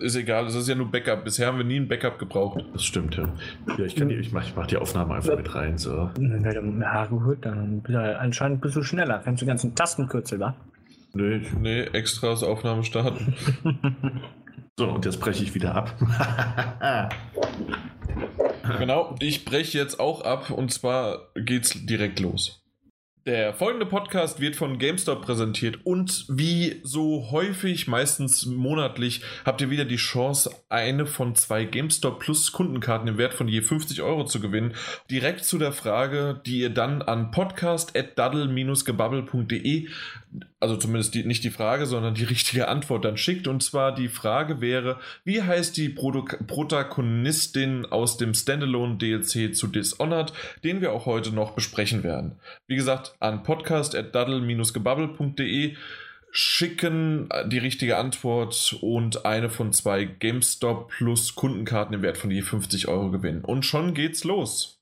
Ist egal, das ist ja nur Backup. Bisher haben wir nie ein Backup gebraucht. Das stimmt, ja. Ja, ich, kann die, ich mache ich mach die Aufnahme einfach mit rein. So. Ja, gut, dann bist du anscheinend bist du schneller. Kannst du die ganzen Tastenkürzel, wa? Nee, nee, extras Aufnahme starten. so, und jetzt breche ich wieder ab. genau, ich breche jetzt auch ab und zwar geht's direkt los. Der folgende Podcast wird von GameStop präsentiert und wie so häufig, meistens monatlich, habt ihr wieder die Chance, eine von zwei GameStop Plus Kundenkarten im Wert von je 50 Euro zu gewinnen. Direkt zu der Frage, die ihr dann an podcast.daddle-gebubble.de also zumindest die, nicht die Frage, sondern die richtige Antwort dann schickt. Und zwar die Frage wäre, wie heißt die Proto Protagonistin aus dem Standalone DLC zu Dishonored, den wir auch heute noch besprechen werden. Wie gesagt, an podcast.daddle-gebubble.de schicken die richtige Antwort und eine von zwei GameStop plus Kundenkarten im Wert von je 50 Euro gewinnen. Und schon geht's los.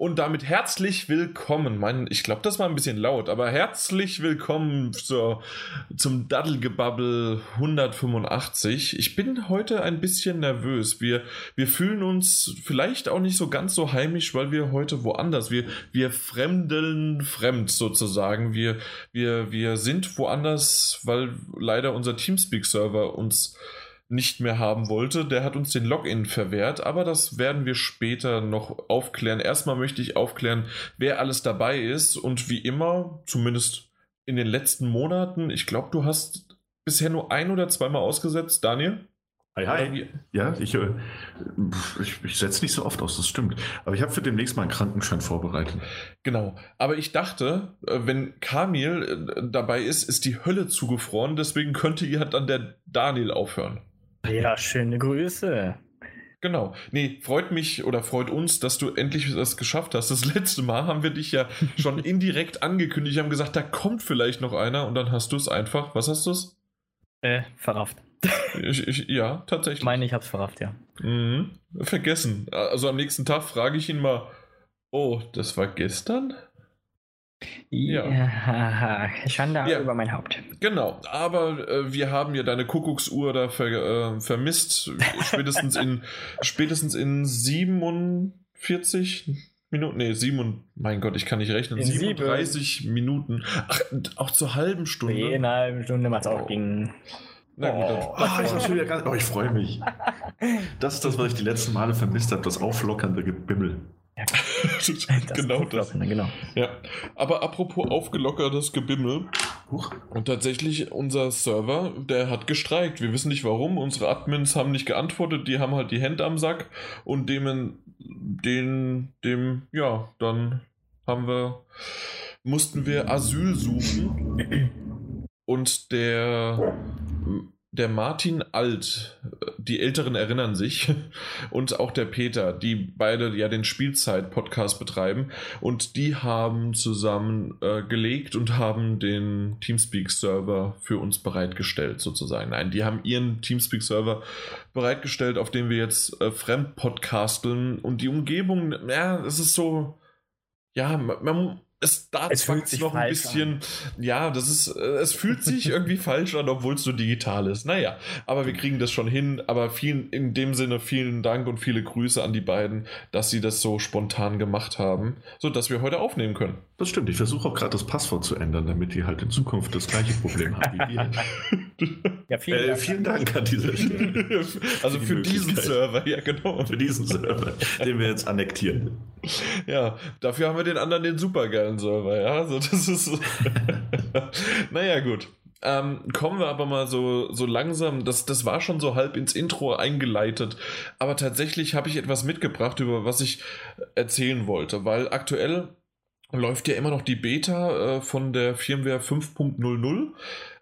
Und damit herzlich willkommen. Mein, ich glaube, das war ein bisschen laut, aber herzlich willkommen zur, zum Daddelgebabbel 185. Ich bin heute ein bisschen nervös. Wir, wir fühlen uns vielleicht auch nicht so ganz so heimisch, weil wir heute woanders, wir, wir fremdeln fremd sozusagen. Wir, wir, wir sind woanders, weil leider unser Teamspeak-Server uns nicht mehr haben wollte. Der hat uns den Login verwehrt, aber das werden wir später noch aufklären. Erstmal möchte ich aufklären, wer alles dabei ist und wie immer, zumindest in den letzten Monaten, ich glaube, du hast bisher nur ein oder zweimal ausgesetzt, Daniel. Hi, hi. Ja, ich, äh, ich, ich setze nicht so oft aus, das stimmt. Aber ich habe für demnächst mal einen Krankenschein vorbereitet. Genau. Aber ich dachte, äh, wenn Kamil äh, dabei ist, ist die Hölle zugefroren. Deswegen könnte ja dann der Daniel aufhören. Ja, schöne Grüße. Genau. Nee, freut mich oder freut uns, dass du endlich das geschafft hast. Das letzte Mal haben wir dich ja schon indirekt angekündigt, haben gesagt, da kommt vielleicht noch einer und dann hast du es einfach. Was hast du es? Äh, verrafft. Ich, ich, ja, tatsächlich. Ich meine, ich hab's verrafft, ja. Mhm. Vergessen. Also am nächsten Tag frage ich ihn mal, oh, das war gestern? Ja. ja. Schande ja. über mein Haupt. Genau, aber äh, wir haben ja deine Kuckucksuhr da ver, äh, vermisst. Spätestens in spätestens in 47 Minuten, nee, 7, mein Gott, ich kann nicht rechnen. In 37 sieben. Minuten. Ach, auch zur halben Stunde. In einer halben Stunde es auch ging. Na gut, oh, oh, ich, oh, ich freue mich. Das ist das, was ich die letzten Male vermisst habe, das auflockernde Gebimmel. Ja, genau das. Genau. Ja. Aber apropos aufgelockertes Gebimmel. Huch. Und tatsächlich, unser Server, der hat gestreikt. Wir wissen nicht warum. Unsere Admins haben nicht geantwortet. Die haben halt die Hände am Sack. Und dem, den, dem, ja, dann haben wir, mussten wir Asyl suchen. Und der der Martin Alt, die Älteren erinnern sich, und auch der Peter, die beide ja den Spielzeit-Podcast betreiben. Und die haben zusammen äh, gelegt und haben den Teamspeak-Server für uns bereitgestellt, sozusagen. Nein, die haben ihren Teamspeak-Server bereitgestellt, auf dem wir jetzt äh, fremd podcasteln. Und die Umgebung, ja, es ist so, ja, man, es da es fühlt sich noch ein bisschen, an. ja, das ist, äh, es fühlt sich irgendwie falsch an, obwohl es so digital ist. Naja, aber wir kriegen das schon hin. Aber vielen, in dem Sinne vielen Dank und viele Grüße an die beiden, dass sie das so spontan gemacht haben, so dass wir heute aufnehmen können. Das stimmt. Ich versuche auch gerade das Passwort zu ändern, damit die halt in Zukunft das gleiche Problem haben wie wir. ja, vielen, äh, Dank. vielen Dank an dieser Stelle. also für, für diesen Server, ja genau. Für diesen Server, den wir jetzt annektieren. Ja, dafür haben wir den anderen den supergeil geilen Server, ja. Also das ist. naja, gut. Ähm, kommen wir aber mal so, so langsam, das, das war schon so halb ins Intro eingeleitet, aber tatsächlich habe ich etwas mitgebracht, über was ich erzählen wollte, weil aktuell läuft ja immer noch die Beta äh, von der Firmware 5.00.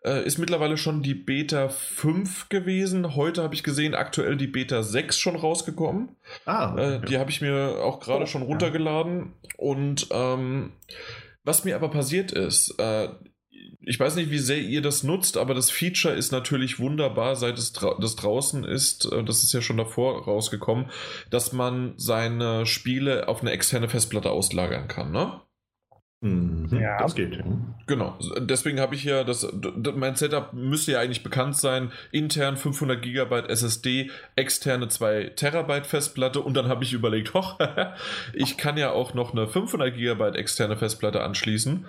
Äh, ist mittlerweile schon die Beta 5 gewesen. Heute habe ich gesehen, aktuell die Beta 6 schon rausgekommen. Ah. Okay. Äh, die habe ich mir auch gerade oh, schon runtergeladen. Ja. Und ähm, was mir aber passiert ist, äh, ich weiß nicht, wie sehr ihr das nutzt, aber das Feature ist natürlich wunderbar, seit es dra das draußen ist. Äh, das ist ja schon davor rausgekommen, dass man seine Spiele auf eine externe Festplatte auslagern kann. Ne? Mhm, ja. Das geht. Genau. Deswegen habe ich ja das, mein Setup müsste ja eigentlich bekannt sein. Intern 500 GB SSD, externe 2 Terabyte Festplatte und dann habe ich überlegt, hoch, ich kann ja auch noch eine 500 GB externe Festplatte anschließen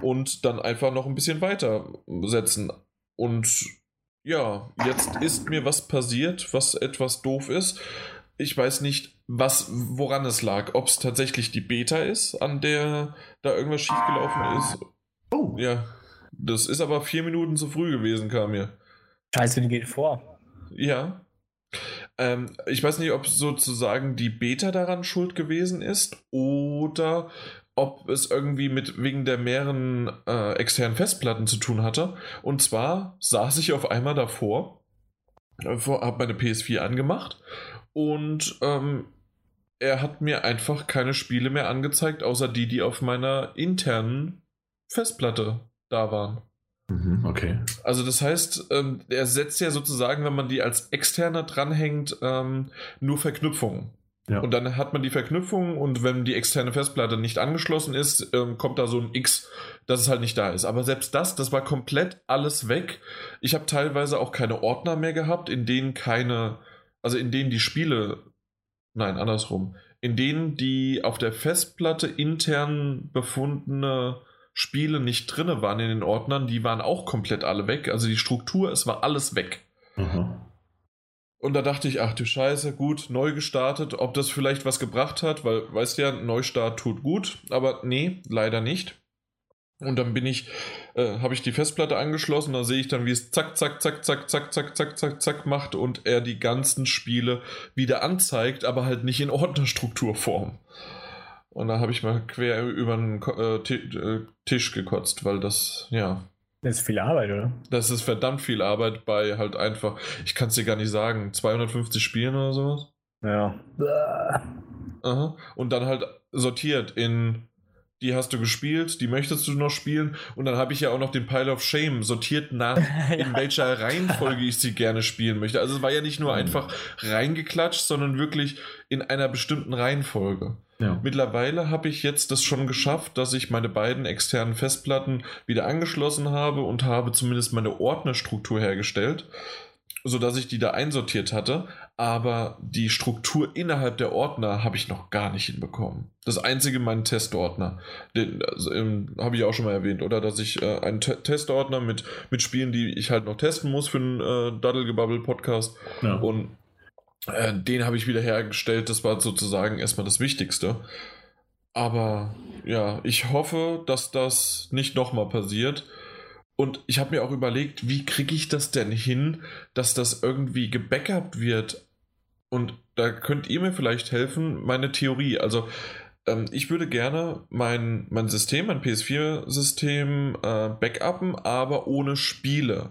und dann einfach noch ein bisschen weiter setzen. Und ja, jetzt ist mir was passiert, was etwas doof ist. Ich weiß nicht, was, woran es lag. Ob es tatsächlich die Beta ist, an der da irgendwas schiefgelaufen ist. Oh. Ja. Das ist aber vier Minuten zu früh gewesen, kam mir. Scheiße, die geht vor. Ja. Ähm, ich weiß nicht, ob sozusagen die Beta daran schuld gewesen ist oder ob es irgendwie mit wegen der mehreren äh, externen Festplatten zu tun hatte. Und zwar saß ich auf einmal davor, äh, habe meine PS4 angemacht und ähm, er hat mir einfach keine Spiele mehr angezeigt, außer die, die auf meiner internen Festplatte da waren. Mhm, okay. Also das heißt, ähm, er setzt ja sozusagen, wenn man die als externer dranhängt, ähm, nur Verknüpfungen. Ja. Und dann hat man die Verknüpfung und wenn die externe Festplatte nicht angeschlossen ist, ähm, kommt da so ein X, dass es halt nicht da ist. Aber selbst das, das war komplett alles weg. Ich habe teilweise auch keine Ordner mehr gehabt, in denen keine, also in denen die Spiele, nein, andersrum, in denen die auf der Festplatte intern befundene Spiele nicht drinne waren in den Ordnern, die waren auch komplett alle weg. Also die Struktur, es war alles weg. Mhm. Und da dachte ich, ach du Scheiße, gut, neu gestartet, ob das vielleicht was gebracht hat, weil, weißt ja, Neustart tut gut, aber nee, leider nicht. Und dann bin ich, äh, habe ich die Festplatte angeschlossen, da sehe ich dann, wie es zack, zack, zack, zack, zack, zack, zack, zack, zack macht und er die ganzen Spiele wieder anzeigt, aber halt nicht in Ordnerstrukturform. Und da habe ich mal quer über den äh, Tisch gekotzt, weil das, ja, das ist viel Arbeit, oder? Das ist verdammt viel Arbeit bei halt einfach, ich kann es dir gar nicht sagen, 250 Spielen oder sowas. Ja. Aha. Und dann halt sortiert in die hast du gespielt, die möchtest du noch spielen. Und dann habe ich ja auch noch den Pile of Shame sortiert nach, ja. in welcher Reihenfolge ich sie gerne spielen möchte. Also es war ja nicht nur einfach reingeklatscht, sondern wirklich in einer bestimmten Reihenfolge. Ja. Mittlerweile habe ich jetzt das schon geschafft, dass ich meine beiden externen Festplatten wieder angeschlossen habe und habe zumindest meine Ordnerstruktur hergestellt, sodass ich die da einsortiert hatte. Aber die Struktur innerhalb der Ordner habe ich noch gar nicht hinbekommen. Das einzige mein Testordner. Den also, ähm, habe ich auch schon mal erwähnt, oder? Dass ich äh, einen T Testordner mit, mit Spielen, die ich halt noch testen muss für einen äh, Daddelgebubble-Podcast. Ja. Und äh, den habe ich wieder hergestellt. Das war sozusagen erstmal das Wichtigste. Aber ja, ich hoffe, dass das nicht nochmal passiert. Und ich habe mir auch überlegt, wie kriege ich das denn hin, dass das irgendwie gebackupt wird? Und da könnt ihr mir vielleicht helfen, meine Theorie. Also, ähm, ich würde gerne mein, mein System, mein PS4-System äh, backuppen, aber ohne Spiele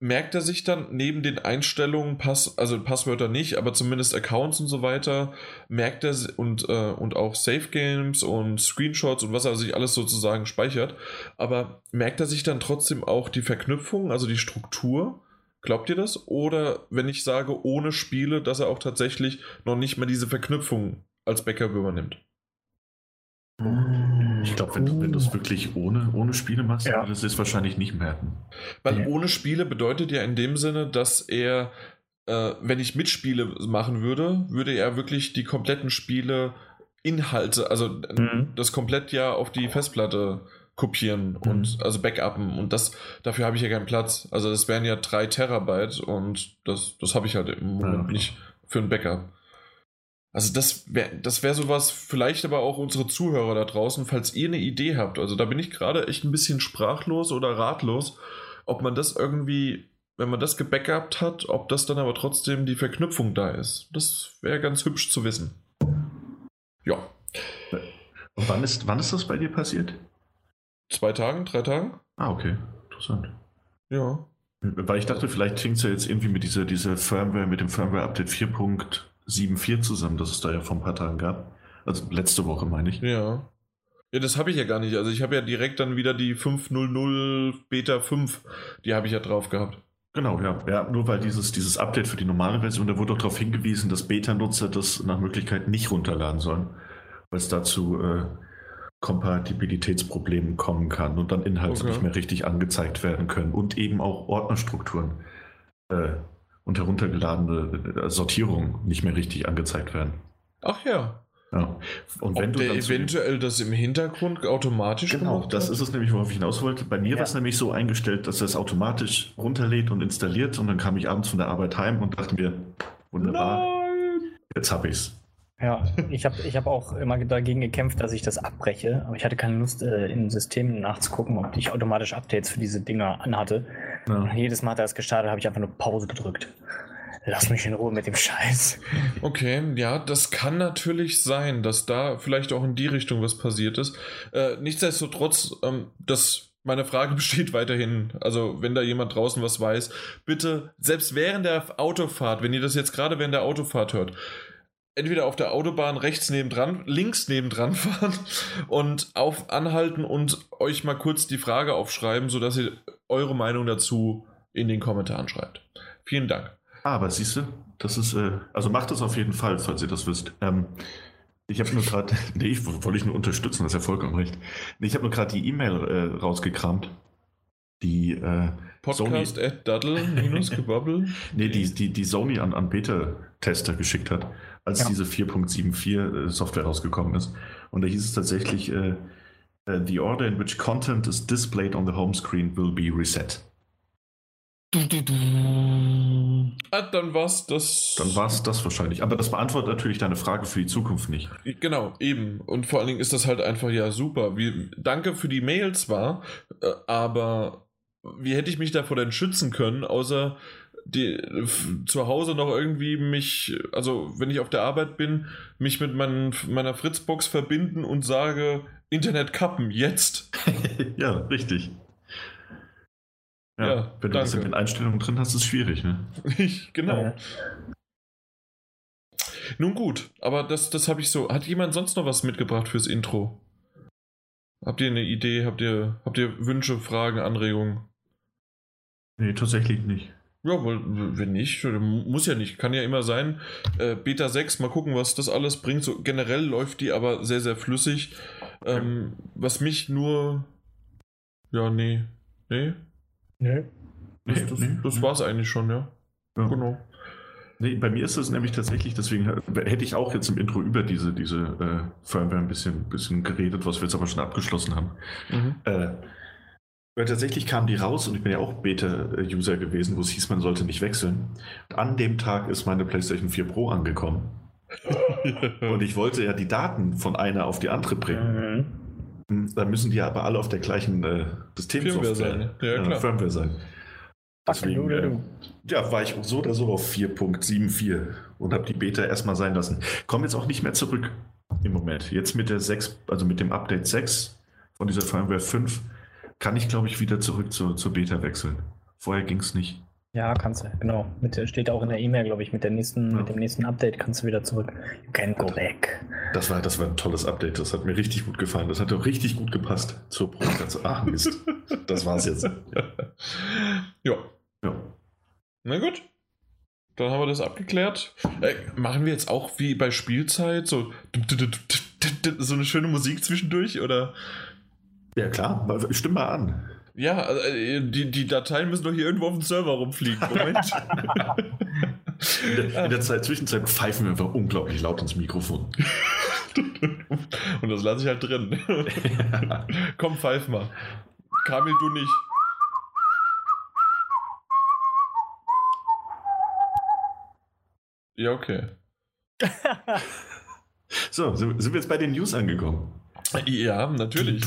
merkt er sich dann neben den Einstellungen, Pass, also Passwörter nicht, aber zumindest Accounts und so weiter, merkt er und, äh, und auch Save Games und Screenshots und was er sich alles sozusagen speichert, aber merkt er sich dann trotzdem auch die Verknüpfung, also die Struktur? Glaubt ihr das? Oder wenn ich sage ohne Spiele, dass er auch tatsächlich noch nicht mal diese Verknüpfung als Backup übernimmt? Ich glaube, wenn, uh. wenn du es wirklich ohne, ohne Spiele machst, ja. würdest du es wahrscheinlich nicht merken. Weil ja. ohne Spiele bedeutet ja in dem Sinne, dass er, äh, wenn ich Mitspiele machen würde, würde er wirklich die kompletten Spiele Inhalte, also mhm. das komplett ja auf die Festplatte kopieren und mhm. also backuppen und das dafür habe ich ja keinen Platz. Also das wären ja drei Terabyte und das, das habe ich halt im Moment ja, nicht für ein Backup. Also das wäre das wär sowas, vielleicht aber auch unsere Zuhörer da draußen, falls ihr eine Idee habt. Also da bin ich gerade echt ein bisschen sprachlos oder ratlos, ob man das irgendwie, wenn man das gebackupt hat, ob das dann aber trotzdem die Verknüpfung da ist. Das wäre ganz hübsch zu wissen. Ja. Und wann ist, wann ist das bei dir passiert? Zwei Tagen, drei Tagen. Ah, okay. Interessant. Ja. Weil ich dachte, vielleicht fängt es ja jetzt irgendwie mit dieser, dieser Firmware, mit dem Firmware-Update 4. 7.4 zusammen, das es da ja vor ein paar Tagen gab. Also letzte Woche, meine ich. Ja. Ja, das habe ich ja gar nicht. Also ich habe ja direkt dann wieder die 5.0.0 Beta 5, die habe ich ja drauf gehabt. Genau, ja. ja. Nur weil dieses, dieses Update für die normale Version, da wurde auch darauf hingewiesen, dass Beta-Nutzer das nach Möglichkeit nicht runterladen sollen, weil es dazu äh, Kompatibilitätsproblemen kommen kann und dann Inhalte Okay. nicht mehr richtig angezeigt werden können und eben auch Ordnerstrukturen äh, und heruntergeladene äh, Sortierungen nicht mehr richtig angezeigt werden. Ach ja. Ja. Und wenn Ob du zu dem- eventuell das im Hintergrund automatisch Genau, das ist es nämlich, worauf ich hinaus wollte. Bei mir Ja. war es nämlich so eingestellt, dass es automatisch runterlädt und installiert und dann kam ich abends von der Arbeit heim und dachte mir, wunderbar, Nein. jetzt habe ich's. Ja, ich habe ich hab auch immer dagegen gekämpft, dass ich das abbreche, aber ich hatte keine Lust, äh, in Systemen nachzugucken, ob ich automatisch Updates für diese Dinger anhatte. Ja. Jedes Mal hat er es gestartet, habe ich einfach nur Pause gedrückt. Lass mich in Ruhe mit dem Scheiß. Okay, ja, das kann natürlich sein, dass da vielleicht auch in die Richtung was passiert ist. Äh, nichtsdestotrotz, ähm, das, meine Frage besteht weiterhin. Also, wenn da jemand draußen was weiß, bitte, selbst während der Autofahrt, wenn ihr das jetzt gerade während der Autofahrt hört, entweder auf der Autobahn rechts nebendran, links nebendran fahren und auf anhalten und euch mal kurz die Frage aufschreiben, sodass ihr eure Meinung dazu in den Kommentaren schreibt. Vielen Dank. Aber siehst du, das ist, äh, also macht das auf jeden Fall, falls ihr das wisst. Ähm, ich habe nur gerade, nee, ich wollte ich nur unterstützen, das ist ja vollkommen recht. Nee, ich habe nur gerade die E-Mail äh, rausgekramt. Die, äh, Podcast at Daddle-Gebubble. nee, die, die, die Sony an, an Beta-Tester geschickt hat, als Ja. diese 4.74 äh, Software rausgekommen ist. Und da hieß es tatsächlich, äh, äh, the order in which content is displayed on the home screen will be reset. Ah, dann war's das. Dann war es das wahrscheinlich. Aber das beantwortet natürlich deine Frage für die Zukunft nicht. Genau, eben. Und vor allen Dingen ist das halt einfach ja super. Wie, danke für die Mail zwar, äh, aber wie hätte ich mich davor denn schützen können, außer die, zu Hause noch irgendwie mich, also wenn ich auf der Arbeit bin, mich mit meinen, meiner Fritzbox verbinden und sage, Internet kappen, jetzt. ja, richtig. Ja, Ja, wenn du das in danke. den Einstellungen drin hast, ist es schwierig, ne? Ich, genau. Ja. Nun gut, aber das, das habe ich so. Hat jemand sonst noch was mitgebracht fürs Intro? Habt ihr eine Idee? Habt ihr, habt ihr Wünsche, Fragen, Anregungen? Nee, tatsächlich nicht. Ja, weil, wenn nicht, muss ja nicht. Kann ja immer sein. Äh, Beta 6, mal gucken, was das alles bringt. So generell läuft die aber sehr, sehr flüssig. Ähm, was mich nur. Ja, nee. Nee. Nö. Das, Nee, das, nee, das nee. war's eigentlich schon, ja. Ja. Genau. Nee, bei mir ist es nämlich tatsächlich, deswegen hätte ich auch jetzt im Intro über diese, diese äh, Firmware ein bisschen, bisschen geredet, was wir jetzt aber schon abgeschlossen haben. Mhm. Äh, weil tatsächlich kam die raus und ich bin ja auch Beta-User gewesen, wo es hieß, man sollte nicht wechseln. Und an dem Tag ist meine PlayStation 4 Pro angekommen. Und ich wollte ja die Daten von einer auf die andere bringen. Mhm. Da müssen die aber alle auf der gleichen äh, Systemsoftware Firmware sein. Ja, äh, klar. Firmware sein. Deswegen, äh, du. ja, war ich so oder so auf 4.74 und habe die Beta erstmal sein lassen. Komme jetzt auch nicht mehr zurück im Moment. Jetzt mit der 6, also mit dem Update 6 von dieser Firmware 5, kann ich, glaube ich, wieder zurück zur, zur Beta wechseln. Vorher ging es nicht. Ja, kannst du, genau. Mit, steht auch in der E-Mail, glaube ich, mit, der nächsten, Ja. mit dem nächsten Update kannst du wieder zurück. You can go back. Das war, das war ein tolles Update. Das hat mir richtig gut gefallen. Das hat auch richtig gut gepasst zur Pro. Also, ach Mist. Das war's jetzt. ja. Ja. Na gut. Dann haben wir das abgeklärt. Äh, machen wir jetzt auch wie bei Spielzeit so, so eine schöne Musik zwischendurch? Oder? Ja, klar. Stimm mal an. Ja, also, äh, die, die Dateien müssen doch hier irgendwo auf dem Server rumfliegen. Moment. In der, in der Zeit, Zwischenzeit pfeifen wir einfach unglaublich laut ins Mikrofon. Und das lasse ich halt drin. Komm, pfeif mal. Kamil, du nicht. Ja, okay. So, sind, sind wir jetzt bei den News angekommen? Ja, natürlich.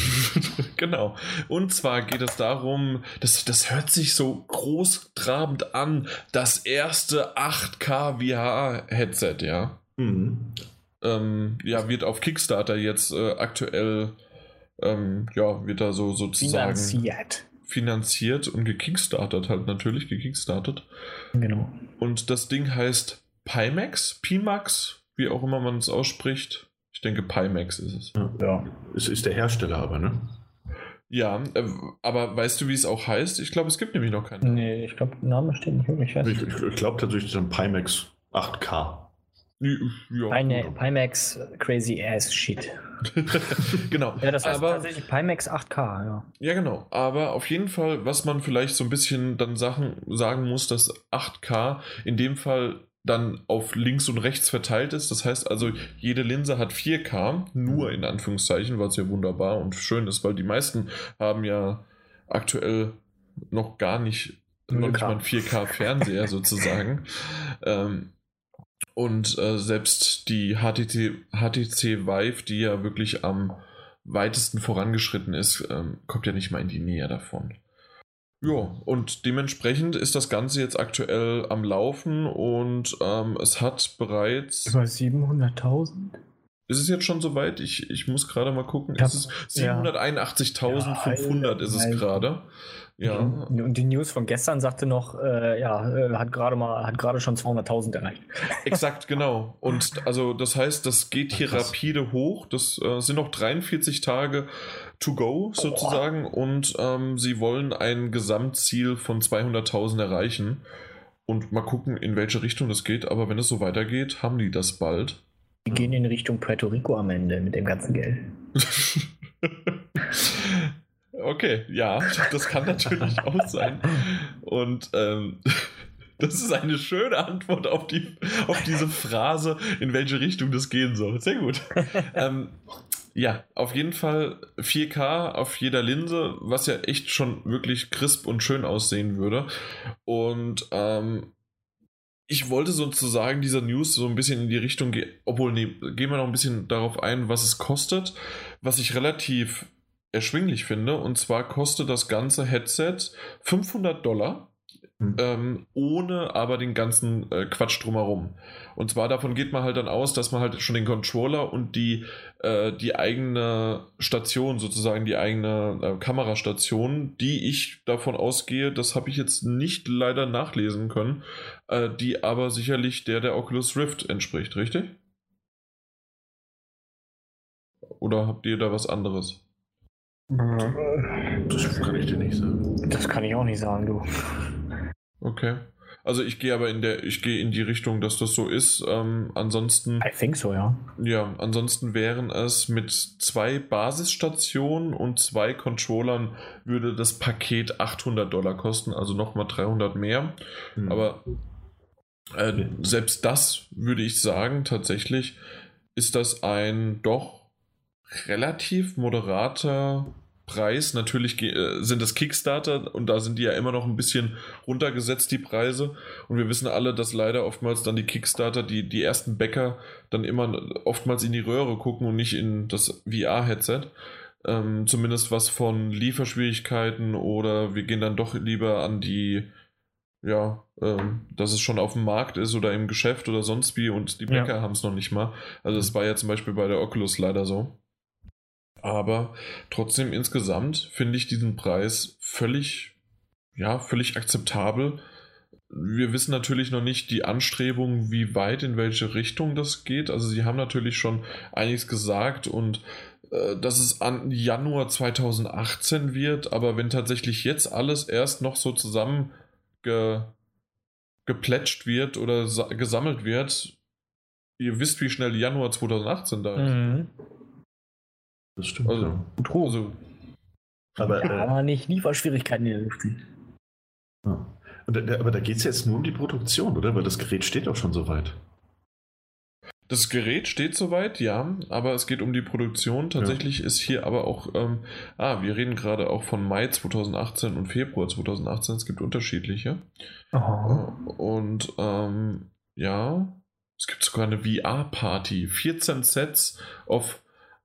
genau. Und zwar geht es darum, das, das hört sich so großtrabend an, das erste 8K VR-Headset, ja. Mhm. Ähm, ja, wird auf Kickstarter jetzt äh, aktuell, ähm, ja, wird da so sozusagen Finanziert. finanziert und gekickstartet halt natürlich, gekickstartet. Genau. Und das Ding heißt Pimax, Pimax, wie auch immer man es ausspricht. Ich denke Pimax ist es. Ja. Es ist der Hersteller aber, ne? Ja, äh, aber weißt du, wie es auch heißt? Ich glaube, es gibt nämlich noch keinen. Nee, ich glaube, Name steht nicht wirklich fest. Ich, ich, ich glaube tatsächlich dann Pimax 8K. Ja, Pimax Crazy Ass Shit. genau. Ja, das heißt aber, tatsächlich Pimax 8K, ja. Ja, genau. Aber auf jeden Fall, was man vielleicht so ein bisschen dann Sachen sagen muss, dass 8K in dem Fall dann auf links und rechts verteilt ist. Das heißt also, jede Linse hat 4K, nur in Anführungszeichen, was ja wunderbar und schön ist, weil die meisten haben ja aktuell noch gar nicht, noch nicht mal einen 4K-Fernseher sozusagen. Ähm, und äh, selbst die HTC, HTC Vive, die ja wirklich am weitesten vorangeschritten ist, ähm, kommt ja nicht mal in die Nähe davon. Ja, und dementsprechend ist das Ganze jetzt aktuell am Laufen und ähm, es hat bereits. Über 700.000? Ist es jetzt schon soweit? Ich, ich muss gerade mal gucken. Hab, es ist 781.500 ja, ist es gerade. Ja. Und die News von gestern sagte noch, äh, ja, äh, hat gerade mal, hat gerade schon 200.000 erreicht. Exakt, genau. Und also das heißt, das geht hier Krass. rapide hoch. Das äh, sind noch 43 Tage to go sozusagen oh. und ähm, sie wollen ein Gesamtziel von 200.000 erreichen. Und mal gucken, in welche Richtung das geht. Aber wenn es so weitergeht, haben die das bald. Die gehen in Richtung Puerto Rico am Ende mit dem ganzen Geld. Okay, ja, das kann natürlich auch sein. Und ähm, das ist eine schöne Antwort auf, die, auf diese Phrase, in welche Richtung das gehen soll. Sehr gut. ähm, ja, auf jeden Fall 4K auf jeder Linse, was ja echt schon wirklich crisp und schön aussehen würde. Und ähm, ich wollte sozusagen dieser News so ein bisschen in die Richtung gehen, obwohl, nee, gehen wir noch ein bisschen darauf ein, was es kostet, was ich relativ erschwinglich finde. Und zwar kostet das ganze Headset 500 Dollar. Mhm. Ähm, ohne aber den ganzen äh, Quatsch drumherum. Und zwar davon geht man halt dann aus, dass man halt schon den Controller und die, äh, die eigene Station, sozusagen die eigene äh, Kamerastation, die ich davon ausgehe, das habe ich jetzt nicht leider nachlesen können, äh, die aber sicherlich der der Oculus Rift entspricht, richtig? Oder habt ihr da was anderes? Das kann ich dir nicht sagen. Das kann ich auch nicht sagen, du. Okay. Also ich gehe aber in der, ich gehe in die Richtung, dass das so ist. Ähm, ansonsten. I think so, ja. Ja, ansonsten wären es mit zwei Basisstationen und zwei Controllern würde das Paket 800 Dollar kosten, also nochmal 300 mehr. Hm. Aber äh, selbst das würde ich sagen, tatsächlich ist das ein doch relativ moderater Preis. Natürlich äh, sind das Kickstarter und da sind die ja immer noch ein bisschen runtergesetzt, die Preise. Und wir wissen alle, dass leider oftmals dann die Kickstarter, die, die ersten Bäcker, dann immer oftmals in die Röhre gucken und nicht in das VR-Headset. Ähm, zumindest was von Lieferschwierigkeiten oder wir gehen dann doch lieber an die, ja, ähm, dass es schon auf dem Markt ist oder im Geschäft oder sonst wie und die Bäcker ja. haben es noch nicht mal. Also das war ja zum Beispiel bei der Oculus leider so. Aber trotzdem insgesamt finde ich diesen Preis völlig, ja, völlig akzeptabel. Wir wissen natürlich noch nicht die Anstrebungen, wie weit, in welche Richtung das geht. Also sie haben natürlich schon einiges gesagt und äh, dass es an Januar 2018 wird, aber wenn tatsächlich jetzt alles erst noch so zusammen ge, geplätscht wird oder gesammelt wird, ihr wisst, wie schnell Januar 2018 da ist. Mhm. Das stimmt. Also, ja. Also, aber, ja, äh, nicht Lieferschwierigkeiten in der Luft. Ja. Aber da geht es jetzt nur um die Produktion, oder? Weil das Gerät steht auch schon soweit. Das Gerät steht soweit, ja, aber es geht um die Produktion. Tatsächlich ja. ist hier aber auch, ähm, ah, wir reden gerade auch von Mai 2018 und Februar 2018. Es gibt unterschiedliche. Aha. Äh, und ähm, ja, es gibt sogar eine VR-Party. 14 Sets auf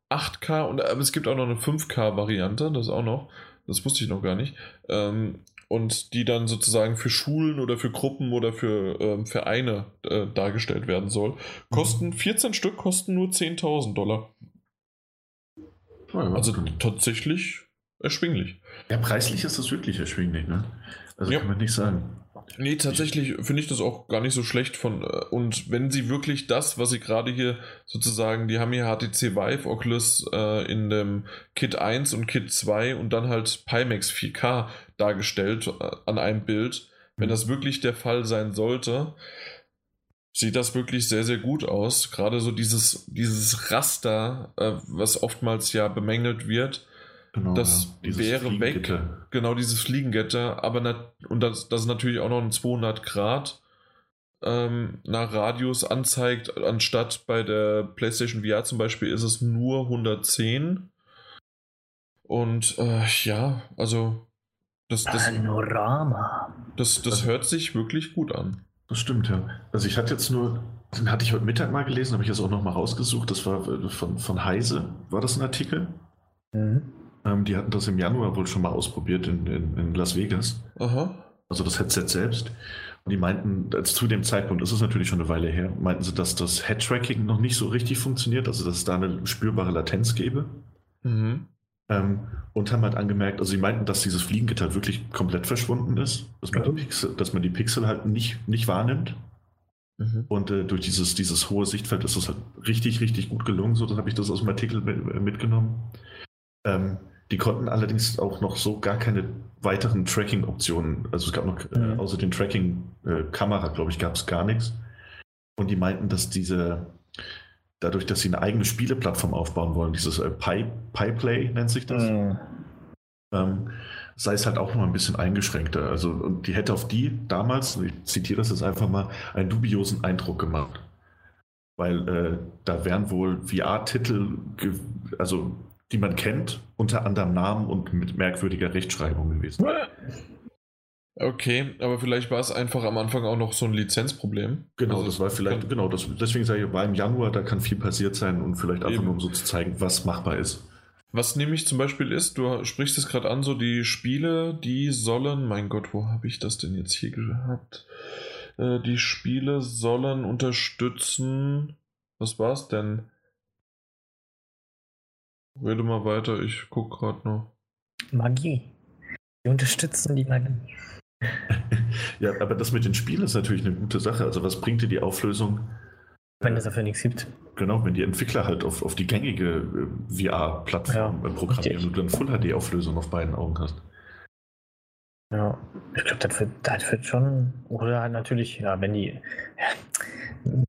8K und es gibt auch noch eine 5K-Variante, das auch noch. Das wusste ich noch gar nicht. Ähm, und die dann sozusagen für Schulen oder für Gruppen oder für ähm, Vereine äh, dargestellt werden soll. Kosten, 14 mhm. Stück kosten nur 10.000 Dollar. Oh ja, also okay. tatsächlich erschwinglich. Ja, preislich ist das wirklich erschwinglich, ne? Also ja. kann man nicht sagen. Nee, tatsächlich finde ich das auch gar nicht so schlecht von. Äh, und wenn sie wirklich das, was sie gerade hier sozusagen, die haben hier HTC Vive Oculus äh, in dem Kit 1 und Kit 2 und dann halt Pimax 4K dargestellt äh, an einem Bild. Wenn das wirklich der Fall sein sollte, sieht das wirklich sehr, sehr gut aus. Gerade so dieses, dieses Raster, äh, was oftmals ja bemängelt wird, genau, das ja. wäre weg. Genau, dieses Fliegengitter. Aber und das, das ist natürlich auch noch ein 200 Grad ähm, nach Radius anzeigt, anstatt bei der PlayStation VR zum Beispiel ist es nur 110. Und äh, ja, also das, das, Panorama. Das, das hört sich wirklich gut an. Das stimmt, ja. Also ich hatte jetzt nur, den hatte ich heute Mittag mal gelesen, habe ich jetzt auch nochmal rausgesucht. Das war äh, von, von Heise, war das ein Artikel? Mhm. Ähm, die hatten das im Januar wohl schon mal ausprobiert in, in, in Las Vegas. Aha. Also das Headset selbst. Und die meinten, also zu dem Zeitpunkt ist es natürlich schon eine Weile her, meinten sie, dass das Head-Tracking noch nicht so richtig funktioniert, also dass es da eine spürbare Latenz gäbe. Mhm. Ähm, und haben halt angemerkt, also sie meinten, dass dieses Fliegengitter wirklich komplett verschwunden ist, dass man, die, Pixel, dass man die Pixel halt nicht, nicht wahrnimmt. Mhm. Und äh, durch dieses, dieses hohe Sichtfeld ist das halt richtig, richtig gut gelungen. So, dann habe ich das aus dem Artikel mit, mitgenommen. Ähm, die konnten allerdings auch noch so gar keine weiteren Tracking-Optionen. Also es gab noch, äh, mhm. außer den Tracking-Kamera, äh, glaube ich, gab es gar nichts. Und die meinten, dass diese, dadurch, dass sie eine eigene Spieleplattform aufbauen wollen, dieses äh, Pi, PiPlay nennt sich das, mhm. ähm, sei es halt auch noch ein bisschen eingeschränkter. Also, und die hätte auf die damals, ich zitiere das jetzt einfach mal, einen dubiosen Eindruck gemacht. Weil äh, da wären wohl VR-Titel, also die man kennt, unter anderem Namen und mit merkwürdiger Rechtschreibung gewesen. Okay, aber vielleicht war es einfach am Anfang auch noch so ein Lizenzproblem. Genau, also das war vielleicht, genau, das, deswegen sage ich, war im Januar, da kann viel passiert sein und vielleicht einfach eben. nur um so zu zeigen, was machbar ist. Was nämlich zum Beispiel ist, du sprichst es gerade an, so die Spiele, die sollen, mein Gott, wo habe ich das denn jetzt hier gehabt? Äh, die Spiele sollen unterstützen, was war es denn? Rede mal weiter, ich gucke gerade noch. Magie. Wir unterstützen die Magie. ja, aber das mit den Spielen ist natürlich eine gute Sache. Also was bringt dir die Auflösung? Wenn es dafür nichts gibt. Genau, wenn die Entwickler halt auf, auf die gängige äh, VR-Plattform ja, programmieren und du dann Full-HD-Auflösung auf beiden Augen hast. Ja, ich glaube, das wird, das wird schon, oder halt natürlich, ja, wenn die,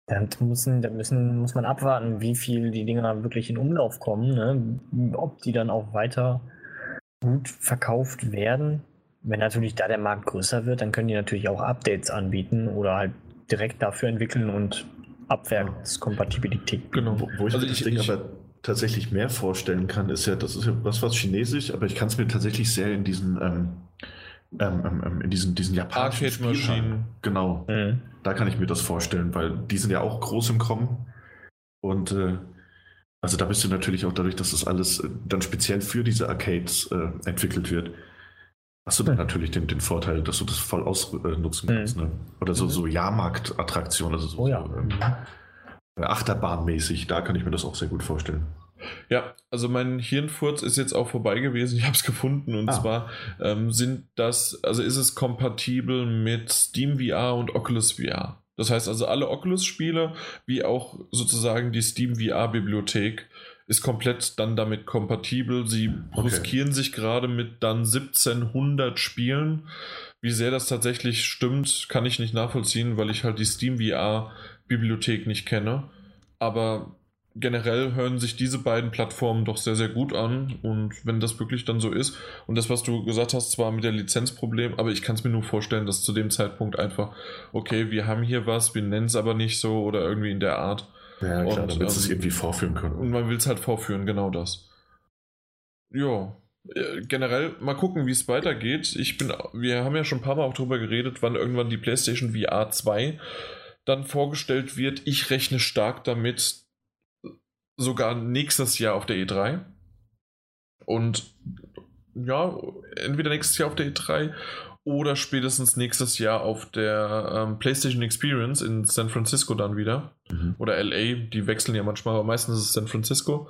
dann, müssen, dann müssen, muss man abwarten, wie viel die Dinger wirklich in Umlauf kommen, ne? ob die dann auch weiter gut verkauft werden. Wenn natürlich da der Markt größer wird, dann können die natürlich auch Updates anbieten oder halt direkt dafür entwickeln und Abwärtskompatibilität. Genau. Wo, wo ich also das Ding aber tatsächlich mehr vorstellen kann, ist ja, das ist ja was, was Chinesisch, aber ich kann es mir tatsächlich sehr in diesen ähm, ähm, ähm, ähm, in diesen, diesen japanischen Maschinen. Genau. Mhm. Da kann ich mir das vorstellen, weil die sind ja auch groß im Kommen. Und äh, also da bist du natürlich auch dadurch, dass das alles äh, dann speziell für diese Arcades äh, entwickelt wird, hast du dann mhm. natürlich den, den Vorteil, dass du das voll ausnutzen kannst. Mhm. Ne? Oder so, mhm. so Jahrmarktattraktionen, also so, oh ja. so ähm, Achterbahnmäßig, da kann ich mir das auch sehr gut vorstellen. Ja, also mein Hirnfurz ist jetzt auch vorbei gewesen. Ich habe es gefunden und ah. zwar ähm, sind das, also ist es kompatibel mit Steam VR und Oculus VR. Das heißt also alle Oculus-Spiele wie auch sozusagen die Steam VR-Bibliothek ist komplett dann damit kompatibel. Sie bruskieren okay. sich gerade mit dann 1700 Spielen. Wie sehr das tatsächlich stimmt, kann ich nicht nachvollziehen, weil ich halt die Steam VR-Bibliothek nicht kenne. Aber generell hören sich diese beiden Plattformen doch sehr, sehr gut an. Und wenn das wirklich dann so ist, und das, was du gesagt hast, zwar mit der Lizenzproblem, aber ich kann es mir nur vorstellen, dass zu dem Zeitpunkt einfach, okay, wir haben hier was, wir nennen es aber nicht so oder irgendwie in der Art. Ja, klar, und, damit ähm, es irgendwie vorführen können. Und man will es halt vorführen, genau das. Ja. Äh, generell mal gucken, wie es weitergeht. Ich bin, wir haben ja schon ein paar Mal auch darüber geredet, wann irgendwann die PlayStation VR 2 dann vorgestellt wird. Ich rechne stark damit, sogar nächstes Jahr auf der E3. Und ja, entweder nächstes Jahr auf der E3 oder spätestens nächstes Jahr auf der ähm, PlayStation Experience in San Francisco dann wieder. Mhm. Oder LA, die wechseln ja manchmal, aber meistens ist es San Francisco.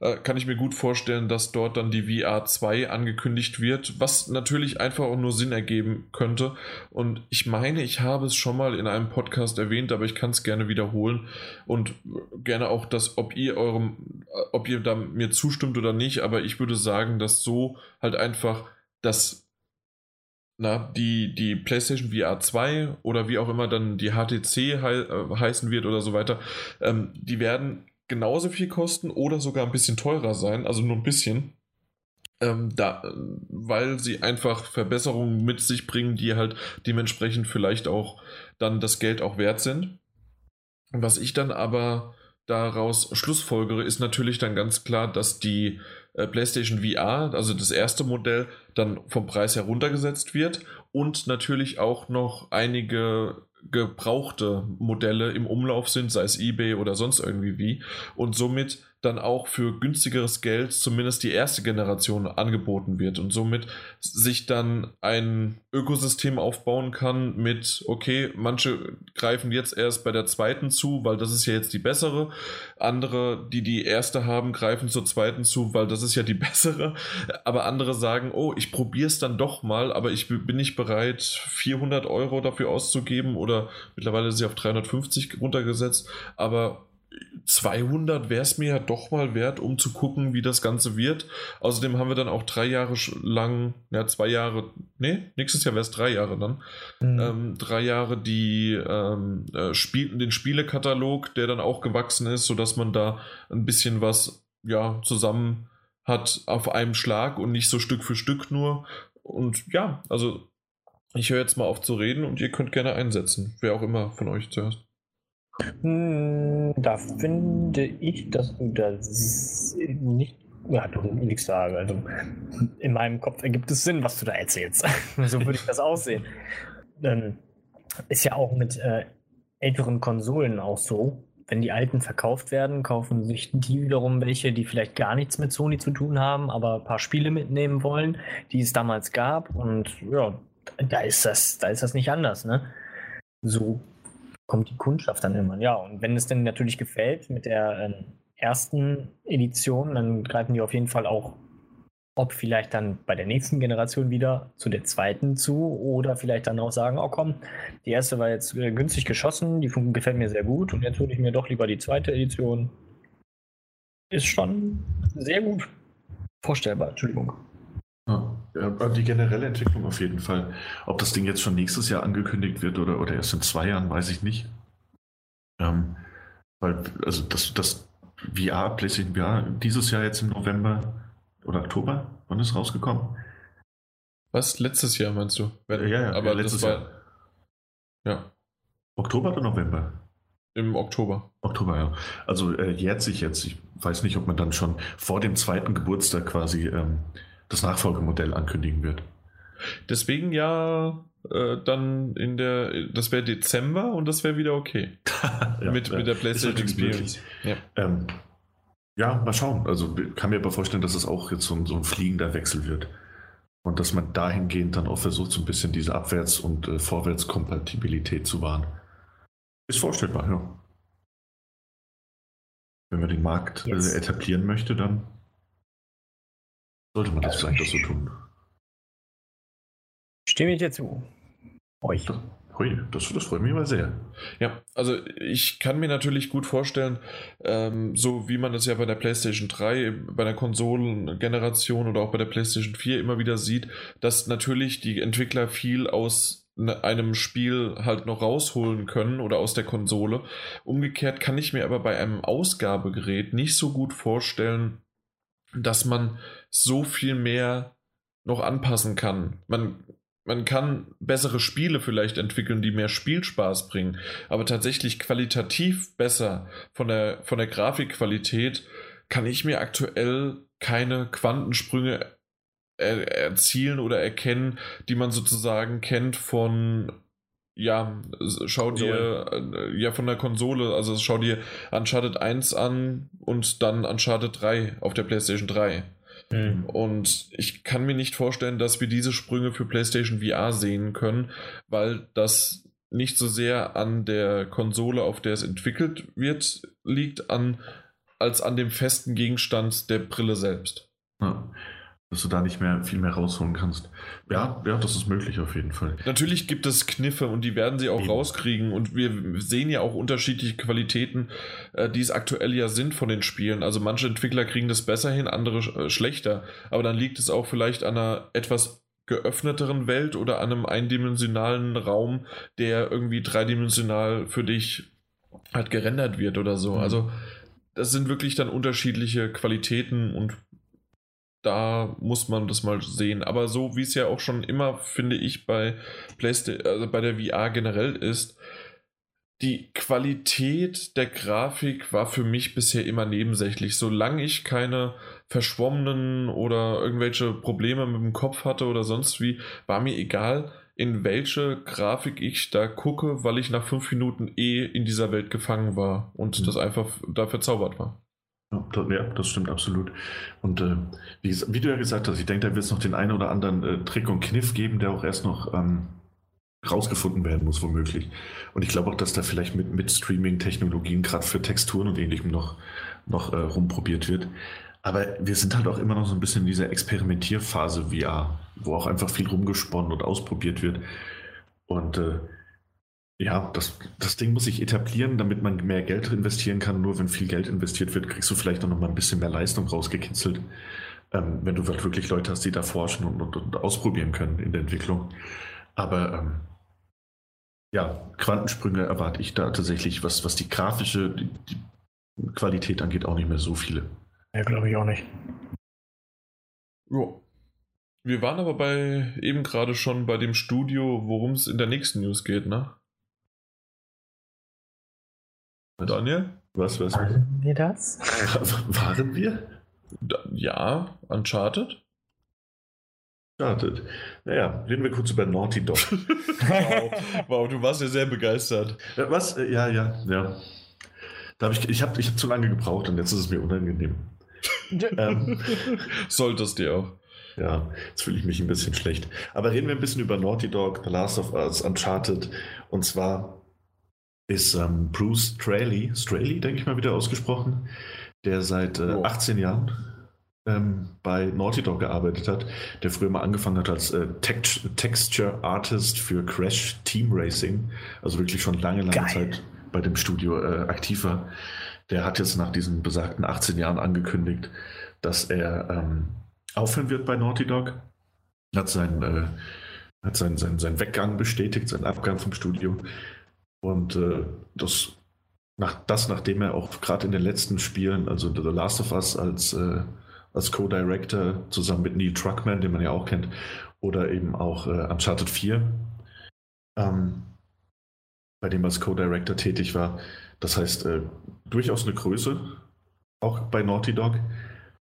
Äh, kann ich mir gut vorstellen, dass dort dann die VR 2 angekündigt wird, was natürlich einfach auch nur Sinn ergeben könnte. Und ich meine, ich habe es schon mal in einem Podcast erwähnt, aber ich kann es gerne wiederholen und gerne auch das, ob ihr eurem, ob ihr da mir zustimmt oder nicht, aber ich würde sagen, dass so halt einfach das na, die, die PlayStation VR 2 oder wie auch immer dann die HTC he äh, heißen wird oder so weiter, ähm, die werden genauso viel kosten oder sogar ein bisschen teurer sein, also nur ein bisschen. Ähm, da, weil sie einfach Verbesserungen mit sich bringen, die halt dementsprechend vielleicht auch dann das Geld auch wert sind. Was ich dann aber daraus schlussfolgere, ist natürlich dann ganz klar, dass die äh, PlayStation VR, also das erste Modell, dann vom Preis heruntergesetzt wird und natürlich auch noch einige gebrauchte Modelle im Umlauf sind, sei es eBay oder sonst irgendwie wie. Und somit dann auch für günstigeres Geld zumindest die erste Generation angeboten wird und somit sich dann ein Ökosystem aufbauen kann mit, okay, manche greifen jetzt erst bei der zweiten zu, weil das ist ja jetzt die bessere, andere, die die erste haben, greifen zur zweiten zu, weil das ist ja die bessere, aber andere sagen, oh, ich probiere es dann doch mal, aber ich bin nicht bereit, 400 Euro dafür auszugeben oder mittlerweile ist sie auf 350 runtergesetzt, aber 200 wäre es mir ja doch mal wert, um zu gucken, wie das Ganze wird. Außerdem haben wir dann auch drei Jahre lang, ja, zwei Jahre, nee, nächstes Jahr wäre es drei Jahre dann, mhm. ähm, drei Jahre die ähm, äh, Spiel, den Spielekatalog, der dann auch gewachsen ist, sodass man da ein bisschen was, ja, zusammen hat auf einem Schlag und nicht so Stück für Stück nur. Und ja, also ich höre jetzt mal auf zu reden und ihr könnt gerne einsetzen, wer auch immer von euch zuerst. Hm, da finde ich, dass du das nicht. Ja, du nichts sagen. Also in meinem Kopf ergibt es Sinn, was du da erzählst. so würde ich das aussehen. Ähm, ist ja auch mit äh, älteren Konsolen auch so. Wenn die alten verkauft werden, kaufen sich die wiederum welche, die vielleicht gar nichts mit Sony zu tun haben, aber ein paar Spiele mitnehmen wollen, die es damals gab. Und ja, da ist das, da ist das nicht anders, ne? So kommt die Kundschaft dann immer. Ja, und wenn es denn natürlich gefällt mit der äh, ersten Edition, dann greifen die auf jeden Fall auch, ob vielleicht dann bei der nächsten Generation wieder zu der zweiten zu oder vielleicht dann auch sagen, oh komm, die erste war jetzt äh, günstig geschossen, die gefällt mir sehr gut und jetzt hole ich mir doch lieber die zweite Edition. Ist schon sehr gut vorstellbar, Entschuldigung. Ja, die generelle Entwicklung auf jeden Fall. Ob das Ding jetzt schon nächstes Jahr angekündigt wird oder, oder erst in zwei Jahren, weiß ich nicht. Ähm, weil, also das, das VR, PlayStation VR, dieses Jahr jetzt im November oder Oktober, wann ist rausgekommen? Was? Letztes Jahr meinst du? Ja, ja, aber ja, letztes war, Jahr. Ja. Oktober oder November? Im Oktober. Oktober, ja. Also äh, jährt sich jetzt. Ich weiß nicht, ob man dann schon vor dem zweiten Geburtstag quasi ähm, das Nachfolgemodell ankündigen wird. Deswegen ja äh, dann in der, das wäre Dezember und das wäre wieder okay. ja, mit, mit der PlayStation Experience. Ja. Ähm, ja. mal schauen. Also kann mir aber vorstellen, dass es auch jetzt so ein, so ein fliegender Wechsel wird. Und dass man dahingehend dann auch versucht, so ein bisschen diese Abwärts- und äh, Vorwärtskompatibilität zu wahren. Ist vorstellbar, ja. Wenn man den Markt äh, etablieren möchte, dann sollte man das vielleicht auch so tun. Stimme ich dir zu. Euch. Das, das, das freut mich mal sehr. Ja, also ich kann mir natürlich gut vorstellen, ähm, so wie man das ja bei der PlayStation 3, bei der Konsolengeneration oder auch bei der PlayStation 4 immer wieder sieht, dass natürlich die Entwickler viel aus ne, einem Spiel halt noch rausholen können oder aus der Konsole. Umgekehrt kann ich mir aber bei einem Ausgabegerät nicht so gut vorstellen, dass man so viel mehr noch anpassen kann. Man, man kann bessere Spiele vielleicht entwickeln, die mehr Spielspaß bringen, aber tatsächlich qualitativ besser von der, von der Grafikqualität kann ich mir aktuell keine Quantensprünge er, erzielen oder erkennen, die man sozusagen kennt von ja, schau dir äh, ja von der Konsole, also schau dir Uncharted 1 an und dann Uncharted 3 auf der PlayStation 3. Mhm. Und ich kann mir nicht vorstellen, dass wir diese Sprünge für PlayStation VR sehen können, weil das nicht so sehr an der Konsole, auf der es entwickelt wird, liegt, an, als an dem festen Gegenstand der Brille selbst. Ja dass du da nicht mehr viel mehr rausholen kannst. Ja, ja, das ist möglich auf jeden Fall. Natürlich gibt es Kniffe und die werden sie auch Eben. rauskriegen und wir sehen ja auch unterschiedliche Qualitäten, äh, die es aktuell ja sind von den Spielen. Also manche Entwickler kriegen das besser hin, andere äh, schlechter, aber dann liegt es auch vielleicht an einer etwas geöffneteren Welt oder an einem eindimensionalen Raum, der irgendwie dreidimensional für dich halt gerendert wird oder so. Mhm. Also das sind wirklich dann unterschiedliche Qualitäten und da muss man das mal sehen. Aber so wie es ja auch schon immer, finde ich, bei PlayStation, also bei der VR generell ist, die Qualität der Grafik war für mich bisher immer nebensächlich. Solange ich keine verschwommenen oder irgendwelche Probleme mit dem Kopf hatte oder sonst wie, war mir egal, in welche Grafik ich da gucke, weil ich nach fünf Minuten eh in dieser Welt gefangen war und mhm. das einfach da verzaubert war. Ja, das stimmt absolut. Und äh, wie, wie, du ja gesagt hast, ich denke, da wird es noch den einen oder anderen äh, Trick und Kniff geben, der auch erst noch ähm, rausgefunden werden muss, womöglich. Und ich glaube auch, dass da vielleicht mit, mit Streaming-Technologien, gerade für Texturen und ähnlichem, noch, noch äh, rumprobiert wird. Aber wir sind halt auch immer noch so ein bisschen in dieser Experimentierphase VR, wo auch einfach viel rumgesponnen und ausprobiert wird. Und äh, ja, das, das Ding muss sich etablieren, damit man mehr Geld investieren kann. Nur wenn viel Geld investiert wird, kriegst du vielleicht auch noch mal ein bisschen mehr Leistung rausgekitzelt. Ähm, wenn du halt wirklich Leute hast, die da forschen und, und, und ausprobieren können in der Entwicklung. Aber ähm, ja, Quantensprünge erwarte ich da tatsächlich, was, was die grafische die, die Qualität angeht, auch nicht mehr so viele. Ja, glaube ich auch nicht. Ja. Wir waren aber bei eben gerade schon bei dem Studio, worum es in der nächsten News geht, ne? Daniel? Was, was? Waren wir das? Waren wir? Ja, Uncharted. Uncharted. Naja, reden wir kurz über Naughty Dog. wow. wow, du warst ja sehr begeistert. Ja, was? Ja, ja, ja. Da hab ich ich habe ich hab zu lange gebraucht und jetzt ist es mir unangenehm. ähm, Solltest du auch. Ja, jetzt fühle ich mich ein bisschen schlecht. Aber reden wir ein bisschen über Naughty Dog, The Last of Us, Uncharted. Und zwar ist ähm, Bruce Straley, Straley, denke ich mal wieder ausgesprochen, der seit äh, 18 Jahren ähm, bei Naughty Dog gearbeitet hat, der früher mal angefangen hat als äh, Text Texture Artist für Crash Team Racing, also wirklich schon lange, lange Geil. Zeit bei dem Studio äh, aktiv war. Der hat jetzt nach diesen besagten 18 Jahren angekündigt, dass er ähm, aufhören wird bei Naughty Dog. Hat, sein, äh, hat seinen, seinen, seinen Weggang bestätigt, seinen Abgang vom Studio. Und äh, das, nach, das, nachdem er auch gerade in den letzten Spielen, also The Last of Us als, äh, als Co-Director zusammen mit Neil Truckman, den man ja auch kennt, oder eben auch äh, Uncharted 4, ähm, bei dem er als Co-Director tätig war. Das heißt, äh, durchaus eine Größe, auch bei Naughty Dog,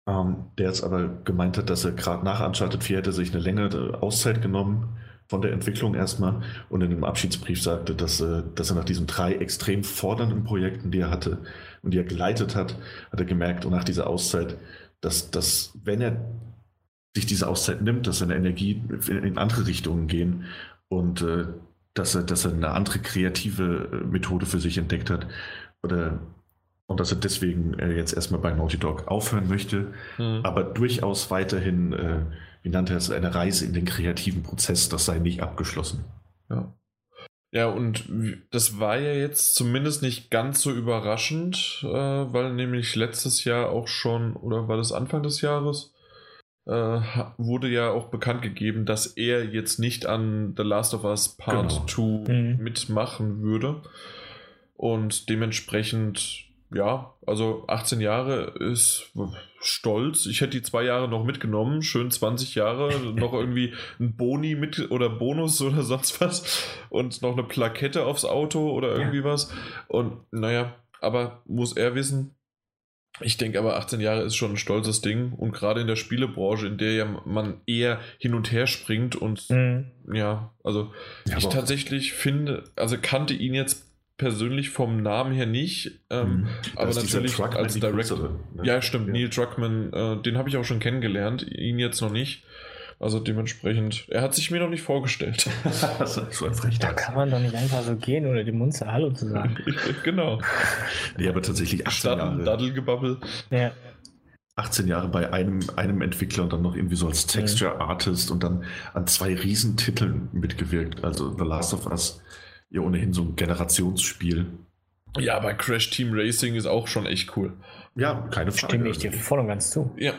ähm, der jetzt aber gemeint hat, dass er gerade nach Uncharted 4 hätte sich eine längere Auszeit genommen von der Entwicklung erstmal und in dem Abschiedsbrief sagte, dass, äh, dass er nach diesen drei extrem fordernden Projekten, die er hatte und die er geleitet hat, hat er gemerkt und nach dieser Auszeit, dass, dass wenn er sich diese Auszeit nimmt, dass seine Energie in andere Richtungen gehen und äh, dass, er, dass er eine andere kreative äh, Methode für sich entdeckt hat oder und dass er deswegen jetzt erstmal bei Naughty Dog aufhören möchte, mhm. aber durchaus weiterhin wie nannte er es, eine Reise in den kreativen Prozess, das sei nicht abgeschlossen. Ja. Ja, und das war ja jetzt zumindest nicht ganz so überraschend, äh, weil nämlich letztes Jahr auch schon, oder war das Anfang des Jahres, äh, wurde ja auch bekannt gegeben, dass er jetzt nicht an The Last of Us Part 2 genau. mhm. mitmachen würde. Und dementsprechend ja, also 18 Jahre ist stolz. Ich hätte die zwei Jahre noch mitgenommen, schön 20 Jahre, noch irgendwie ein Boni mit oder Bonus oder sonst was und noch eine Plakette aufs Auto oder irgendwie ja. was. Und naja, aber muss er wissen. Ich denke aber, 18 Jahre ist schon ein stolzes Ding und gerade in der Spielebranche, in der ja man eher hin und her springt und mhm. ja, also ja, ich tatsächlich finde, also kannte ihn jetzt persönlich vom Namen her nicht, ähm, mhm. aber natürlich als Director. Ne? Ja, stimmt, ja. Neil Druckmann, äh, den habe ich auch schon kennengelernt, ihn jetzt noch nicht. Also dementsprechend, er hat sich mir noch nicht vorgestellt. so ein Da kann man doch nicht einfach so gehen oder dem Munster Hallo zu sagen. genau. Nee, aber tatsächlich 18 Statt Jahre. Daddelgebabbel. Ja. 18 Jahre bei einem, einem Entwickler und dann noch irgendwie so als Texture. Artist und dann an zwei Riesentiteln mitgewirkt. Also The Last of Us ja ohnehin so ein Generationsspiel. Ja, aber Crash Team Racing ist auch schon echt cool. Ja, keine Frage. Stimme ich dir voll und ganz zu. Ja,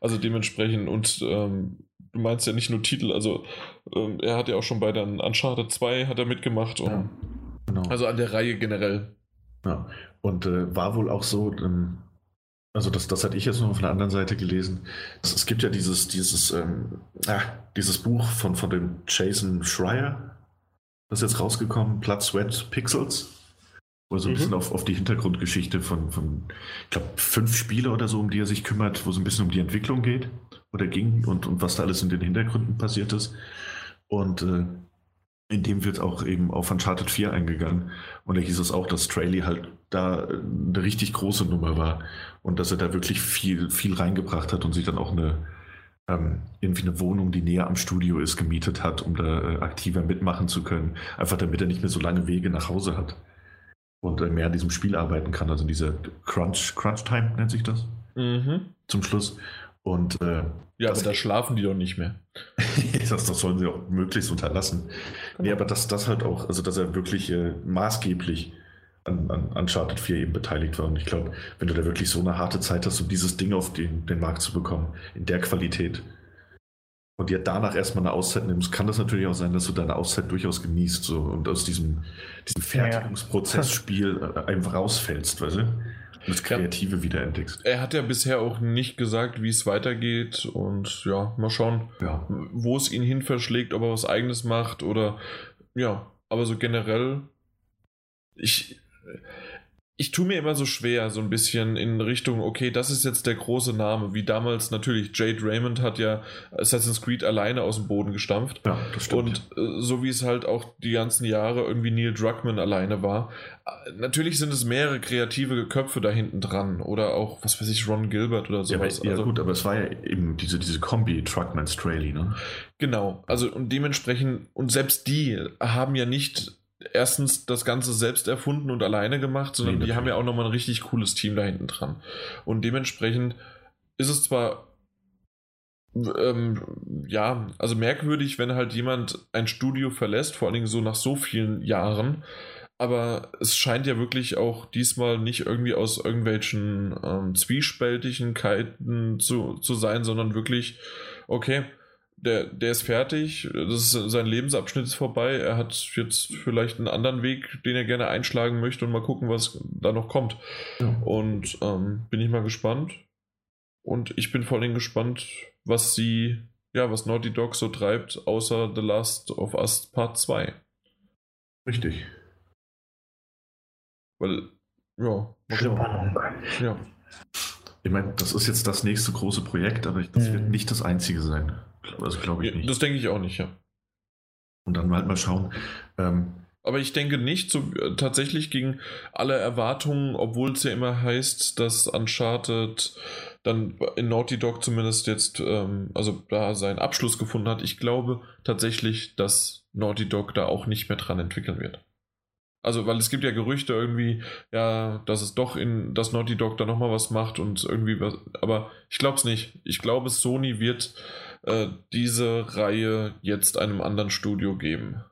also dementsprechend und ähm, du meinst ja nicht nur Titel, also ähm, er hat ja auch schon bei dann Uncharted 2 hat er mitgemacht. Und, ja, genau. Also an der Reihe generell. Ja, und äh, war wohl auch so, ähm, also das, das hatte ich jetzt noch von der anderen Seite gelesen. Es, es gibt ja dieses, dieses, ähm, ah, dieses Buch von, von dem Jason Schreier, das ist jetzt rausgekommen, Blood, Sweat, Pixels. Wo er so ein mhm. bisschen auf, auf die Hintergrundgeschichte von, von ich glaube, fünf Spiele oder so, um die er sich kümmert, wo es ein bisschen um die Entwicklung geht oder ging und, und was da alles in den Hintergründen passiert ist. Und äh, in dem wird auch eben auf Uncharted 4 eingegangen. Und da hieß es auch, dass Straley halt da eine richtig große Nummer war und dass er da wirklich viel, viel reingebracht hat und sich dann auch eine, ähm, irgendwie eine Wohnung, die näher am Studio ist, gemietet hat, um da äh, aktiver mitmachen zu können. Einfach damit er nicht mehr so lange Wege nach Hause hat und äh, mehr an diesem Spiel arbeiten kann. Also diese Crunch, Crunch Time nennt sich das. Mhm. Zum Schluss. Und, äh, ja, aber da schlafen die doch nicht mehr. das, das, sollen sie auch möglichst unterlassen. Genau. Nee, aber das, das halt auch, also dass er wirklich äh, maßgeblich an, an Uncharted 4 eben beteiligt war. Und ich glaube, wenn du da wirklich so eine harte Zeit hast, um dieses Ding auf den, den Markt zu bekommen, in der Qualität, und dir danach erstmal eine Auszeit nimmst, kann das natürlich auch sein, dass du deine Auszeit durchaus genießt so, und aus diesem, diesem Fertigungsprozessspiel ja. Einfach rausfällst, weißt du? Und das Kreative ja. wieder entdeckst. Er hat ja bisher auch nicht gesagt, wie es weitergeht und ja, mal schauen, ja. wo es ihn hin verschlägt, ob er was eigenes macht oder ja, aber so generell, ich ich tue mir immer so schwer, so ein bisschen in Richtung, okay, das ist jetzt der große Name, wie damals natürlich Jade Raymond hat ja Assassin's Creed alleine aus dem Boden gestampft. Ja, das stimmt. Und äh, so wie es halt auch die ganzen Jahre irgendwie Neil Druckmann alleine war. Äh, natürlich sind es mehrere kreative Köpfe da hinten dran oder auch, was weiß ich, Ron Gilbert oder sowas. Ja, ja also, gut, aber es war ja eben diese, diese Kombi Truckman Straley, ne? Genau, also und dementsprechend, und selbst die haben ja nicht erstens das Ganze selbst erfunden und alleine gemacht, sondern nee, die haben ja auch nochmal ein richtig cooles Team da hinten dran. Und dementsprechend ist es zwar ähm, ja, also merkwürdig, wenn halt jemand ein Studio verlässt, vor allen Dingen so nach so vielen Jahren. Aber es scheint ja wirklich auch diesmal nicht irgendwie aus irgendwelchen ähm, Zwiespältigkeiten zu, zu sein, sondern wirklich, okay, der, der ist fertig, das ist, sein Lebensabschnitt ist vorbei, er hat jetzt vielleicht einen anderen Weg, den er gerne einschlagen möchte und mal gucken, was da noch kommt. Ja. Und ähm, bin ich mal gespannt. Und ich bin vor allem gespannt, was sie, ja, was Naughty Dog so treibt, außer The Last of Us Part 2. Richtig. Weil, ja, Spannung. Ja. Ich meine, das ist jetzt das nächste große Projekt, aber das hm. wird nicht das einzige sein. Also glaube ich nicht. Das denke ich auch nicht, ja. Und dann halt mal schauen. Ähm, aber ich denke nicht, so äh, tatsächlich gegen alle Erwartungen, obwohl es ja immer heißt, dass Uncharted dann in Naughty Dog zumindest jetzt, ähm, also da seinen Abschluss gefunden hat. Ich glaube tatsächlich, dass Naughty Dog da auch nicht mehr dran entwickeln wird. Also, weil es gibt ja Gerüchte irgendwie, ja, dass es doch in, dass Naughty Dog da nochmal was macht und irgendwie was, aber ich glaube es nicht. Ich glaube, Sony wird äh, diese Reihe jetzt einem anderen Studio geben.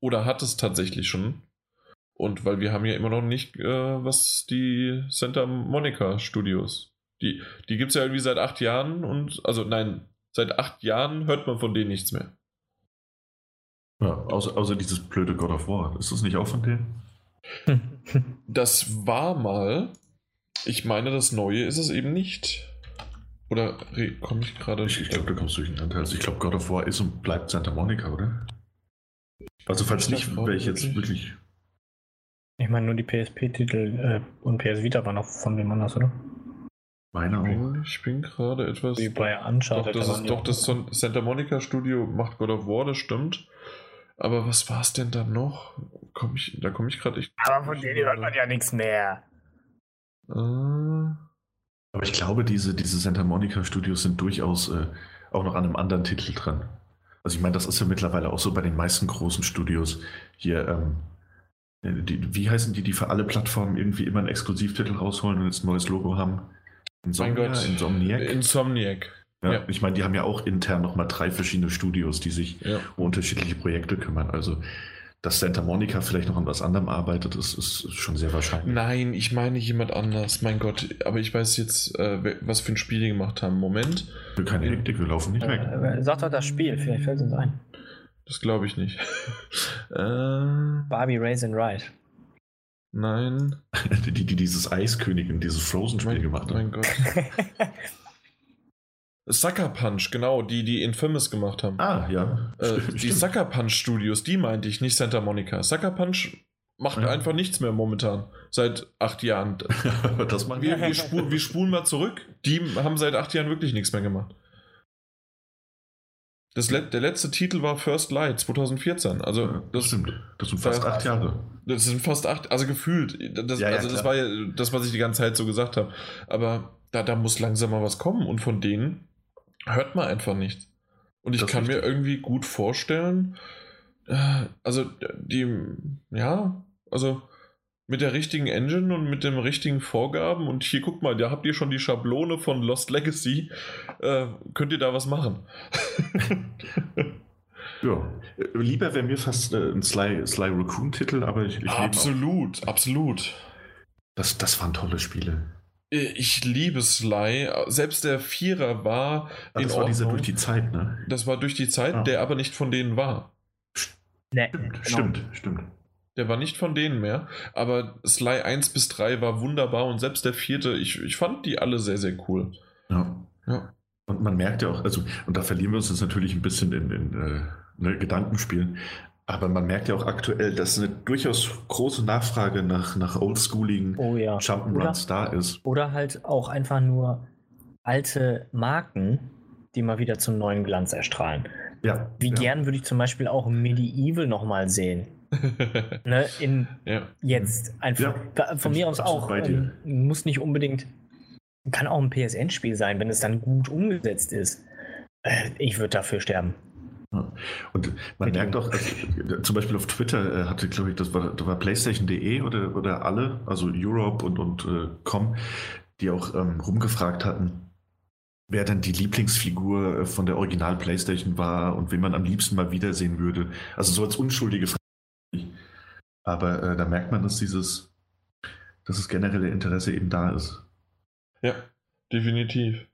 Oder hat es tatsächlich schon? Und weil wir haben ja immer noch nicht, äh, was die Santa Monica Studios. Die, die gibt es ja irgendwie seit acht Jahren und, also nein, seit acht Jahren hört man von denen nichts mehr. Ja, außer, außer dieses blöde God of War. Ist das nicht auch von denen? Das war mal. Ich meine, das Neue ist es eben nicht. Oder komme ich gerade. Ich, ich glaube, du kommst durcheinander. Also ich glaube, God of War ist und bleibt Santa Monica, oder? Also falls nicht, wäre ich jetzt wirklich. Ich meine, nur die PSP-Titel äh, und PS Vita waren auch von wem anders, oder? Meine auch. Ich bin gerade etwas. Wie bei Uncharted. Doch, das, ist, doch, das Santa Monica Studio macht God of War, das stimmt. Aber was war es denn dann noch? Komm ich, da komme ich gerade echt. Aber von denen hört man ja nichts mehr. Äh. Aber ich glaube, diese, diese Santa Monica Studios sind durchaus äh, auch noch an einem anderen Titel dran. Also ich meine, das ist ja mittlerweile auch so bei den meisten großen Studios. Hier, ähm, äh, die, wie heißen die, die für alle Plattformen irgendwie immer einen Exklusivtitel rausholen und jetzt ein neues Logo haben? Insomnia, mein Gott. Insomniac. Insomniac. Ja, ja. Ich meine, die haben ja auch intern nochmal drei verschiedene Studios, die sich ja. um unterschiedliche Projekte kümmern. Also dass Santa Monica vielleicht noch an was anderem arbeitet, ist, ist schon sehr wahrscheinlich. Nein, ich meine jemand anders. Mein Gott, aber ich weiß jetzt, äh, was für ein Spiel die gemacht haben. Moment. Wir keine Hektik, wir laufen nicht weg. Äh, sag doch das Spiel, vielleicht fällt es uns ein. Das glaube ich nicht. äh, Barbie Raisin Ride. Nein. die, die dieses Eiskönigin, dieses Frozen-Spiel gemacht haben. Mein Gott. Sucker Punch, genau, die die Infamous gemacht haben. Ah, ja. Äh, die Sucker Punch Studios, die meinte ich, nicht Santa Monica. Sucker Punch macht ja. einfach nichts mehr momentan. Seit acht Jahren. das wir, wir, spulen, wir spulen mal zurück. Die haben seit acht Jahren wirklich nichts mehr gemacht. Das, der letzte Titel war First Light 2014. Also ja, das stimmt. Das sind fast acht Jahre. Das sind fast acht, also gefühlt. Das, ja, ja, also das war ja das, was ich die ganze Zeit so gesagt habe. Aber da, da muss langsam mal was kommen. Und von denen hört man einfach nichts. Und ich das kann mir irgendwie gut vorstellen, äh, also die, ja, also mit der richtigen Engine und mit den richtigen Vorgaben und hier guckt mal, da habt ihr schon die Schablone von Lost Legacy, äh, könnt ihr da was machen. ja, lieber wäre mir fast äh, ein Sly, Sly Raccoon-Titel, aber ich, ich Absolut, absolut. Das, das waren tolle Spiele. Ich liebe Sly. Selbst der Vierer war. Ach, das war dieser durch die Zeit, ne? Das war durch die Zeit, ah. der aber nicht von denen war. Nee, stimmt, genau. stimmt, stimmt. Der war nicht von denen mehr. Aber Sly 1 bis 3 war wunderbar und selbst der vierte, ich, ich fand die alle sehr, sehr cool. Ja. ja. Und man merkt ja auch, also, und da verlieren wir uns jetzt natürlich ein bisschen in, in äh, ne, Gedankenspielen, aber man merkt ja auch aktuell, dass eine durchaus große Nachfrage nach, nach oldschooligen oh, ja. Jump'n'Runs da ist. Oder halt auch einfach nur alte Marken, die mal wieder zum neuen Glanz erstrahlen. Ja. Wie ja. gern würde ich zum Beispiel auch Medieval nochmal sehen. ne, in ja. jetzt einfach. Von mir aus auch. Ähm, muss nicht unbedingt. Kann auch ein PSN-Spiel sein, wenn es dann gut umgesetzt ist. Äh, ich würde dafür sterben. Und man Mit merkt auch, also, zum Beispiel auf Twitter äh, hatte, glaube ich, das war, das war PlayStation.de oder, oder alle, also Europe und, und äh, Com, die auch ähm, rumgefragt hatten, wer denn die Lieblingsfigur äh, von der Original PlayStation war und wen man am liebsten mal wiedersehen würde. Also so als unschuldige Frage. Aber äh, da merkt man, dass dieses, dass das generelle Interesse eben da ist. Ja, definitiv.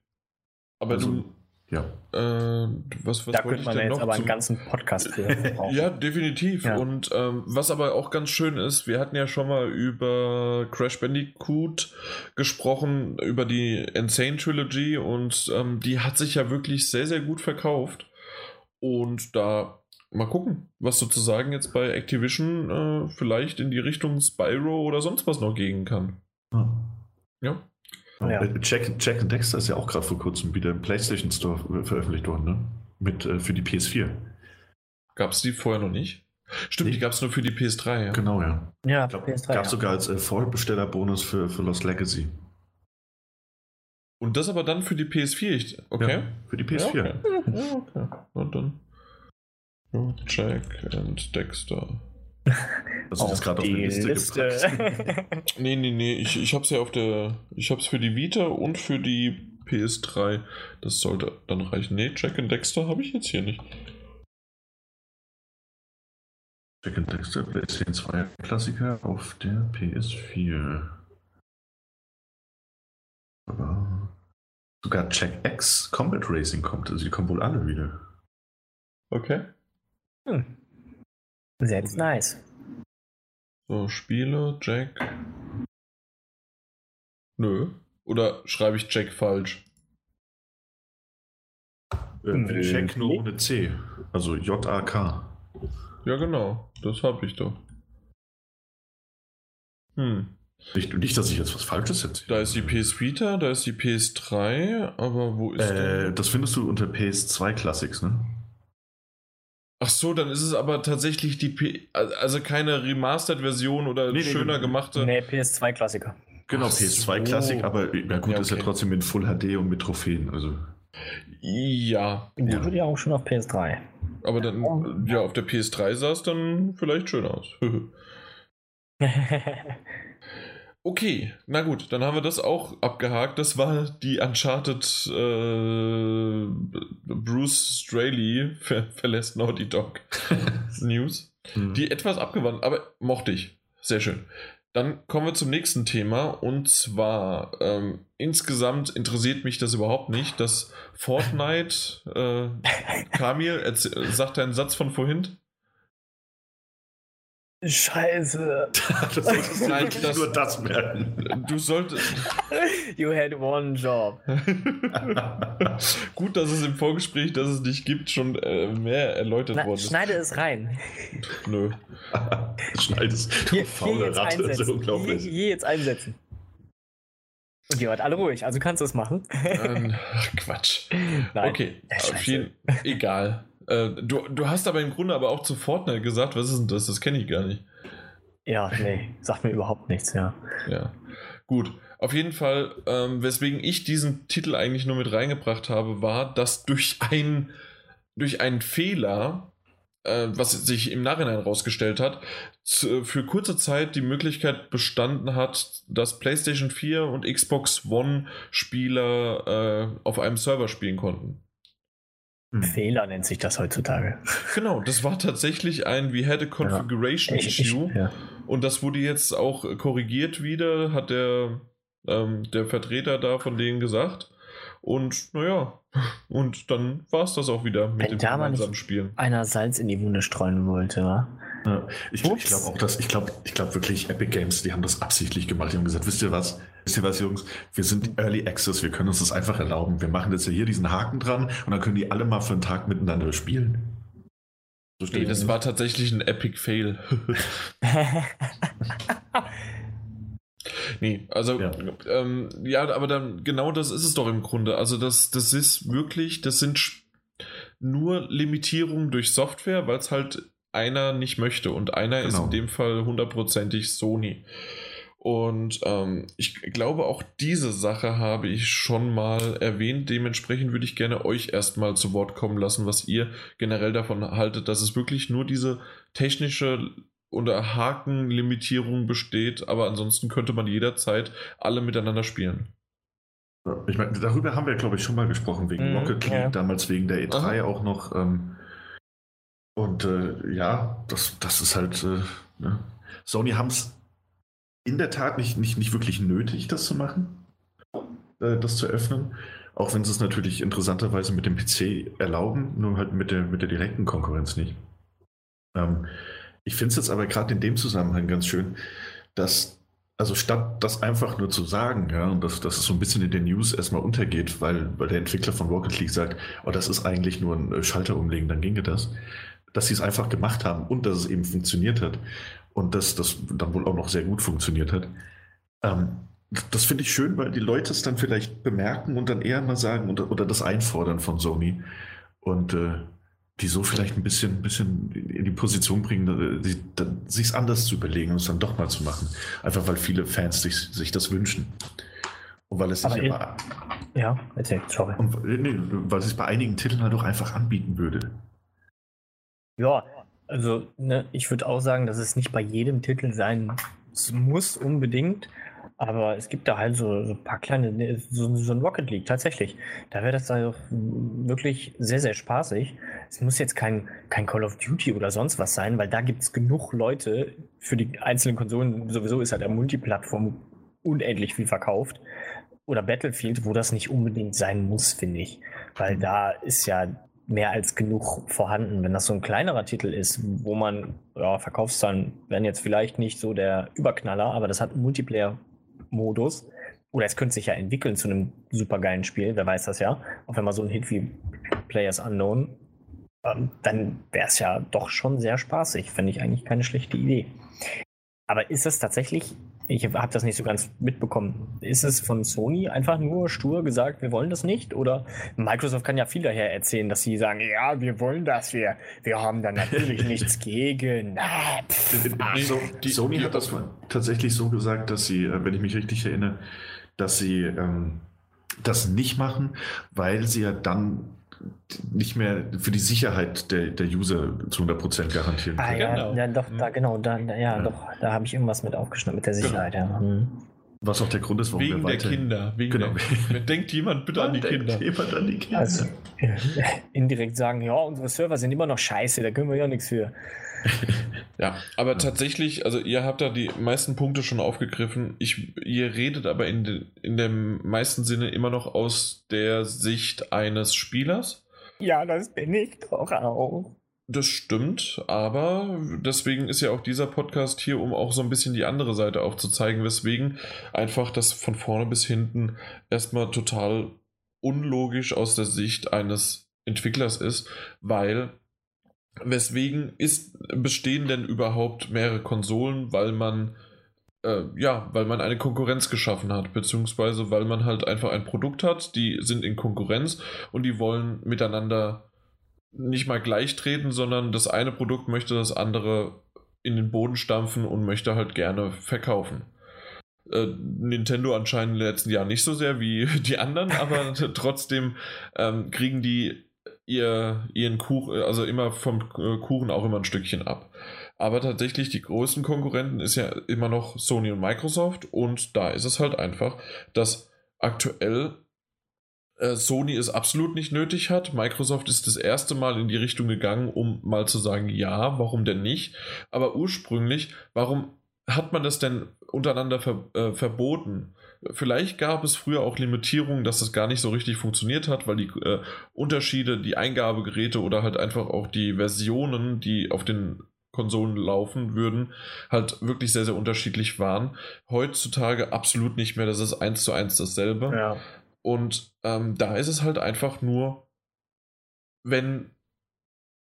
Aber also, du, ja. Äh, was, was da könnte man ja jetzt aber einen ganzen Podcast für brauchen. ja, definitiv. Ja. Und ähm, was aber auch ganz schön ist, wir hatten ja schon mal über Crash Bandicoot gesprochen, über die Insane Trilogy und ähm, die hat sich ja wirklich sehr, sehr gut verkauft. Und da mal gucken, was sozusagen jetzt bei Activision äh, vielleicht in die Richtung Spyro oder sonst was noch gehen kann. Ja. ja. Ja. Äh, Jack, Jack and Dexter ist ja auch gerade vor kurzem wieder im PlayStation Store veröffentlicht worden, ne? Mit, äh, für die PS4. Gab es die vorher noch nicht? Stimmt, nee. die gab es nur für die PS3, ja. Genau, ja. Ja, glaub, PS3. Gab es ja. sogar als äh, Vollbestellerbonus für, für Lost Legacy. Und das aber dann für die PS4, okay? Ja, für die PS4. Ja, okay. Ja, okay. Und dann. Jack and Dexter. Hast du das gerade auf die Liste, Liste. nee, nee, nee. Ich, ich hab's ja auf der. Ich hab's für die Vita und für die PS3. Das sollte dann reichen. Nee, Jack and Dexter habe ich jetzt hier nicht. Jack and Dexter PlayStation 2 Klassiker auf der PS4. Aber sogar Jack X Combat Racing kommt. Also die kommen wohl alle wieder. Okay. Hm. That's nice. So, Spiele, Jack. Nö. Oder schreibe ich Jack falsch? Äh, Jack nur ohne C. Also J-A-K. Ja, genau. Das habe ich doch. Hm. Nicht, nicht, dass ich jetzt was Falsches erzähle. Da ist die PS Vita, da ist die PS3, aber wo ist äh, Das findest du unter PS2 Classics, ne? Ach so, dann ist es aber tatsächlich die P also keine Remastered-Version oder nee, schöner nee, gemachte. Nee, PS2-Klassiker. Genau, PS2-Klassik, aber ja gut, ja, okay. ist ja trotzdem mit Full HD und mit Trophäen. Also. Ja. Die ja. ja auch schon auf PS3. Aber dann, ja, auf der PS3 sah es dann vielleicht schön aus. Okay, na gut, dann haben wir das auch abgehakt. Das war die Uncharted äh, Bruce Straley ver verlässt Naughty Dog News. Mhm. Die etwas abgewandt, aber mochte ich. Sehr schön. Dann kommen wir zum nächsten Thema und zwar ähm, insgesamt interessiert mich das überhaupt nicht, dass Fortnite, äh, Kamil, sagt deinen Satz von vorhin? Scheiße. das solltest du Nein, das, nur das merken. Du solltest. You had one job. Gut, dass es im Vorgespräch, dass es dich gibt, schon äh, mehr erläutert Na, worden ist. Schneide es rein. Nö. Schneide es. Du hier, faule hier Ratte, das ist unglaublich. Hier, hier jetzt einsetzen. Und ihr wart alle ruhig, also kannst du es machen. Ähm, Quatsch. Nein. Okay, jeden egal. Äh, du, du hast aber im Grunde aber auch zu Fortnite gesagt, was ist denn das? Das kenne ich gar nicht. Ja, nee, sagt mir überhaupt nichts, ja. Ja, gut. Auf jeden Fall, ähm, weswegen ich diesen Titel eigentlich nur mit reingebracht habe, war, dass durch, ein, durch einen Fehler, äh, was sich im Nachhinein herausgestellt hat, zu, für kurze Zeit die Möglichkeit bestanden hat, dass PlayStation 4 und Xbox One Spieler äh, auf einem Server spielen konnten. Hm. Fehler nennt sich das heutzutage. Genau, das war tatsächlich ein We had a configuration ja. issue. Ich, ja. Und das wurde jetzt auch korrigiert wieder, hat der, ähm, der Vertreter da von denen gesagt. Und naja, und dann war es das auch wieder mit Wenn dem gemeinsamen Spielen. Einer Salz in die Wunde streuen wollte, wa? Ja, ich, ich glaube auch, dass ich glaube, ich glaube wirklich, Epic Games, die haben das absichtlich gemacht. Die haben gesagt, wisst ihr was? Wisst ihr was, Jungs? Wir sind Early Access, wir können uns das einfach erlauben. Wir machen jetzt hier diesen Haken dran und dann können die alle mal für einen Tag miteinander spielen. So nee, das war tatsächlich ein Epic Fail. nee, also ja. Ähm, ja, aber dann genau das ist es doch im Grunde. Also das, das ist wirklich, das sind nur Limitierungen durch Software, weil es halt einer nicht möchte und einer genau. ist in dem Fall hundertprozentig Sony. Und ähm, ich glaube, auch diese Sache habe ich schon mal erwähnt. Dementsprechend würde ich gerne euch erstmal zu Wort kommen lassen, was ihr generell davon haltet, dass es wirklich nur diese technische oder Hakenlimitierung besteht, aber ansonsten könnte man jederzeit alle miteinander spielen. Ich meine, darüber haben wir, glaube ich, schon mal gesprochen, wegen mhm, Rocket League, ja. damals wegen der E3 Aha. auch noch. Ähm, und äh, ja, das, das ist halt. Äh, ne? Sony haben es in der Tat nicht, nicht, nicht wirklich nötig, das zu machen, äh, das zu öffnen. Auch wenn sie es natürlich interessanterweise mit dem PC erlauben, nur halt mit der, mit der direkten Konkurrenz nicht. Ähm, ich finde es jetzt aber gerade in dem Zusammenhang ganz schön, dass, also statt das einfach nur zu sagen, ja, und dass, dass es so ein bisschen in den News erstmal untergeht, weil, weil der Entwickler von Rocket League sagt, oh, das ist eigentlich nur ein Schalter umlegen, dann ginge das, dass sie es einfach gemacht haben und dass es eben funktioniert hat und dass das dann wohl auch noch sehr gut funktioniert hat. Ähm, das finde ich schön, weil die Leute es dann vielleicht bemerken und dann eher mal sagen oder, oder das einfordern von Sony und äh, die so vielleicht ein bisschen, bisschen in die Position bringen, sich es anders zu überlegen und es dann doch mal zu machen. Einfach weil viele Fans sich, sich das wünschen. Und weil es sich aber ja, ja, erzähl, sorry. Und, nee, weil es sich bei einigen Titeln halt auch einfach anbieten würde. Ja, also ne, ich würde auch sagen, dass es nicht bei jedem Titel sein muss unbedingt. Aber es gibt da halt so, so ein paar kleine, ne, so, so, ein Rocket League tatsächlich. Da wäre das also wirklich sehr, sehr spaßig. Es muss jetzt kein, kein Call of Duty oder sonst was sein, weil da gibt es genug Leute für die einzelnen Konsolen. Sowieso ist halt der Multiplattform unendlich viel verkauft. Oder Battlefield, wo das nicht unbedingt sein muss, finde ich. Weil da ist ja mehr als genug vorhanden. Wenn das so ein kleinerer Titel ist, wo man, ja, Verkaufszahlen werden jetzt vielleicht nicht so der Überknaller, aber das hat einen Multiplayer-Modus. Oder es könnte sich ja entwickeln zu einem supergeilen Spiel, wer weiß das ja. Auch wenn man so einen Hit wie Players Unknown, ähm, dann wäre es ja doch schon sehr spaßig. Fände ich eigentlich keine schlechte Idee. Aber ist es tatsächlich ich habe das nicht so ganz mitbekommen. Ist es von Sony einfach nur stur gesagt, wir wollen das nicht? Oder Microsoft kann ja viel daher erzählen, dass sie sagen, ja, wir wollen das, wir, wir haben da natürlich nichts gegen. Na, pff, so, die, Sony hat das tatsächlich so gesagt, dass sie, äh, wenn ich mich richtig erinnere, dass sie ähm, das nicht machen, weil sie ja dann nicht mehr für die Sicherheit der, der User zu 100% garantieren. Ah, ja, genau. ja, doch, da, genau, da, ja, ja. doch, da habe ich irgendwas mit aufgeschnitten, mit der Sicherheit, genau. ja. Hm. Was auch der Grund ist, warum wegen wir der Kinder. Wegen genau. der, denkt jemand bitte an die Kinder. Jemand an die Kinder. Also, indirekt sagen, ja, unsere Server sind immer noch scheiße, da können wir ja nichts für. Ja, aber tatsächlich, also ihr habt da die meisten Punkte schon aufgegriffen. Ich, ihr redet aber in, de, in dem meisten Sinne immer noch aus der Sicht eines Spielers. Ja, das bin ich doch auch. Das stimmt, aber deswegen ist ja auch dieser Podcast hier, um auch so ein bisschen die andere Seite aufzuzeigen, weswegen einfach das von vorne bis hinten erstmal total unlogisch aus der Sicht eines Entwicklers ist, weil weswegen ist, bestehen denn überhaupt mehrere Konsolen, weil man äh, ja, weil man eine Konkurrenz geschaffen hat, beziehungsweise weil man halt einfach ein Produkt hat, die sind in Konkurrenz und die wollen miteinander nicht mal gleich treten, sondern das eine Produkt möchte das andere in den Boden stampfen und möchte halt gerne verkaufen. Äh, Nintendo anscheinend in den letzten Jahren nicht so sehr wie die anderen, aber trotzdem ähm, kriegen die ihr, ihren Kuchen, also immer vom äh, Kuchen auch immer ein Stückchen ab. Aber tatsächlich die größten Konkurrenten ist ja immer noch Sony und Microsoft und da ist es halt einfach, dass aktuell äh, Sony es absolut nicht nötig hat. Microsoft ist das erste Mal in die Richtung gegangen, um mal zu sagen, ja, warum denn nicht? Aber ursprünglich, warum hat man das denn untereinander ver äh, verboten? Vielleicht gab es früher auch Limitierungen, dass das gar nicht so richtig funktioniert hat, weil die äh, Unterschiede, die Eingabegeräte oder halt einfach auch die Versionen, die auf den Konsolen laufen würden, halt wirklich sehr, sehr unterschiedlich waren. Heutzutage absolut nicht mehr, das ist eins zu eins dasselbe. Ja. Und ähm, da ist es halt einfach nur, wenn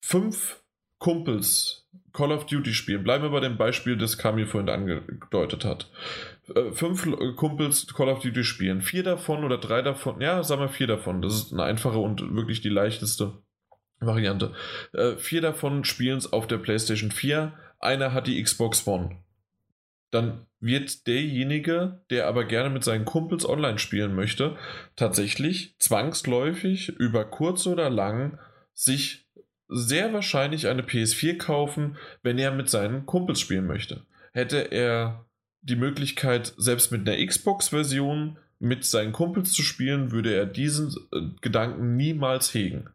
fünf Kumpels Call of Duty spielen, bleiben wir bei dem Beispiel, das Kami vorhin angedeutet hat. Äh, fünf Kumpels Call of Duty spielen, vier davon oder drei davon, ja, sagen wir vier davon, das ist eine einfache und wirklich die leichteste Variante. Äh, vier davon spielen es auf der PlayStation 4, einer hat die Xbox One dann wird derjenige, der aber gerne mit seinen Kumpels online spielen möchte, tatsächlich zwangsläufig über kurz oder lang sich sehr wahrscheinlich eine PS4 kaufen, wenn er mit seinen Kumpels spielen möchte. Hätte er die Möglichkeit, selbst mit einer Xbox-Version mit seinen Kumpels zu spielen, würde er diesen äh, Gedanken niemals hegen.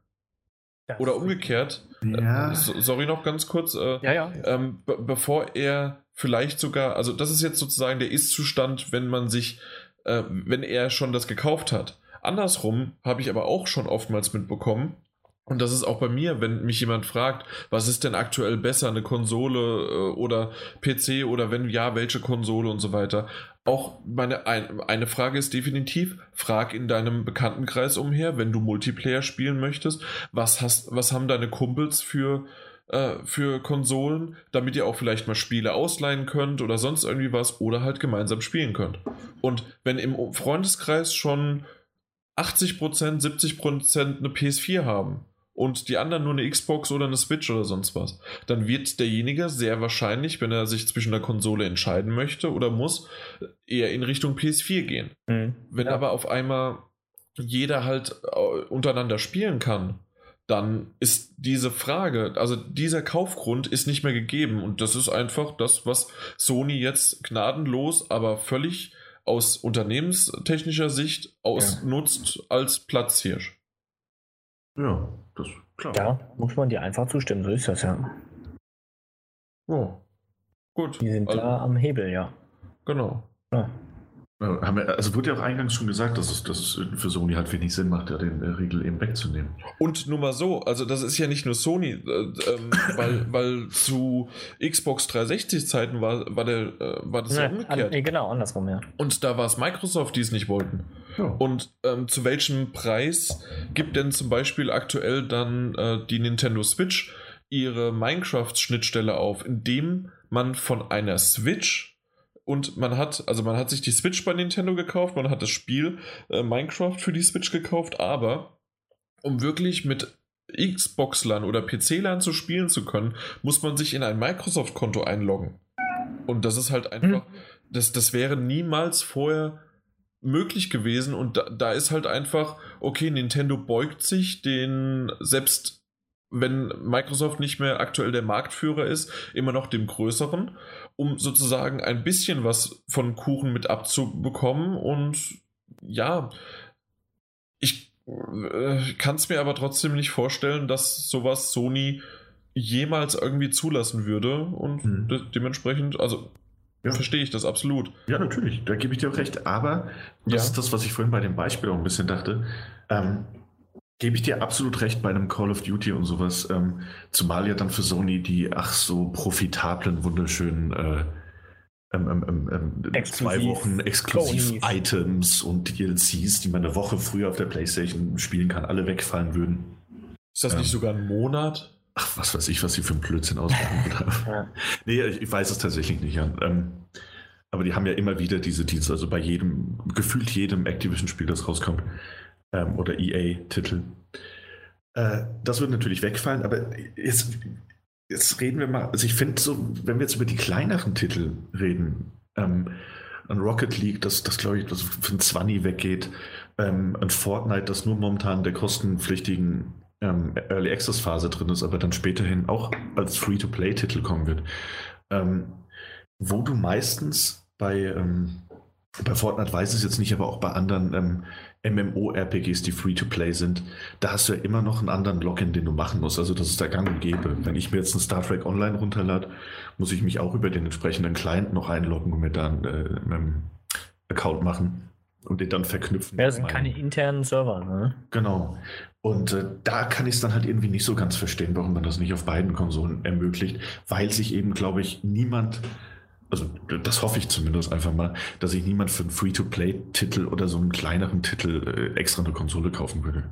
Das Oder umgekehrt, ja. äh, sorry noch ganz kurz, äh, ja, ja. Ähm, bevor er vielleicht sogar, also das ist jetzt sozusagen der Ist-Zustand, wenn man sich, äh, wenn er schon das gekauft hat. Andersrum habe ich aber auch schon oftmals mitbekommen, und das ist auch bei mir, wenn mich jemand fragt, was ist denn aktuell besser, eine Konsole äh, oder PC oder wenn ja, welche Konsole und so weiter. Auch meine ein, eine Frage ist definitiv, frag in deinem Bekanntenkreis umher, wenn du Multiplayer spielen möchtest, was hast, was haben deine Kumpels für äh, für Konsolen, damit ihr auch vielleicht mal Spiele ausleihen könnt oder sonst irgendwie was oder halt gemeinsam spielen könnt. Und wenn im Freundeskreis schon 80%, 70% eine PS4 haben und die anderen nur eine Xbox oder eine Switch oder sonst was, dann wird derjenige sehr wahrscheinlich, wenn er sich zwischen der Konsole entscheiden möchte oder muss, eher in Richtung PS4 gehen. Mhm. Wenn ja. aber auf einmal jeder halt äh, untereinander spielen kann dann ist diese Frage, also dieser Kaufgrund ist nicht mehr gegeben und das ist einfach das, was Sony jetzt gnadenlos, aber völlig aus unternehmenstechnischer Sicht ausnutzt ja. als Platzhirsch. Ja, das ist klar. Ja, muss man dir einfach zustimmen, so ist das ja. Oh. Gut. Die sind also, da am Hebel, ja. Genau. Ja. Also wurde ja auch eingangs schon gesagt, dass es, dass es für Sony halt wenig Sinn macht, ja, den äh, Riegel eben wegzunehmen. Und nur mal so, also das ist ja nicht nur Sony, äh, ähm, weil, weil zu Xbox 360 Zeiten war, war, der, äh, war das ja, ja umgekehrt. An, genau, andersrum, ja. Und da war es Microsoft, die es nicht wollten. Ja. Und ähm, zu welchem Preis gibt denn zum Beispiel aktuell dann äh, die Nintendo Switch ihre Minecraft-Schnittstelle auf, indem man von einer Switch und man hat, also man hat sich die Switch bei Nintendo gekauft, man hat das Spiel äh, Minecraft für die Switch gekauft, aber um wirklich mit Xbox-LAN oder PC-LAN zu spielen zu können, muss man sich in ein Microsoft-Konto einloggen. Und das ist halt einfach, mhm. das, das wäre niemals vorher möglich gewesen und da, da ist halt einfach, okay, Nintendo beugt sich den selbst wenn Microsoft nicht mehr aktuell der Marktführer ist, immer noch dem größeren, um sozusagen ein bisschen was von Kuchen mit abzubekommen. Und ja, ich äh, kann es mir aber trotzdem nicht vorstellen, dass sowas Sony jemals irgendwie zulassen würde. Und hm. de dementsprechend, also ja. verstehe ich das absolut. Ja, natürlich, da gebe ich dir auch recht. Aber das ja. ist das, was ich vorhin bei dem Beispiel auch ein bisschen dachte. Ähm, gebe ich dir absolut recht bei einem Call of Duty und sowas. Ähm, zumal ja dann für Sony die ach so profitablen, wunderschönen äh, ähm, ähm, ähm, ähm zwei Wochen Exklusiv-Items und DLCs, die man eine Woche früher auf der Playstation spielen kann, alle wegfallen würden. Ist das nicht sogar ein Monat? Ach, was weiß ich, was sie für einen Blödsinn ausmachen. ja. Nee, ich, ich, weiß es tatsächlich nicht. Ja. aber die haben ja immer wieder diese Dienste, also bei jedem, gefühlt jedem Activision-Spiel, das rauskommt, ähm, oder EA-Titel. Äh, das wird natürlich wegfallen, aber jetzt, jetzt reden wir mal, also ich finde so, wenn wir jetzt über die kleineren Titel reden, ähm, ein Rocket League, das, das glaube ich, das für ein 20 weggeht, ähm, ein Fortnite, das nur momentan der kostenpflichtigen ähm, Early Access Phase drin ist, aber dann späterhin auch als Free-to-Play-Titel kommen wird, ähm, wo du meistens bei, ähm, bei Fortnite weiß es jetzt nicht, aber auch bei anderen ähm, MMO-RPGs, die Free-to-Play sind, da hast du ja immer noch einen anderen Login, den du machen musst. Also das ist da gang und gäbe. Wenn ich mir jetzt ein Star Trek Online runterlade, muss ich mich auch über den entsprechenden Client noch einloggen und mir dann äh, einen Account machen und den dann verknüpfen. Ja, das sind keine internen Server, ne? Genau. Und äh, da kann ich es dann halt irgendwie nicht so ganz verstehen, warum man das nicht auf beiden Konsolen ermöglicht, weil sich eben, glaube ich, niemand also das hoffe ich zumindest einfach mal, dass sich niemand für einen Free-to-Play-Titel oder so einen kleineren Titel äh, extra eine Konsole kaufen würde.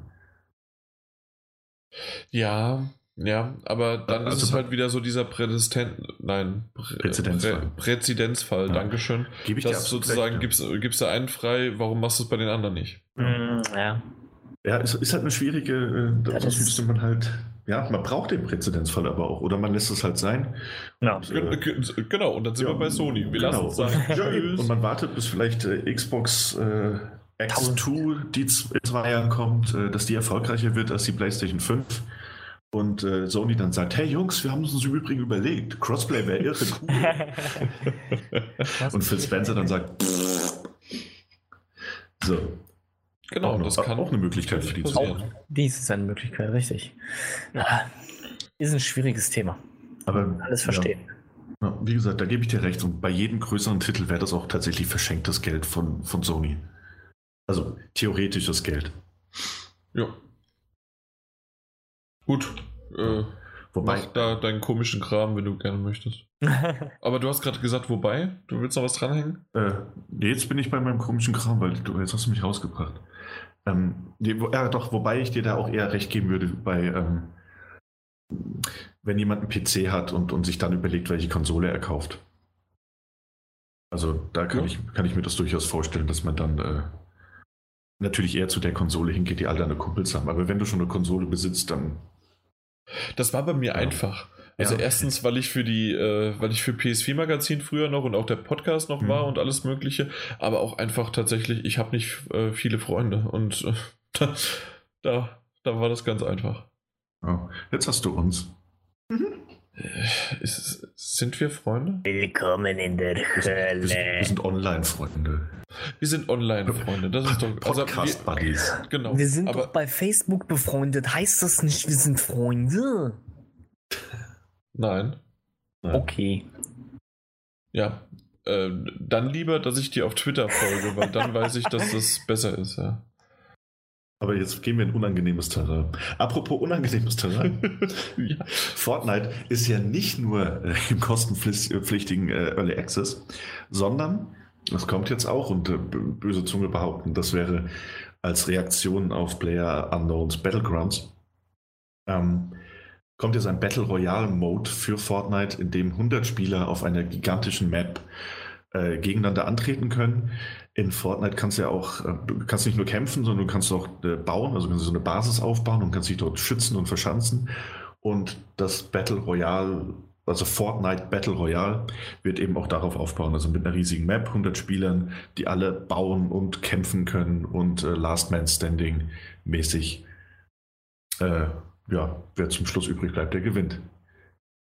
Ja, ja, aber dann also, ist es halt wieder so dieser Prädestent, nein, Prä Präzedenzfall. Prä Präzedenzfall, ja. Dankeschön. Gebe ich das sozusagen, gibst, gibst du einen frei, warum machst du es bei den anderen nicht? Mm, ja. Ja, es ist halt eine schwierige, äh, das, müsste man halt ja, man braucht den Präzedenzfall aber auch. Oder man lässt es halt sein. Ja. Und, äh, genau, und dann sind ja, wir bei Sony. Wir genau. lassen es sein. Ja, und man wartet, bis vielleicht äh, Xbox äh, X2, die in zwei Jahren kommt, äh, dass die erfolgreicher wird als die PlayStation 5. Und äh, Sony dann sagt, hey Jungs, wir haben uns im Übrigen überlegt, Crossplay wäre irre cool. und Phil Spencer dann sagt, Pff. so, Genau, das kann auch eine Möglichkeit für die Auch dies ist eine Möglichkeit, richtig. Ja, ist ein schwieriges Thema. Aber alles verstehen. Ja. Wie gesagt, da gebe ich dir recht. Und bei jedem größeren Titel wäre das auch tatsächlich verschenktes Geld von, von Sony. Also theoretisches Geld. Ja. Gut. Äh, Wobei, Mach da deinen komischen Kram, wenn du gerne möchtest. Aber du hast gerade gesagt, wobei? Du willst noch was dranhängen? Äh, jetzt bin ich bei meinem komischen Kram, weil du, jetzt hast du mich rausgebracht. Ähm, ja, doch, wobei ich dir da auch eher recht geben würde, bei, ähm, wenn jemand einen PC hat und, und sich dann überlegt, welche Konsole er kauft. Also da kann, ja. ich, kann ich mir das durchaus vorstellen, dass man dann äh, natürlich eher zu der Konsole hingeht, die all deine Kumpels haben. Aber wenn du schon eine Konsole besitzt, dann. Das war bei mir ja. einfach. Also ja. erstens, weil ich für die, äh, weil ich für PS4 Magazin früher noch und auch der Podcast noch mhm. war und alles Mögliche, aber auch einfach tatsächlich, ich habe nicht äh, viele Freunde und äh, da, da, da, war das ganz einfach. Oh, jetzt hast du uns. Mhm. Ist, sind wir Freunde? Willkommen in der Hölle. Wir, wir sind Online-Freunde. Wir sind Online-Freunde. Das ist doch also Podcast-Buddies. Genau. Wir sind aber, doch bei Facebook befreundet. Heißt das nicht, wir sind Freunde? Nein. Okay. Ja. Äh, dann lieber, dass ich dir auf Twitter folge, weil dann weiß ich, dass das besser ist, ja. Aber jetzt gehen wir in unangenehmes Terrain. Apropos unangenehmes Terrain. ja. Fortnite ist ja nicht nur äh, im kostenpflichtigen äh, Early Access, sondern, das kommt jetzt auch, und äh, böse Zunge behaupten, das wäre als Reaktion auf Player Unknowns Battlegrounds, ähm, kommt jetzt ein Battle Royale Mode für Fortnite, in dem 100 Spieler auf einer gigantischen Map äh, gegeneinander antreten können. In Fortnite kannst du ja auch, äh, du kannst nicht nur kämpfen, sondern du kannst auch äh, bauen, also kannst du so eine Basis aufbauen und kannst dich dort schützen und verschanzen. Und das Battle Royale, also Fortnite Battle Royale, wird eben auch darauf aufbauen. Also mit einer riesigen Map, 100 Spielern, die alle bauen und kämpfen können und äh, Last Man Standing mäßig ja, wer zum Schluss übrig bleibt, der gewinnt.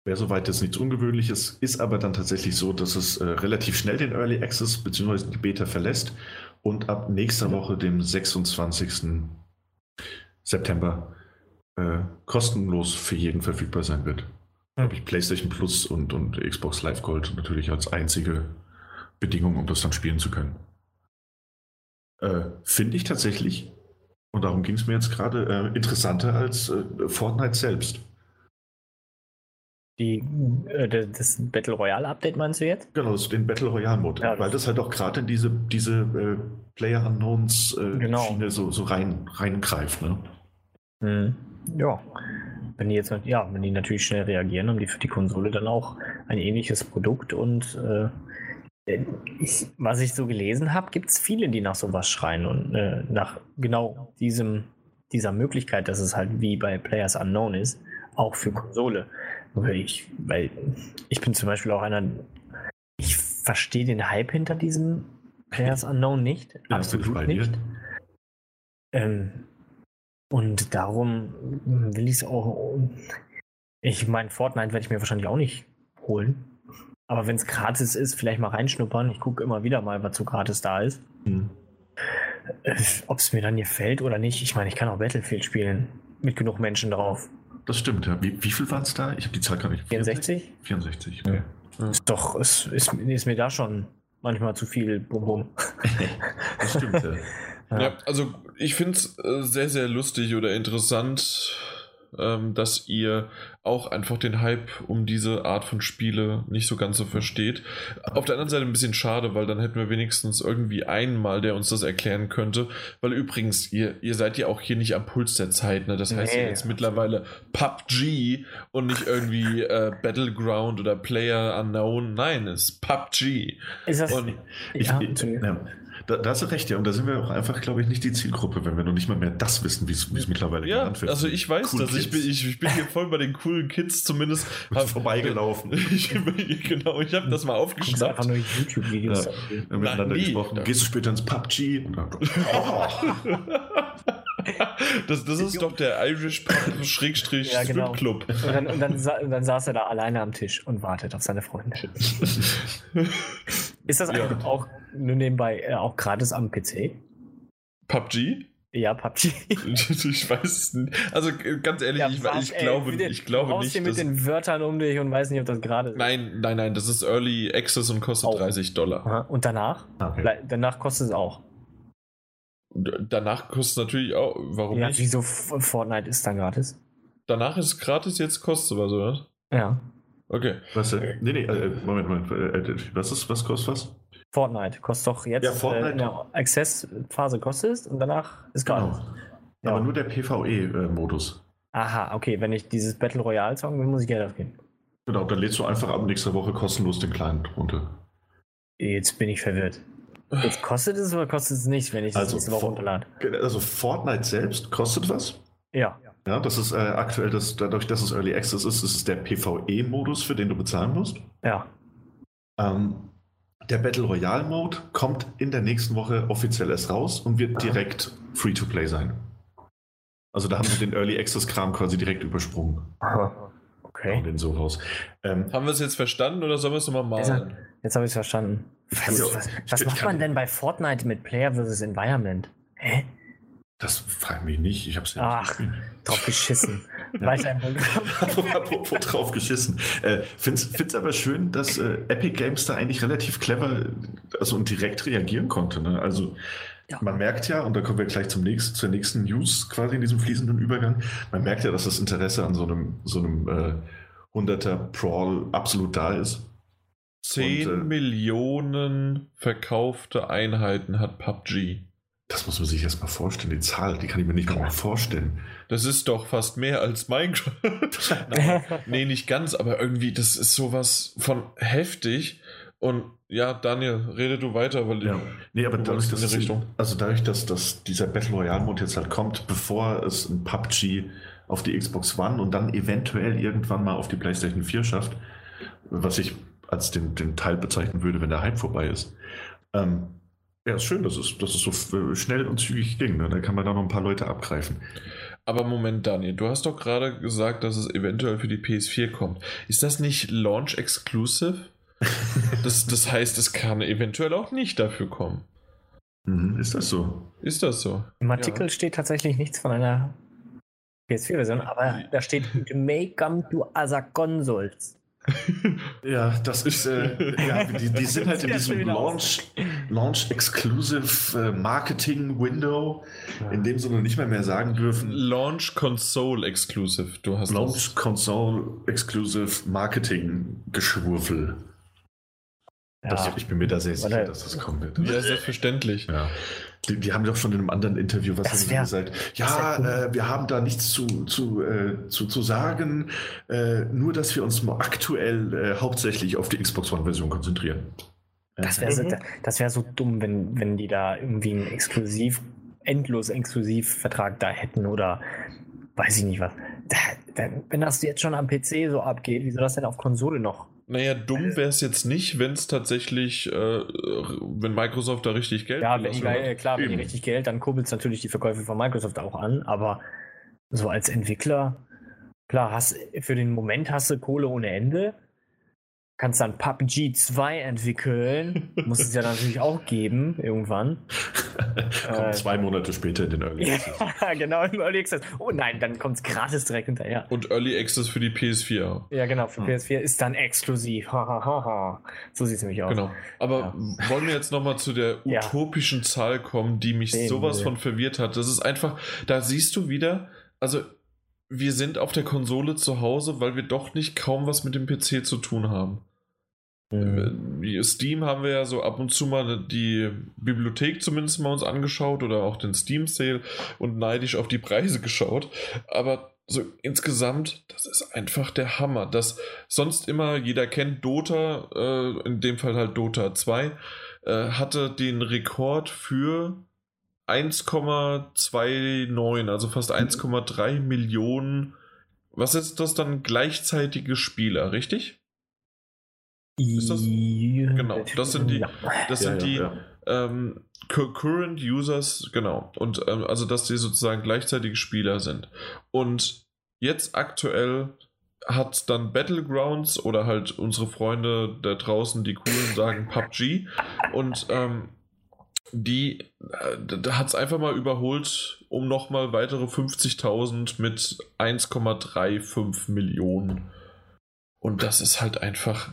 Wäre soweit jetzt nichts Ungewöhnliches, ist aber dann tatsächlich so, dass es äh, relativ schnell den Early Access bzw. die Beta verlässt und ab nächster Woche, dem 26. September, äh, kostenlos für jeden verfügbar sein wird. Hm. Habe ich PlayStation Plus und, und Xbox Live Gold natürlich als einzige Bedingung, um das dann spielen zu können. Äh, Finde ich tatsächlich, und darum ging es mir jetzt gerade, äh, interessanter als äh, Fortnite selbst. Die, äh, das Battle Royale Update meinst du jetzt? Genau, den Battle Royale Mode, ja, weil das halt auch gerade in diese, diese äh, Player Unknowns äh, genau. Schiene so, so rein, reingreift. Ne? Mhm. Ja. Wenn die jetzt, ja, wenn die natürlich schnell reagieren, haben die für die Konsole dann auch ein ähnliches Produkt und äh, ich, was ich so gelesen habe, gibt es viele, die nach sowas schreien und äh, nach genau diesem, dieser Möglichkeit, dass es halt wie bei Players Unknown ist, auch für Konsole. Weil ich, weil ich bin zum Beispiel auch einer, ich verstehe den Hype hinter diesem Players Unknown nicht. Ja, absolut nicht. Ähm, und darum will ich es auch. Ich meine, Fortnite werde ich mir wahrscheinlich auch nicht holen. Aber wenn es gratis ist, vielleicht mal reinschnuppern. Ich gucke immer wieder mal, was so gratis da ist. Mhm. Äh, Ob es mir dann gefällt oder nicht. Ich meine, ich kann auch Battlefield spielen. Mit genug Menschen drauf. Das stimmt, ja. Wie, wie viel waren es da? Ich habe die Zahl gar nicht. 64? 64, okay. Ja. Ist doch, ist, ist, ist mir da schon manchmal zu viel Bum Bum. das stimmt, ja. ja. ja also ich finde es äh, sehr, sehr lustig oder interessant, ähm, dass ihr auch einfach den Hype um diese Art von Spiele nicht so ganz so versteht. Auf der anderen Seite ein bisschen schade, weil dann hätten wir wenigstens irgendwie einmal, der uns das erklären könnte. Weil übrigens, ihr, ihr seid ja auch hier nicht am Puls der Zeit. Ne? Das heißt nee. jetzt mittlerweile PUBG und nicht irgendwie äh, Battleground oder Player Unknown. Nein, es ist PUBG. Ist das, und ich, ja, ich, ja. Da, da, hast du recht, ja. Und da sind wir auch einfach, glaube ich, nicht die Zielgruppe, wenn wir noch nicht mal mehr das wissen, wie es mittlerweile ja, genannt wird. Also ich weiß cool das. Ich bin, ich, ich bin, hier voll bei den coolen Kids zumindest. Hab, vorbeigelaufen. ich, genau, ich habe das mal aufgeschnappt. einfach nur YouTube-Videos. Ja. Miteinander Nein, gesprochen. Ja. Gehst du später ins PUBG? Oh. das, das ist doch der Irish Pub Schrägstrich ja, genau. Club. Und dann, und, dann, und dann saß er da alleine am Tisch und wartet auf seine Freunde. ist das eigentlich auch nur nebenbei äh, auch gratis am PC? PUBG? Ja, PUBG. ich weiß es nicht. Also ganz ehrlich, ja, ich, was, ich, glaube, ey, ich glaube nicht. Du mit den Wörtern um dich und weiß nicht, ob das gerade ist. Nein, nein, nein, das ist Early Access und kostet oh. 30 Dollar. Und danach? Okay. Danach kostet es auch. Danach kostet es natürlich auch. Warum ja, nicht? Wieso Fortnite ist dann gratis? Danach ist es gratis, jetzt kostet es was, oder? Ja. Okay. Was, äh, nee, nee, äh, Moment, Moment. Äh, äh was ist, was kostet was? Fortnite kostet doch jetzt ja, Fortnite. Äh, in der Access-Phase kostet es und danach ist gratis. Genau. Ja. Aber nur der PvE-Modus. Aha, okay. Wenn ich dieses Battle Royale zocken will, muss ich Geld ausgeben. Genau, dann lädst du einfach ab nächster Woche kostenlos den kleinen runter. Jetzt bin ich verwirrt. Jetzt kostet es oder kostet es nicht, wenn ich das also nächste Woche runterlade? Also Fortnite selbst kostet was? Ja. Ja, das ist äh, aktuell, das, dadurch, dass es Early Access ist, ist es der PvE-Modus, für den du bezahlen musst. Ja. Ähm, der Battle Royale Mode kommt in der nächsten Woche offiziell erst raus und wird direkt Free-to-Play sein. Also da haben sie den Early Access Kram quasi direkt übersprungen. Aha. Okay. Und den so raus. Ähm, haben wir es jetzt verstanden oder sollen wir es nochmal malen? Jetzt, jetzt habe ich es verstanden. Was, was, was macht man denn bei Fortnite mit Player versus Environment? Hä? Das frage mich nicht. Ich habe es ja Ach, drauf geschissen. Weiter im Programm. drauf geschissen. Äh, Finde es aber schön, dass äh, Epic Games da eigentlich relativ clever also und direkt reagieren konnte. Ne? Also ja. man merkt ja, und da kommen wir gleich zum nächsten, zur nächsten News quasi in diesem fließenden Übergang, man merkt ja, dass das Interesse an so einem, so einem äh, 100er Brawl absolut da ist. 10 und, äh, Millionen verkaufte Einheiten hat PUBG. Das muss man sich erstmal vorstellen. Die Zahl, die kann ich mir nicht mal vorstellen. Das ist doch fast mehr als Minecraft. Nein, nee, nicht ganz, aber irgendwie, das ist sowas von heftig. Und ja, Daniel, rede du weiter, weil ja. Nee, aber dadurch, dass es, also dadurch, dass, dass dieser Battle Royale Mode jetzt halt kommt, bevor es ein PUBG auf die Xbox One und dann eventuell irgendwann mal auf die PlayStation 4 schafft, was ich als den, den Teil bezeichnen würde, wenn der Hype vorbei ist. Ähm, ja, ist schön, dass es, dass es so schnell und zügig ging. Ne? Da kann man da noch ein paar Leute abgreifen. Aber Moment, Daniel, du hast doch gerade gesagt, dass es eventuell für die PS4 kommt. Ist das nicht Launch Exclusive? das, das heißt, es kann eventuell auch nicht dafür kommen. Mhm, ist das so? Ist das so? Im Artikel ja. steht tatsächlich nichts von einer PS4-Version, aber da steht It may come to other consoles. ja, das ist, äh, ja, die, die sind halt in diesem Launch, Launch Exclusive äh, Marketing Window, in dem sie noch nicht mehr mehr sagen dürfen. Launch Console Exclusive, du hast Launch das. Console Exclusive Marketing Geschwurfel. Ja. Das, ich bin mir da sehr sicher, dass das kommen wird. Ja, selbstverständlich. Ja. Die, die, haben doch schon in einem anderen Interview was haben wär, gesagt. Ja, äh, wir haben da nichts zu, zu, äh, zu, zu sagen, äh, nur dass wir uns aktuell äh, hauptsächlich auf die Xbox One-Version konzentrieren. Das wäre so, wär so dumm, wenn, wenn die da irgendwie einen exklusiv, endlos Exklusivvertrag da hätten oder weiß ich nicht was. Da, da, wenn das jetzt schon am PC so abgeht, wie soll das denn auf Konsole noch naja, dumm wäre es jetzt nicht, wenn es tatsächlich, äh, wenn Microsoft da richtig Geld Ja, wenn äh, klar, wenn die richtig Geld, dann kurbelt es natürlich die Verkäufe von Microsoft auch an, aber so als Entwickler, klar, hast, für den Moment hast du Kohle ohne Ende, kannst dann PUBG 2 entwickeln. Muss es ja natürlich auch geben, irgendwann. kommt äh, zwei Monate später in den Early Access. ja, genau, im Early Access. Oh nein, dann kommt es gratis direkt hinterher. Und Early Access für die PS4. Ja, genau, für hm. PS4 ist dann exklusiv. so sieht es nämlich aus. Genau. Aber ja. wollen wir jetzt nochmal zu der utopischen ja. Zahl kommen, die mich Den sowas will. von verwirrt hat. Das ist einfach, da siehst du wieder, also wir sind auf der Konsole zu Hause, weil wir doch nicht kaum was mit dem PC zu tun haben. Mhm. Steam haben wir ja so ab und zu mal die Bibliothek zumindest mal uns angeschaut oder auch den Steam Sale und neidisch auf die Preise geschaut. Aber so insgesamt, das ist einfach der Hammer. Das sonst immer, jeder kennt Dota, äh, in dem Fall halt Dota 2, äh, hatte den Rekord für 1,29, also fast 1,3 mhm. Millionen. Was ist das dann? Gleichzeitige Spieler, richtig? Ist das? Genau, das sind die, das sind ja, die ja, ähm, Current Users, genau. Und ähm, also, dass die sozusagen gleichzeitige Spieler sind. Und jetzt aktuell hat dann Battlegrounds oder halt unsere Freunde da draußen, die coolen, sagen PUBG. Und ähm, die äh, da hat es einfach mal überholt um nochmal weitere 50.000 mit 1,35 Millionen. Und das ist halt einfach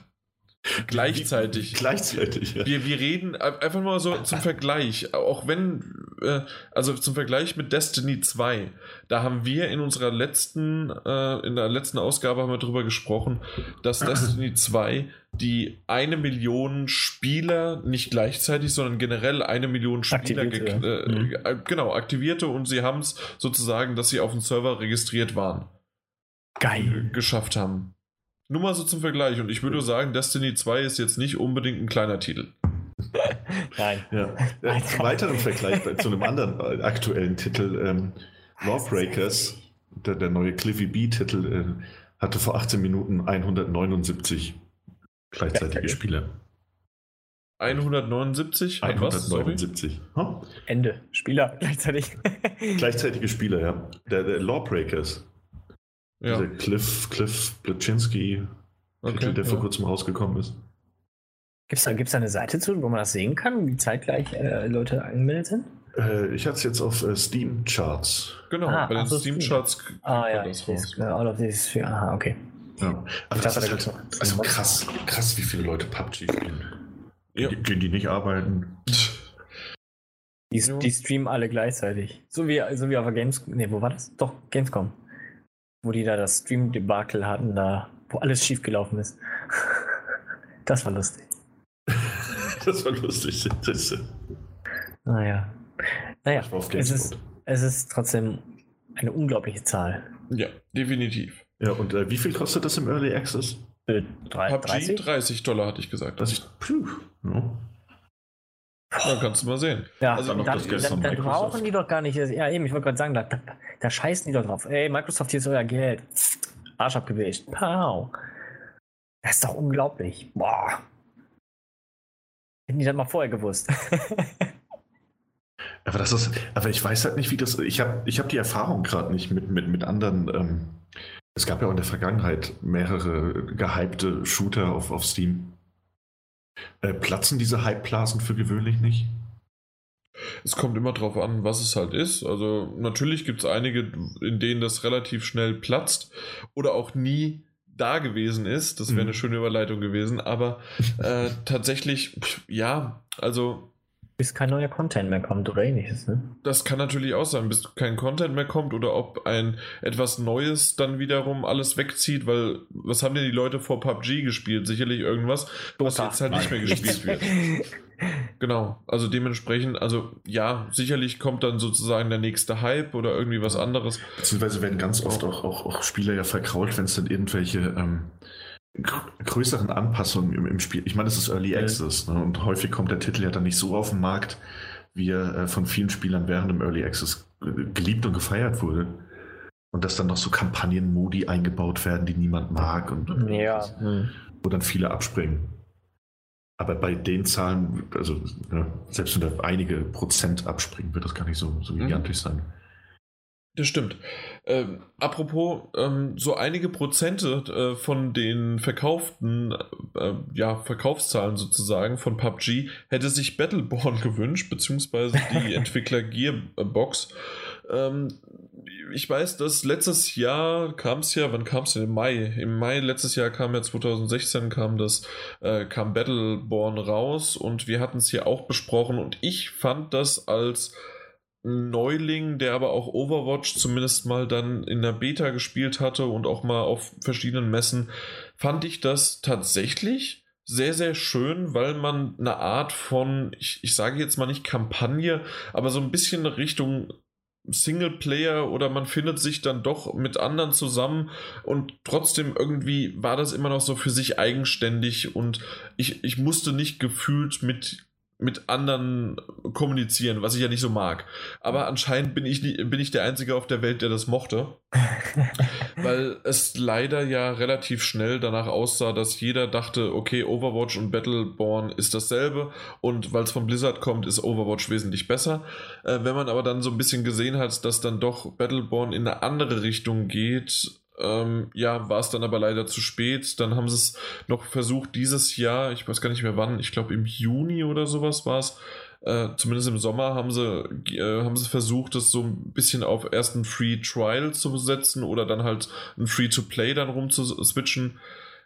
Gleichzeitig. Gleichzeitig, ja. Wir, wir reden einfach mal so zum Vergleich, auch wenn, äh, also zum Vergleich mit Destiny 2, da haben wir in unserer letzten, äh, in der letzten Ausgabe haben wir darüber gesprochen, dass Destiny 2 die eine Million Spieler nicht gleichzeitig, sondern generell eine Million Spieler aktivierte, äh, mhm. Äh, genau, aktivierte und sie haben es sozusagen, dass sie auf dem Server registriert waren. Geil. Geschafft haben. Nur mal so zum Vergleich. Und ich würde sagen, Destiny 2 ist jetzt nicht unbedingt ein kleiner Titel. Nein. Ja. Ein weiteren Vergleich zu einem anderen aktuellen Titel, ähm, Lawbreakers, der, der neue Cliffy B-Titel, äh, hatte vor 18 Minuten 179 gleichzeitige ja, Spieler. 179? 179. Huh? Ende. Spieler gleichzeitig. Gleichzeitige Spieler, ja. Der, der Lawbreakers. Ja. Dieser Cliff, Cliff Blachinski, okay, Titel, der ja. vor kurzem rausgekommen ist. Gibt es da, gibt's da eine Seite zu, wo man das sehen kann, wie zeitgleich äh, Leute angemeldet sind? Äh, ich hatte es jetzt auf äh, Steam Charts. Genau, ah, bei den so Steam Charts ah, ja, das raus. Ist, all of this für, aha, okay. Ja. Also, das ist halt, also krass, krass, wie viele Leute PUBG spielen. Ja. Die, die, die nicht arbeiten. Die, die, streamen alle gleichzeitig. So wie, so wie auf der Gamescom. Ne, wo war das? Doch, Gamescom wo die da das Stream-Debakel hatten, da, wo alles schief gelaufen ist. das war lustig. das war lustig. Das naja. Naja, es ist, es ist trotzdem eine unglaubliche Zahl. Ja, definitiv. Ja, und äh, wie viel kostet das im Early Access? Äh, 30? 30 Dollar hatte ich gesagt. Das ist, puh, ja. Dann kannst du mal sehen. Ja, also dann, dann, dann, dann brauchen die doch gar nicht. Ja, eben, ich wollte gerade sagen, da, da, da, scheißen die doch drauf. Ey, Microsoft, hier ist euer Geld. Arsch abgewischt. Pow. Das ist doch unglaublich. Boah. Hätten die das mal vorher gewusst. Aber das ist, aber ich weiß halt nicht, wie das. Ich habe ich hab die Erfahrung gerade nicht mit, mit, mit anderen. Ähm, es gab ja auch in der Vergangenheit mehrere gehypte Shooter auf, auf Steam. Äh, platzen diese Hype-Blasen für gewöhnlich nicht? Es kommt immer darauf an, was es halt ist. Also natürlich gibt es einige, in denen das relativ schnell platzt oder auch nie da gewesen ist. Das wäre eine mhm. schöne Überleitung gewesen. Aber äh, tatsächlich, ja, also bis kein neuer Content mehr kommt oder ähnliches. Ne? Das kann natürlich auch sein, bis kein Content mehr kommt oder ob ein etwas Neues dann wiederum alles wegzieht, weil was haben denn die Leute vor PUBG gespielt? Sicherlich irgendwas, was Dota. jetzt halt Nein. nicht mehr gespielt wird. genau, also dementsprechend, also ja, sicherlich kommt dann sozusagen der nächste Hype oder irgendwie was anderes. Beziehungsweise werden ganz oft auch, auch, auch Spieler ja verkrault, wenn es dann irgendwelche ähm, größeren Anpassungen im, im, Spiel. Ich meine, es ist Early Access ne? und häufig kommt der Titel ja dann nicht so auf den Markt, wie er äh, von vielen Spielern während dem Early Access geliebt und gefeiert wurde. Und dass dann noch so Kampagnenmodi eingebaut werden, die niemand mag und, und ja. wo dann viele abspringen. Aber bei den Zahlen, also ja, selbst wenn da einige Prozent abspringen, wird das gar nicht so, so mhm. gigantisch mhm. sein. Das stimmt. Ähm, apropos, ähm, so einige Prozente äh, von den verkauften, äh, ja, Verkaufszahlen sozusagen von PUBG hätte sich Battleborn gewünscht, beziehungsweise die Entwickler Gearbox. Ähm, ich weiß, dass letztes Jahr kam es ja, wann kam es denn? Im Mai. Im Mai letztes Jahr kam ja 2016 kam das, äh, kam Battleborn raus und wir hatten es hier auch besprochen und ich fand das als Neuling, der aber auch Overwatch zumindest mal dann in der Beta gespielt hatte und auch mal auf verschiedenen Messen, fand ich das tatsächlich sehr, sehr schön, weil man eine Art von, ich, ich sage jetzt mal nicht Kampagne, aber so ein bisschen Richtung Singleplayer oder man findet sich dann doch mit anderen zusammen und trotzdem irgendwie war das immer noch so für sich eigenständig und ich, ich musste nicht gefühlt mit mit anderen kommunizieren, was ich ja nicht so mag. Aber anscheinend bin ich, bin ich der Einzige auf der Welt, der das mochte. weil es leider ja relativ schnell danach aussah, dass jeder dachte, okay, Overwatch und Battleborn ist dasselbe und weil es von Blizzard kommt, ist Overwatch wesentlich besser. Äh, wenn man aber dann so ein bisschen gesehen hat, dass dann doch Battleborn in eine andere Richtung geht, ähm, ja, war es dann aber leider zu spät. Dann haben sie es noch versucht dieses Jahr, ich weiß gar nicht mehr wann, ich glaube im Juni oder sowas war es. Äh, zumindest im Sommer haben sie, äh, haben sie versucht, das so ein bisschen auf erst ein Free Trial zu setzen oder dann halt ein Free to Play dann rumzuswitchen.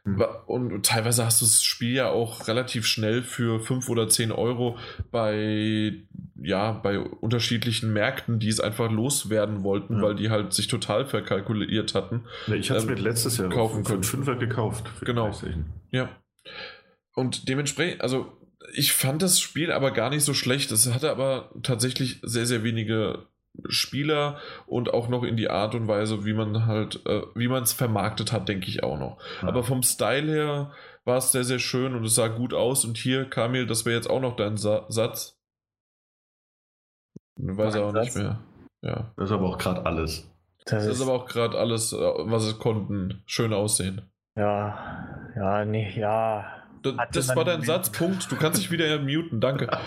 Mhm. Und teilweise hast du das Spiel ja auch relativ schnell für 5 oder 10 Euro bei, ja, bei unterschiedlichen Märkten, die es einfach loswerden wollten, ja. weil die halt sich total verkalkuliert hatten. Ich hatte es ähm, mir letztes Jahr kaufen für Fünfer gekauft. Genau. Ja. Und dementsprechend, also ich fand das Spiel aber gar nicht so schlecht. Es hatte aber tatsächlich sehr, sehr wenige Spieler und auch noch in die Art und Weise, wie man halt, äh, wie man es vermarktet hat, denke ich auch noch. Ja. Aber vom Style her war es sehr, sehr schön und es sah gut aus. Und hier, Kamil, das wäre jetzt auch noch dein Sa Satz. Ich weiß er auch Satz? nicht mehr. Ja. Das ist aber auch gerade alles. Das, das ist aber auch gerade alles, äh, was es konnten, schön aussehen. Ja, ja, nee, ja, das war dein Satzpunkt. Du kannst dich wieder muten, danke.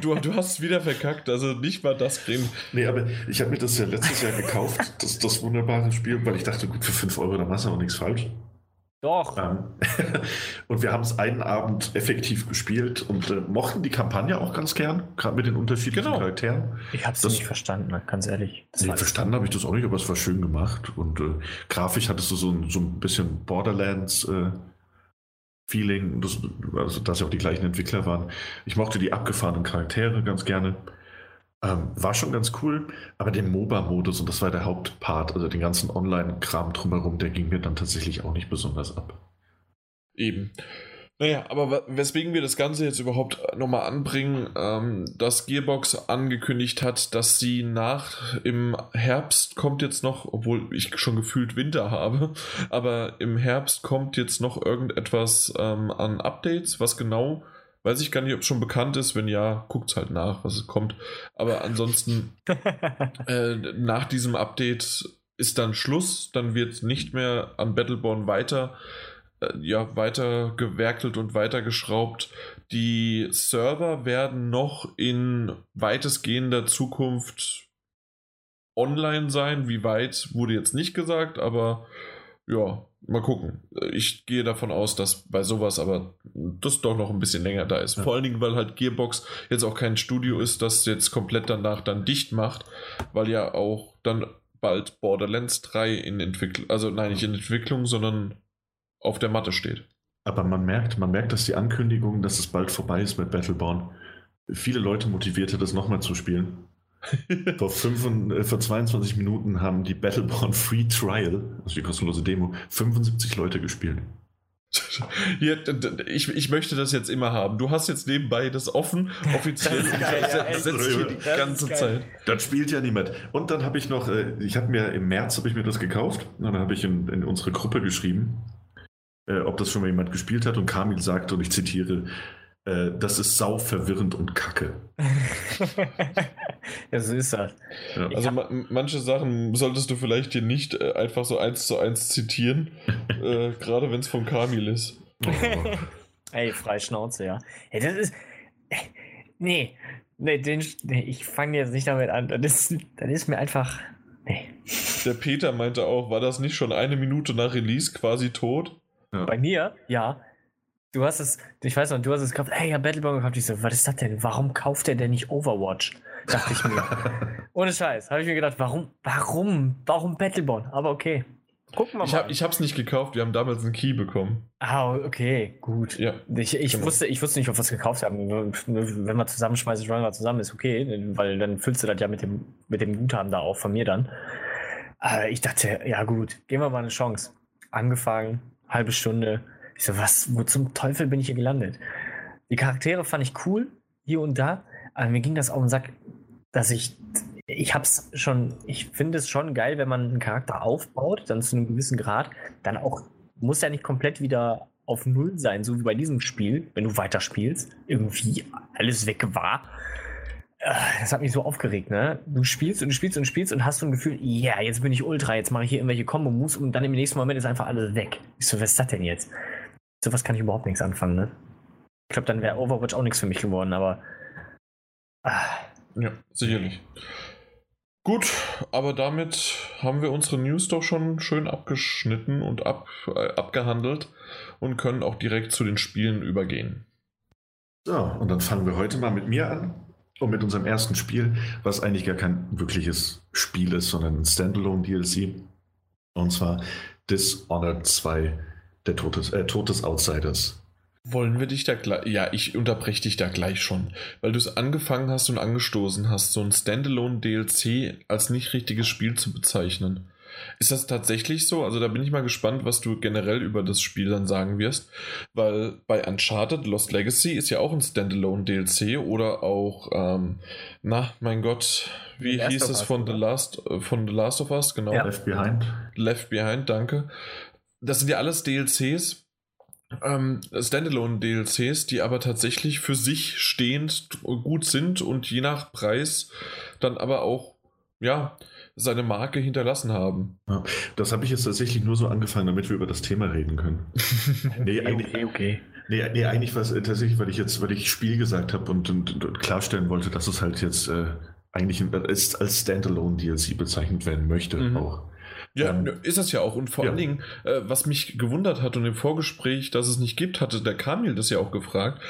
du, du hast es wieder verkackt, also nicht mal das kriegen. Nee, aber ich habe mir das ja letztes Jahr gekauft, das, das wunderbare Spiel, weil ich dachte, gut, für 5 Euro, da machst du auch nichts falsch. Doch. Ähm, und wir haben es einen Abend effektiv gespielt und äh, mochten die Kampagne auch ganz gern, gerade mit den unterschiedlichen genau. Charakteren. Ich habe es nicht verstanden, ganz ehrlich. nee, verstanden habe ich das auch nicht, aber es war schön gemacht. Und äh, grafisch hattest du so, so ein bisschen Borderlands. Äh, Feeling, das, also dass ja auch die gleichen Entwickler waren. Ich mochte die abgefahrenen Charaktere ganz gerne. Ähm, war schon ganz cool, aber den MOBA-Modus, und das war der Hauptpart, also den ganzen Online-Kram drumherum, der ging mir dann tatsächlich auch nicht besonders ab. Eben. Naja, aber weswegen wir das Ganze jetzt überhaupt nochmal anbringen, ähm, dass Gearbox angekündigt hat, dass sie nach im Herbst kommt jetzt noch, obwohl ich schon gefühlt Winter habe, aber im Herbst kommt jetzt noch irgendetwas ähm, an Updates, was genau, weiß ich gar nicht, ob es schon bekannt ist, wenn ja, guckt halt nach, was es kommt. Aber ansonsten, äh, nach diesem Update ist dann Schluss, dann wird nicht mehr an Battleborn weiter äh, ja, weiter gewerkelt und weiter geschraubt. Die Server werden noch in weitestgehender Zukunft online sein. Wie weit wurde jetzt nicht gesagt, aber ja, mal gucken. Ich gehe davon aus, dass bei sowas aber das doch noch ein bisschen länger da ist. Ja. Vor allen Dingen, weil halt Gearbox jetzt auch kein Studio ist, das jetzt komplett danach dann dicht macht, weil ja auch dann bald Borderlands 3 in Entwicklung, also nein, nicht in Entwicklung, sondern auf der Matte steht. Aber man merkt, man merkt, dass die Ankündigung, dass es bald vorbei ist mit Battleborn, viele Leute motivierte, das nochmal zu spielen. Vor, fünf, äh, vor 22 Minuten haben die Battleborn Free Trial, also die kostenlose Demo, 75 Leute gespielt. Ja, ich, ich möchte das jetzt immer haben. Du hast jetzt nebenbei das offen, offiziell. Das geil, ja, setzt hier die ganze Zeit. Das spielt ja niemand. Und dann habe ich noch, äh, ich habe mir im März habe ich mir das gekauft. Und dann habe ich in, in unsere Gruppe geschrieben, äh, ob das schon mal jemand gespielt hat. Und Kamil sagte, und ich zitiere, äh, das ist sau verwirrend und kacke. ja, so ist das. Ja. Also ma manche Sachen solltest du vielleicht hier nicht äh, einfach so eins zu eins zitieren, äh, gerade wenn es von Kamil ist. Oh. Ey, frei Schnauze, ja. Hey, das ist. Nee, nee, den, nee ich fange jetzt nicht damit an. Das, das ist mir einfach. Nee. Der Peter meinte auch, war das nicht schon eine Minute nach Release quasi tot? Ja. Bei mir, ja. Du hast es, ich weiß noch, du hast es gekauft, hey, ja, Battleborn gekauft. Ich so, was ist das denn? Warum kauft er denn nicht Overwatch? Dachte ich mir. Ohne Scheiß. Habe ich mir gedacht, warum, warum, warum Battleborn? Aber okay. Gucken wir mal. Ich, habe es nicht gekauft, wir haben damals einen Key bekommen. Ah, okay, gut. Ja. Ich, ich, genau. wusste, ich wusste nicht, ob wir es gekauft haben. Wenn wir zusammenschmeißen, wollen wir zusammen, ist okay, weil dann füllst du das ja mit dem, mit dem Guthaben da auch von mir dann. Aber ich dachte, ja gut, geben wir mal eine Chance. Angefangen, halbe Stunde. Ich so, was, wo zum Teufel bin ich hier gelandet? Die Charaktere fand ich cool, hier und da, aber mir ging das auf den Sack, dass ich, ich hab's schon, ich finde es schon geil, wenn man einen Charakter aufbaut, dann zu einem gewissen Grad, dann auch, muss ja nicht komplett wieder auf Null sein, so wie bei diesem Spiel, wenn du weiterspielst, irgendwie alles weg war. Äh, das hat mich so aufgeregt, ne? Du spielst und du spielst und spielst und hast so ein Gefühl, ja, yeah, jetzt bin ich Ultra, jetzt mache ich hier irgendwelche Combo-Moves und dann im nächsten Moment ist einfach alles weg. Ich so, was ist das denn jetzt? Sowas kann ich überhaupt nichts anfangen, ne? Ich glaube, dann wäre Overwatch auch nichts für mich geworden, aber. Ah. Ja, sicherlich. Gut, aber damit haben wir unsere News doch schon schön abgeschnitten und ab, äh, abgehandelt und können auch direkt zu den Spielen übergehen. So, und dann fangen wir heute mal mit mir an und mit unserem ersten Spiel, was eigentlich gar kein wirkliches Spiel ist, sondern ein Standalone-DLC. Und zwar Dishonored 2 der Tod des, äh, Tod des Outsiders. Wollen wir dich da gleich. Ja, ich unterbreche dich da gleich schon. Weil du es angefangen hast und angestoßen hast, so ein Standalone-DLC als nicht richtiges Spiel zu bezeichnen. Ist das tatsächlich so? Also da bin ich mal gespannt, was du generell über das Spiel dann sagen wirst. Weil bei Uncharted Lost Legacy ist ja auch ein Standalone-DLC oder auch, ähm, na, mein Gott, wie hieß es von The Last, von The Last of Us? Genau. Ja. Left Behind. Left Behind, danke das sind ja alles DLCs, ähm, Standalone-DLCs, die aber tatsächlich für sich stehend gut sind und je nach Preis dann aber auch, ja, seine Marke hinterlassen haben. Ja, das habe ich jetzt tatsächlich nur so angefangen, damit wir über das Thema reden können. nee, eigentlich, okay, okay. Nee, nee, eigentlich war es äh, tatsächlich, weil ich jetzt, weil ich Spiel gesagt habe und, und, und, klarstellen wollte, dass es halt jetzt äh, eigentlich als, als Standalone-DLC bezeichnet werden möchte mhm. auch. Ja, ähm, ist es ja auch. Und vor ja. allen Dingen, äh, was mich gewundert hat und im Vorgespräch, dass es nicht gibt, hatte der Kamil das ja auch gefragt.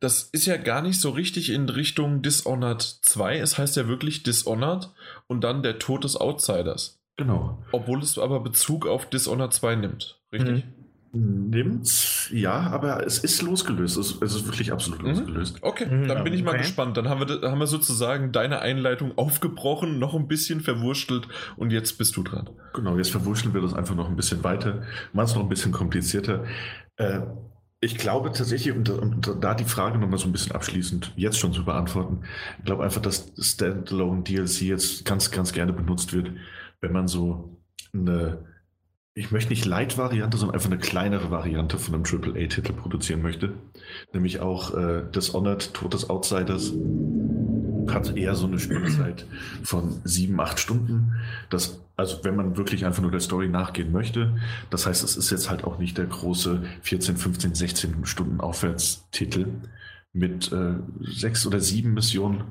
Das ist ja gar nicht so richtig in Richtung Dishonored 2. Es heißt ja wirklich Dishonored und dann der Tod des Outsiders. Genau. Obwohl es aber Bezug auf Dishonored 2 nimmt. Richtig? Mhm nimmt, ja, aber es ist losgelöst. Es, es ist wirklich absolut mhm. losgelöst. Okay, mhm. dann bin ich mal okay. gespannt. Dann haben wir, haben wir sozusagen deine Einleitung aufgebrochen, noch ein bisschen verwurstelt und jetzt bist du dran. Genau, jetzt verwurschteln wir das einfach noch ein bisschen weiter, machen es noch ein bisschen komplizierter. Äh, ich glaube tatsächlich, und, und, da die Frage nochmal so ein bisschen abschließend jetzt schon zu beantworten, ich glaube einfach, dass Standalone DLC jetzt ganz, ganz gerne benutzt wird, wenn man so eine ich möchte nicht Light-Variante, sondern einfach eine kleinere Variante von einem AAA-Titel produzieren möchte. Nämlich auch äh, Dishonored, Tod des Outsiders, hat eher so eine Spielzeit von sieben, acht Stunden. Das, also wenn man wirklich einfach nur der Story nachgehen möchte. Das heißt, es ist jetzt halt auch nicht der große 14, 15, 16 Stunden Aufwärtstitel mit äh, sechs oder sieben Missionen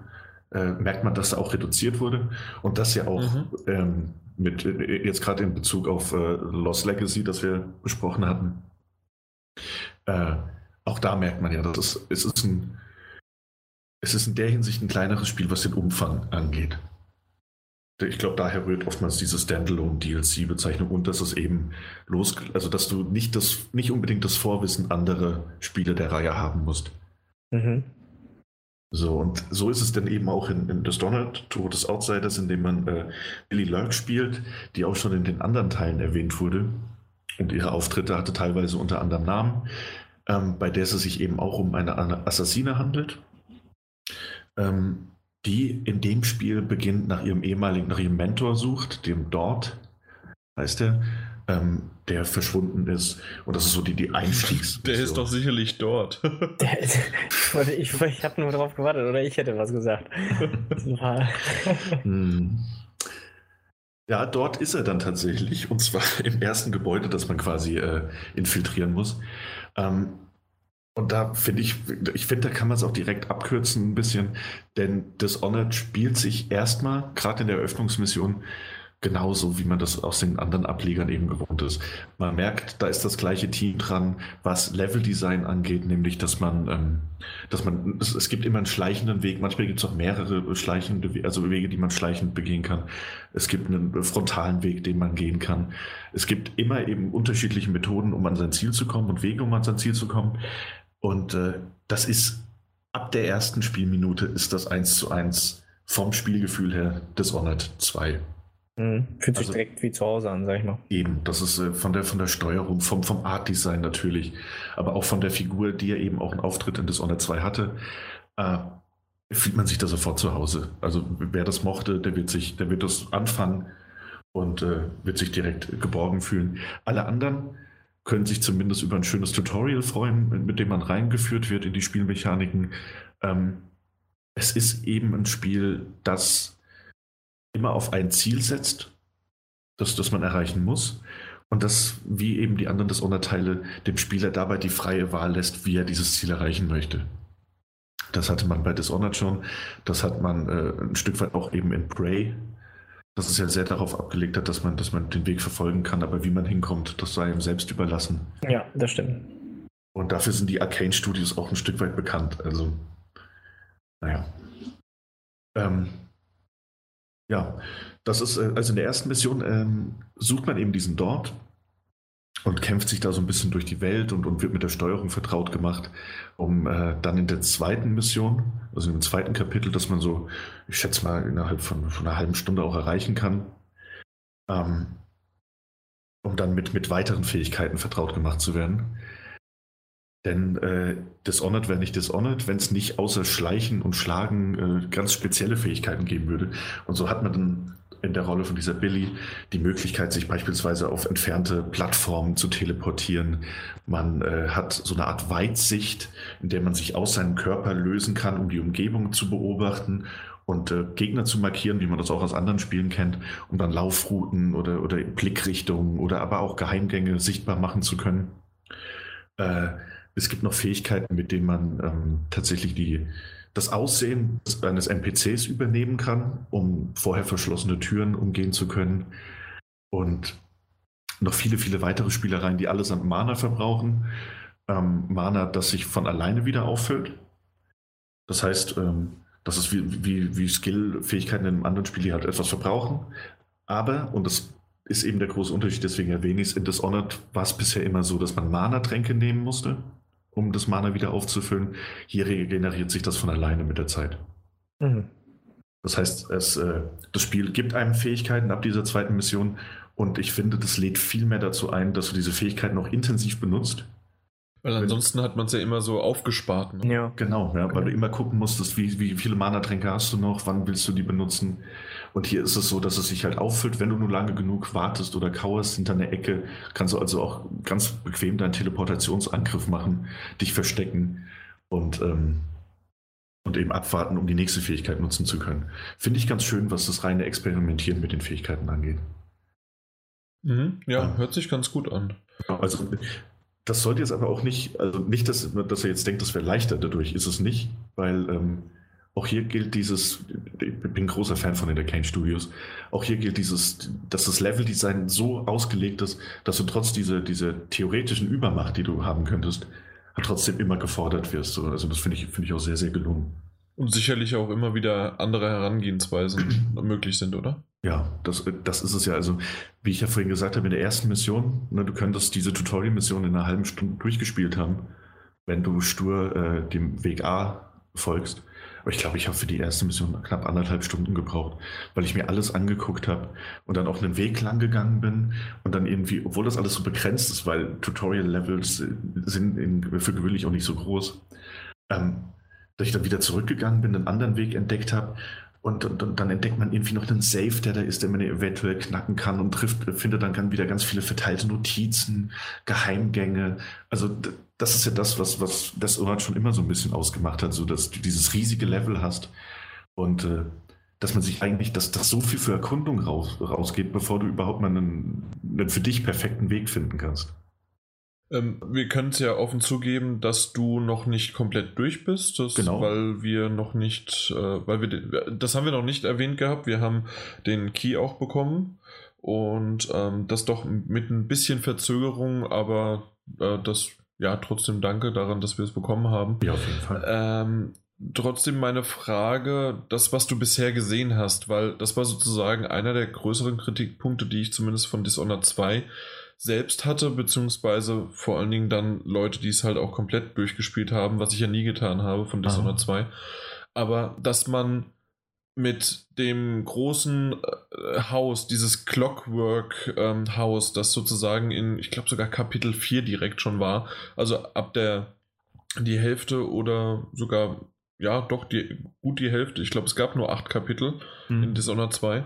äh, merkt man, dass da auch reduziert wurde und das ja auch mhm. ähm, mit äh, jetzt gerade in Bezug auf äh, Lost Legacy, das wir besprochen hatten. Äh, auch da merkt man ja, dass es, es ist ein es ist in der Hinsicht ein kleineres Spiel, was den Umfang angeht. Ich glaube, daher rührt oftmals diese Standalone-DLC-Bezeichnung und dass es eben los, also dass du nicht das, nicht unbedingt das Vorwissen anderer Spiele der Reihe haben musst. Mhm. So, und so ist es dann eben auch in, in Dishonored, Tod des Outsiders, in dem man äh, Billy Lurk spielt, die auch schon in den anderen Teilen erwähnt wurde. Und ihre Auftritte hatte teilweise unter anderem Namen, ähm, bei der es sich eben auch um eine Assassine handelt ähm, die in dem Spiel beginnt nach ihrem ehemaligen, nach ihrem Mentor sucht, dem Dort, heißt er, ähm, der verschwunden ist. Und das ist so die, die Einstiegs. Der ist doch sicherlich dort. Der, ich ich, ich habe nur darauf gewartet, oder ich hätte was gesagt. hm. Ja, dort ist er dann tatsächlich, und zwar im ersten Gebäude, das man quasi äh, infiltrieren muss. Ähm, und da finde ich, ich finde, da kann man es auch direkt abkürzen ein bisschen, denn Dishonored spielt sich erstmal, gerade in der Eröffnungsmission, genauso, wie man das aus den anderen Ablegern eben gewohnt ist. Man merkt, da ist das gleiche Team dran, was Leveldesign angeht, nämlich, dass man, ähm, dass man, es, es, gibt immer einen schleichenden Weg, manchmal gibt es auch mehrere schleichende, also Wege, die man schleichend begehen kann. Es gibt einen frontalen Weg, den man gehen kann. Es gibt immer eben unterschiedliche Methoden, um an sein Ziel zu kommen und Wege, um an sein Ziel zu kommen. Und äh, das ist ab der ersten Spielminute ist das eins zu eins vom Spielgefühl her Dishonored 2. Mhm. Fühlt sich also, direkt wie zu Hause an, sag ich mal. Eben, das ist äh, von, der, von der Steuerung, vom, vom Art-Design natürlich, aber auch von der Figur, die ja eben auch einen Auftritt in Dishonored 2 hatte, äh, fühlt man sich da sofort zu Hause. Also wer das mochte, der wird sich, der wird das anfangen und äh, wird sich direkt geborgen fühlen. Alle anderen können sich zumindest über ein schönes Tutorial freuen, mit dem man reingeführt wird in die Spielmechaniken. Ähm, es ist eben ein Spiel, das immer auf ein Ziel setzt, das, das man erreichen muss. Und das, wie eben die anderen des Unterteile, dem Spieler dabei die freie Wahl lässt, wie er dieses Ziel erreichen möchte. Das hatte man bei Dishonored schon. Das hat man äh, ein Stück weit auch eben in Prey dass es ja sehr darauf abgelegt hat, dass man, dass man den Weg verfolgen kann, aber wie man hinkommt, das sei ihm selbst überlassen. Ja, das stimmt. Und dafür sind die Arcane Studios auch ein Stück weit bekannt. Also, naja. Ähm, ja, das ist, äh, also in der ersten Mission ähm, sucht man eben diesen dort und kämpft sich da so ein bisschen durch die Welt und, und wird mit der Steuerung vertraut gemacht, um äh, dann in der zweiten Mission, also im zweiten Kapitel, dass man so, ich schätze mal, innerhalb von, von einer halben Stunde auch erreichen kann, ähm, um dann mit, mit weiteren Fähigkeiten vertraut gemacht zu werden. Denn äh, Dishonored wäre nicht Dishonored, wenn es nicht außer Schleichen und Schlagen äh, ganz spezielle Fähigkeiten geben würde. Und so hat man dann in der Rolle von dieser Billy die Möglichkeit, sich beispielsweise auf entfernte Plattformen zu teleportieren. Man äh, hat so eine Art Weitsicht, in der man sich aus seinem Körper lösen kann, um die Umgebung zu beobachten und äh, Gegner zu markieren, wie man das auch aus anderen Spielen kennt, um dann Laufrouten oder, oder Blickrichtungen oder aber auch Geheimgänge sichtbar machen zu können. Äh, es gibt noch Fähigkeiten, mit denen man ähm, tatsächlich die, das Aussehen eines NPCs übernehmen kann, um vorher verschlossene Türen umgehen zu können. Und noch viele, viele weitere Spielereien, die allesamt Mana verbrauchen. Ähm, Mana, das sich von alleine wieder auffüllt. Das heißt, ähm, das ist wie, wie, wie Skill-Fähigkeiten in einem anderen Spiel, die halt etwas verbrauchen. Aber, und das ist eben der große Unterschied, deswegen erwähne ich es, in Dishonored war es bisher immer so, dass man Mana-Tränke nehmen musste um das Mana wieder aufzufüllen. Hier regeneriert sich das von alleine mit der Zeit. Mhm. Das heißt, es, äh, das Spiel gibt einem Fähigkeiten ab dieser zweiten Mission und ich finde, das lädt viel mehr dazu ein, dass du diese Fähigkeiten auch intensiv benutzt weil ansonsten hat man es ja immer so aufgespart. Ne? Ja. Genau, ja, weil du immer gucken musstest, wie, wie viele Mana-Tränke hast du noch, wann willst du die benutzen. Und hier ist es so, dass es sich halt auffüllt, wenn du nur lange genug wartest oder kauerst hinter einer Ecke, kannst du also auch ganz bequem deinen Teleportationsangriff machen, dich verstecken und, ähm, und eben abwarten, um die nächste Fähigkeit nutzen zu können. Finde ich ganz schön, was das reine Experimentieren mit den Fähigkeiten angeht. Mhm, ja, ja, hört sich ganz gut an. Also das sollte jetzt aber auch nicht, also nicht, dass, dass er jetzt denkt, das wäre leichter dadurch, ist es nicht, weil ähm, auch hier gilt dieses, ich bin großer Fan von den Arcane Studios, auch hier gilt dieses, dass das Leveldesign so ausgelegt ist, dass du trotz dieser, dieser theoretischen Übermacht, die du haben könntest, trotzdem immer gefordert wirst. Also das finde ich, finde ich auch sehr, sehr gelungen. Und sicherlich auch immer wieder andere Herangehensweisen möglich sind, oder? Ja, das, das ist es ja. Also, wie ich ja vorhin gesagt habe, in der ersten Mission, ne, du könntest diese Tutorial-Mission in einer halben Stunde durchgespielt haben, wenn du stur äh, dem Weg A folgst. Aber ich glaube, ich habe für die erste Mission knapp anderthalb Stunden gebraucht, weil ich mir alles angeguckt habe und dann auch einen Weg lang gegangen bin und dann irgendwie, obwohl das alles so begrenzt ist, weil Tutorial-Levels sind in, für gewöhnlich auch nicht so groß, ähm, dass ich dann wieder zurückgegangen bin, einen anderen Weg entdeckt habe. Und, und, und, dann entdeckt man irgendwie noch einen Safe, der da ist, den man eventuell knacken kann und trifft, findet dann wieder ganz viele verteilte Notizen, Geheimgänge. Also das ist ja das, was, was das Urat schon immer so ein bisschen ausgemacht hat, so dass du dieses riesige Level hast und äh, dass man sich eigentlich, dass das so viel für Erkundung raus, rausgeht, bevor du überhaupt mal einen, einen für dich perfekten Weg finden kannst. Ähm, wir können es ja offen zugeben, dass du noch nicht komplett durch bist, das, genau. weil wir noch nicht, äh, weil wir, das haben wir noch nicht erwähnt gehabt. Wir haben den Key auch bekommen und ähm, das doch mit ein bisschen Verzögerung, aber äh, das, ja, trotzdem danke daran, dass wir es bekommen haben. Ja, auf jeden Fall. Ähm, trotzdem meine Frage, das, was du bisher gesehen hast, weil das war sozusagen einer der größeren Kritikpunkte, die ich zumindest von Dishonored 2 selbst hatte, beziehungsweise vor allen Dingen dann Leute, die es halt auch komplett durchgespielt haben, was ich ja nie getan habe von Dishonored 2. Aber dass man mit dem großen äh, Haus, dieses Clockwork-Haus, ähm, das sozusagen in, ich glaube sogar Kapitel 4 direkt schon war, also ab der die Hälfte oder sogar, ja, doch, die, gut die Hälfte. Ich glaube, es gab nur acht Kapitel mhm. in Dishonored 2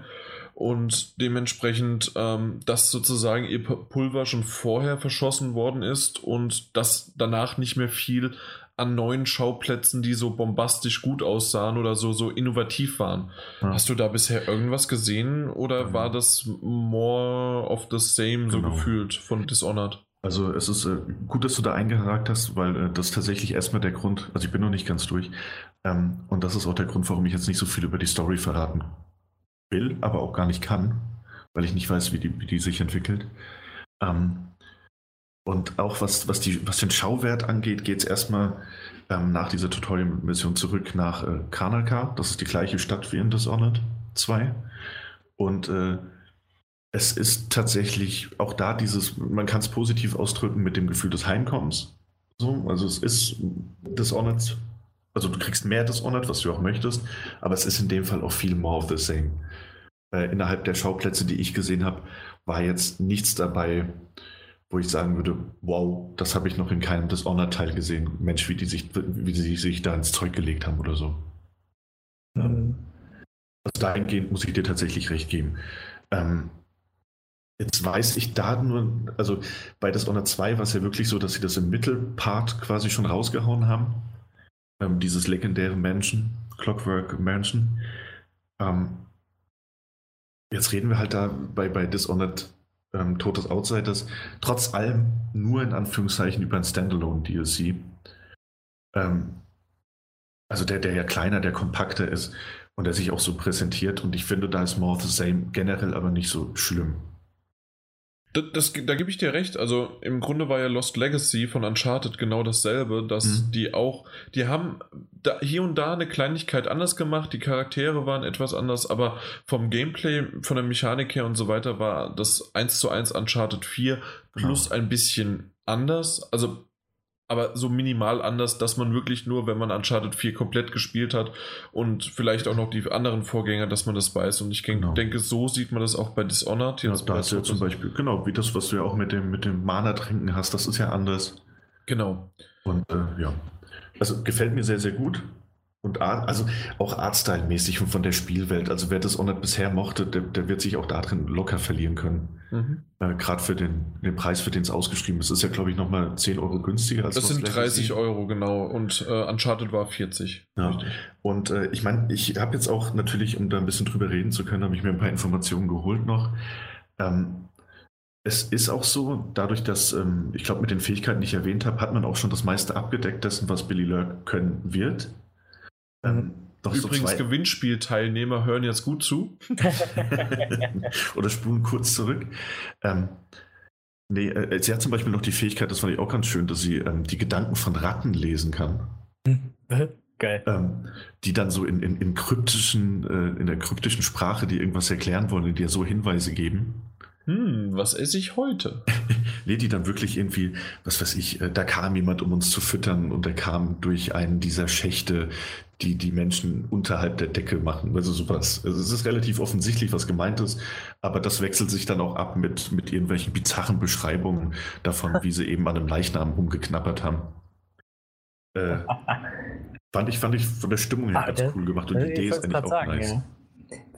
und dementsprechend, ähm, dass sozusagen ihr Pulver schon vorher verschossen worden ist und dass danach nicht mehr viel an neuen Schauplätzen, die so bombastisch gut aussahen oder so, so innovativ waren. Ja. Hast du da bisher irgendwas gesehen oder ja. war das more of the same genau. so gefühlt von Dishonored? Also es ist äh, gut, dass du da eingehakt hast, weil äh, das ist tatsächlich erstmal der Grund, also ich bin noch nicht ganz durch, ähm, und das ist auch der Grund, warum ich jetzt nicht so viel über die Story verraten will, aber auch gar nicht kann, weil ich nicht weiß, wie die, wie die sich entwickelt. Ähm, und auch was, was, die, was den Schauwert angeht, geht es erstmal ähm, nach dieser Tutorial-Mission zurück nach äh, Kanaka. Das ist die gleiche Stadt wie in Dishonored 2. Und äh, es ist tatsächlich auch da dieses, man kann es positiv ausdrücken mit dem Gefühl des Heimkommens. So, also es ist Dishonored, also du kriegst mehr Dishonored, was du auch möchtest, aber es ist in dem Fall auch viel more of the same äh, innerhalb der Schauplätze, die ich gesehen habe, war jetzt nichts dabei, wo ich sagen würde, wow, das habe ich noch in keinem Dishonored-Teil gesehen. Mensch, wie die sich, wie die sich da ins Zeug gelegt haben oder so. Mhm. Also dahingehend muss ich dir tatsächlich recht geben. Ähm, jetzt weiß ich da nur, also bei Dishonored 2 war es ja wirklich so, dass sie das im Mittelpart quasi schon rausgehauen haben. Ähm, dieses legendäre Mansion, Clockwork Mansion. Ähm, Jetzt reden wir halt da bei, bei Dishonored ähm, Totes Outsiders trotz allem nur in Anführungszeichen über ein Standalone-DLC. Ähm, also der, der ja kleiner, der kompakter ist und der sich auch so präsentiert. Und ich finde, da ist More of the Same generell aber nicht so schlimm. Das, das, da gebe ich dir recht. Also im Grunde war ja Lost Legacy von Uncharted genau dasselbe, dass mhm. die auch, die haben da, hier und da eine Kleinigkeit anders gemacht, die Charaktere waren etwas anders, aber vom Gameplay, von der Mechanik her und so weiter war das 1 zu 1 Uncharted 4 plus genau. ein bisschen anders. Also aber so minimal anders, dass man wirklich nur, wenn man Uncharted 4 komplett gespielt hat und vielleicht auch noch die anderen Vorgänger, dass man das weiß. Und ich genau. denke, so sieht man das auch bei Dishonored. Ja, da ist ja zum Beispiel, genau, wie das, was du ja auch mit dem, mit dem Mana-Trinken hast, das ist ja anders. Genau. Und äh, ja, also gefällt mir sehr, sehr gut. Und Art, also auch Artstyle-mäßig von der Spielwelt. Also wer das auch nicht bisher mochte, der, der wird sich auch da drin locker verlieren können. Mhm. Äh, Gerade für den, den Preis, für den es ausgeschrieben ist, ist ja, glaube ich, nochmal 10 Euro günstiger als Das sind 30 Euro, genau. Und äh, Uncharted war 40. Ja. Richtig. Und äh, ich meine, ich habe jetzt auch natürlich, um da ein bisschen drüber reden zu können, habe ich mir ein paar Informationen geholt noch. Ähm, Es ist auch so, dadurch, dass ähm, ich glaube, mit den Fähigkeiten, die ich erwähnt habe, hat man auch schon das meiste abgedeckt dessen, was Billy Lurk können wird. Ähm, doch Übrigens, so Gewinnspielteilnehmer hören jetzt gut zu. Oder spulen kurz zurück. Ähm, nee, äh, sie hat zum Beispiel noch die Fähigkeit, das fand ich auch ganz schön, dass sie ähm, die Gedanken von Ratten lesen kann. Geil. Ähm, die dann so in, in, in kryptischen, äh, in der kryptischen Sprache, die irgendwas erklären wollen, die dir so Hinweise geben. Hm, was esse ich heute? nee, die dann wirklich irgendwie, was weiß ich, äh, da kam jemand, um uns zu füttern und der kam durch einen dieser Schächte, die die Menschen unterhalb der Decke machen. Also sowas. Also es ist relativ offensichtlich, was gemeint ist, aber das wechselt sich dann auch ab mit, mit irgendwelchen bizarren Beschreibungen davon, wie sie eben an einem Leichnam rumgeknappert haben. Äh, fand, ich, fand ich von der Stimmung her ah, ganz cool gemacht und die Idee ist eigentlich auch sagen, nice. Ja.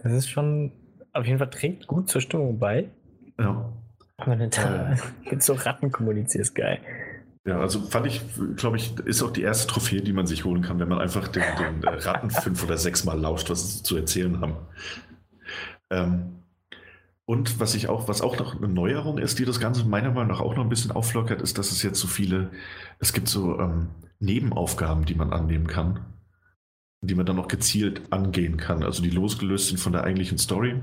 Das ist schon, auf jeden Fall trägt gut zur Stimmung bei. Ja. Wenn du da mit so Ratten kommunizierst, geil. Ja, also fand ich, glaube ich, ist auch die erste Trophäe, die man sich holen kann, wenn man einfach den, den Ratten fünf oder sechs Mal lauscht, was sie zu erzählen haben. Ähm, und was ich auch, was auch noch eine Neuerung ist, die das Ganze meiner Meinung nach auch noch ein bisschen auflockert, ist, dass es jetzt so viele, es gibt so ähm, Nebenaufgaben, die man annehmen kann, die man dann noch gezielt angehen kann, also die losgelöst sind von der eigentlichen Story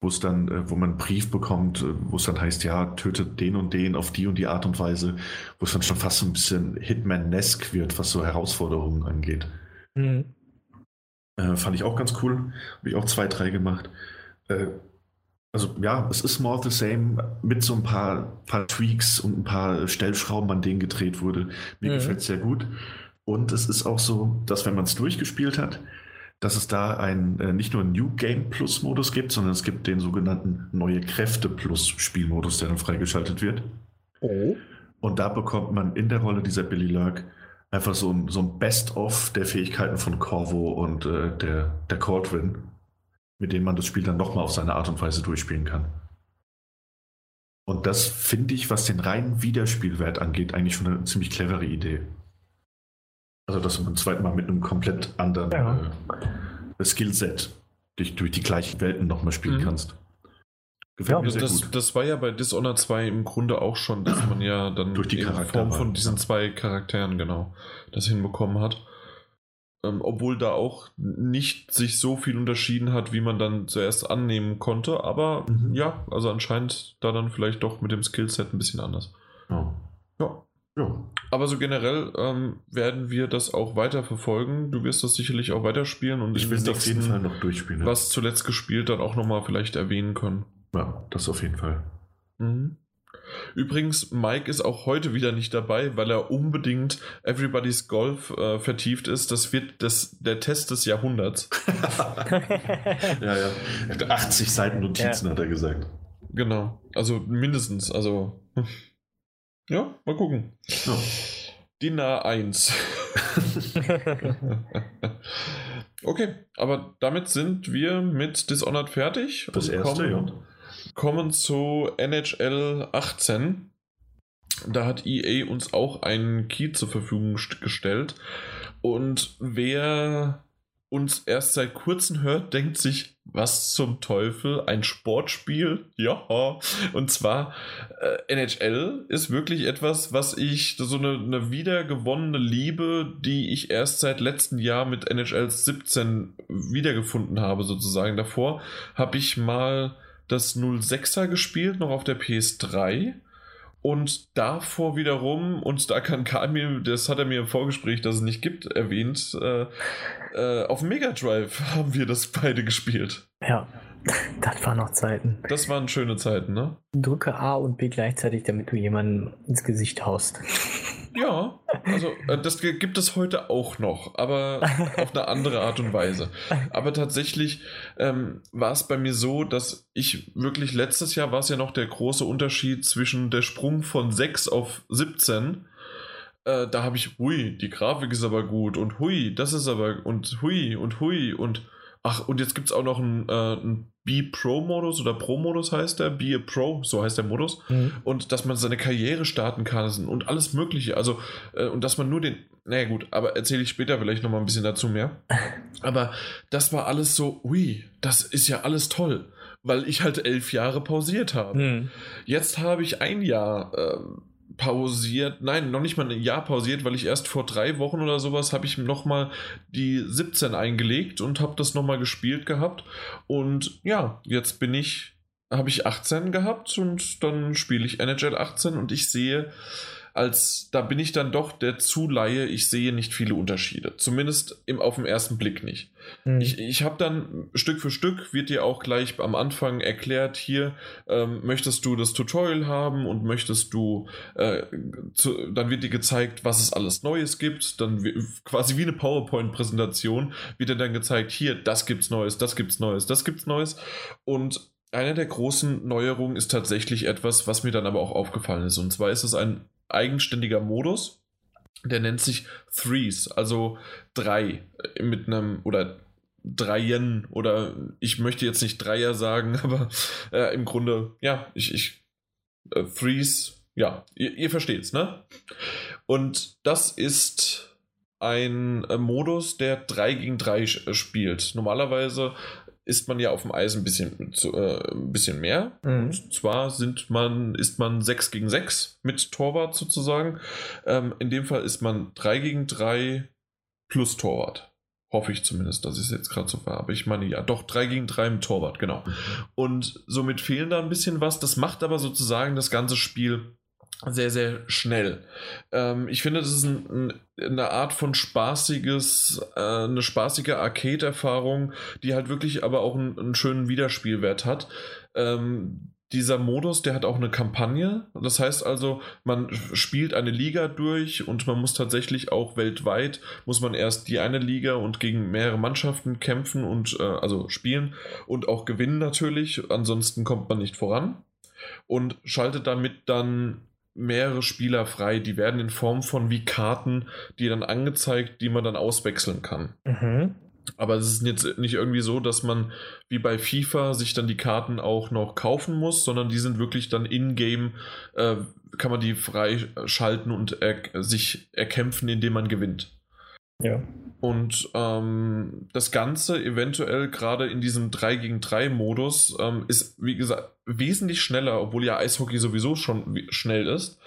wo es dann, äh, wo man einen Brief bekommt, äh, wo es dann heißt, ja, tötet den und den auf die und die Art und Weise, wo es dann schon fast so ein bisschen Hitman-esque wird, was so Herausforderungen angeht. Mhm. Äh, fand ich auch ganz cool. Habe ich auch zwei, drei gemacht. Äh, also ja, es ist more the same mit so ein paar, paar Tweaks und ein paar Stellschrauben, an denen gedreht wurde. Mir mhm. gefällt es sehr gut. Und es ist auch so, dass wenn man es durchgespielt hat, dass es da ein, äh, nicht nur einen New Game Plus Modus gibt, sondern es gibt den sogenannten Neue Kräfte Plus Spielmodus, der dann freigeschaltet wird. Oh. Und da bekommt man in der Rolle dieser Billy Lurk einfach so ein, so ein Best-of der Fähigkeiten von Corvo und äh, der, der Caldwin, mit denen man das Spiel dann nochmal auf seine Art und Weise durchspielen kann. Und das finde ich, was den reinen Wiederspielwert angeht, eigentlich schon eine ziemlich clevere Idee. Also, dass du beim zweiten Mal mit einem komplett anderen ja. äh, Skillset dich durch die gleichen Welten nochmal spielen mhm. kannst. Gefällt ja, mir sehr das, gut. das war ja bei Dishonored 2 im Grunde auch schon, dass man ja dann durch die in Form von diesen ja. zwei Charakteren genau das hinbekommen hat. Ähm, obwohl da auch nicht sich so viel unterschieden hat, wie man dann zuerst annehmen konnte. Aber mhm. ja, also anscheinend da dann vielleicht doch mit dem Skillset ein bisschen anders. Ja. ja. Ja. Aber so generell ähm, werden wir das auch weiter verfolgen. Du wirst das sicherlich auch weiterspielen und ich will es auf jeden Fall noch durchspielen. Was zuletzt gespielt, dann auch nochmal vielleicht erwähnen können. Ja, das auf jeden Fall. Mhm. Übrigens, Mike ist auch heute wieder nicht dabei, weil er unbedingt Everybody's Golf äh, vertieft ist. Das wird das, der Test des Jahrhunderts. ja, ja. 80 Seiten Notizen ja. hat er gesagt. Genau. Also mindestens. Also. Ja, mal gucken. Ja. DIN 1. okay, aber damit sind wir mit Dishonored fertig. Das erste, kommen, ja. Kommen zu NHL 18. Da hat EA uns auch einen Key zur Verfügung gestellt. Und wer uns erst seit kurzem hört, denkt sich, was zum Teufel, ein Sportspiel? Ja. Und zwar äh, NHL ist wirklich etwas, was ich, so eine, eine wiedergewonnene Liebe, die ich erst seit letztem Jahr mit NHL 17 wiedergefunden habe, sozusagen. Davor habe ich mal das 06er gespielt, noch auf der PS3 und davor wiederum, und da kann Kamil, das hat er mir im Vorgespräch, das es nicht gibt, erwähnt, äh, äh, auf Mega Drive haben wir das beide gespielt. Ja, das waren noch Zeiten. Das waren schöne Zeiten, ne? Drücke A und B gleichzeitig, damit du jemanden ins Gesicht haust. Ja, also äh, das gibt es heute auch noch, aber auf eine andere Art und Weise. Aber tatsächlich ähm, war es bei mir so, dass ich wirklich letztes Jahr war es ja noch der große Unterschied zwischen der Sprung von 6 auf 17. Äh, da habe ich, hui, die Grafik ist aber gut und hui, das ist aber und hui und hui und ach, und jetzt gibt es auch noch einen, äh, einen B-Pro-Modus oder Pro-Modus heißt der, Be a Pro, so heißt der Modus. Mhm. Und dass man seine Karriere starten kann und alles Mögliche. Also, äh, und dass man nur den, naja gut, aber erzähle ich später vielleicht nochmal ein bisschen dazu mehr. Aber das war alles so, ui, das ist ja alles toll. weil ich halt elf Jahre pausiert habe. Mhm. Jetzt habe ich ein Jahr äh, pausiert, nein, noch nicht mal ein Jahr pausiert, weil ich erst vor drei Wochen oder sowas habe ich nochmal die 17 eingelegt und habe das nochmal gespielt gehabt. Und ja, jetzt bin ich, habe ich 18 gehabt und dann spiele ich NHL 18 und ich sehe, als da bin ich dann doch der Zuleihe, ich sehe nicht viele Unterschiede. Zumindest im, auf den ersten Blick nicht. Mhm. Ich, ich habe dann Stück für Stück, wird dir auch gleich am Anfang erklärt, hier ähm, möchtest du das Tutorial haben und möchtest du, äh, zu, dann wird dir gezeigt, was es alles Neues gibt. Dann quasi wie eine PowerPoint-Präsentation wird dir dann gezeigt, hier, das gibt's Neues, das gibt's Neues, das gibt's Neues. Und eine der großen Neuerungen ist tatsächlich etwas, was mir dann aber auch aufgefallen ist. Und zwar ist es ein eigenständiger Modus. Der nennt sich Threes, also drei mit einem oder Dreien oder ich möchte jetzt nicht Dreier sagen, aber äh, im Grunde, ja, ich, ich äh, Threes, ja, ihr, ihr versteht's, ne? Und das ist ein äh, Modus, der 3 gegen 3 spielt. Normalerweise ist man ja auf dem Eis ein bisschen, äh, ein bisschen mehr. Mhm. Und zwar sind man, ist man 6 gegen 6 mit Torwart sozusagen. Ähm, in dem Fall ist man 3 gegen 3 plus Torwart. Hoffe ich zumindest, dass ich es jetzt gerade so war. Aber ich meine, ja, doch 3 gegen 3 mit Torwart, genau. Mhm. Und somit fehlen da ein bisschen was. Das macht aber sozusagen das ganze Spiel sehr, sehr schnell. Ähm, ich finde, das ist ein, ein, eine Art von spaßiges, äh, eine spaßige Arcade-Erfahrung, die halt wirklich aber auch einen, einen schönen Wiederspielwert hat. Ähm, dieser Modus, der hat auch eine Kampagne. Das heißt also, man spielt eine Liga durch und man muss tatsächlich auch weltweit, muss man erst die eine Liga und gegen mehrere Mannschaften kämpfen und äh, also spielen und auch gewinnen natürlich. Ansonsten kommt man nicht voran und schaltet damit dann mehrere Spieler frei. Die werden in Form von wie Karten, die dann angezeigt, die man dann auswechseln kann. Mhm. Aber es ist jetzt nicht irgendwie so, dass man wie bei FIFA sich dann die Karten auch noch kaufen muss, sondern die sind wirklich dann in-game, äh, kann man die freischalten und er sich erkämpfen, indem man gewinnt. Ja. Und ähm, das Ganze eventuell gerade in diesem 3 gegen 3 Modus ähm, ist, wie gesagt, wesentlich schneller, obwohl ja Eishockey sowieso schon schnell ist.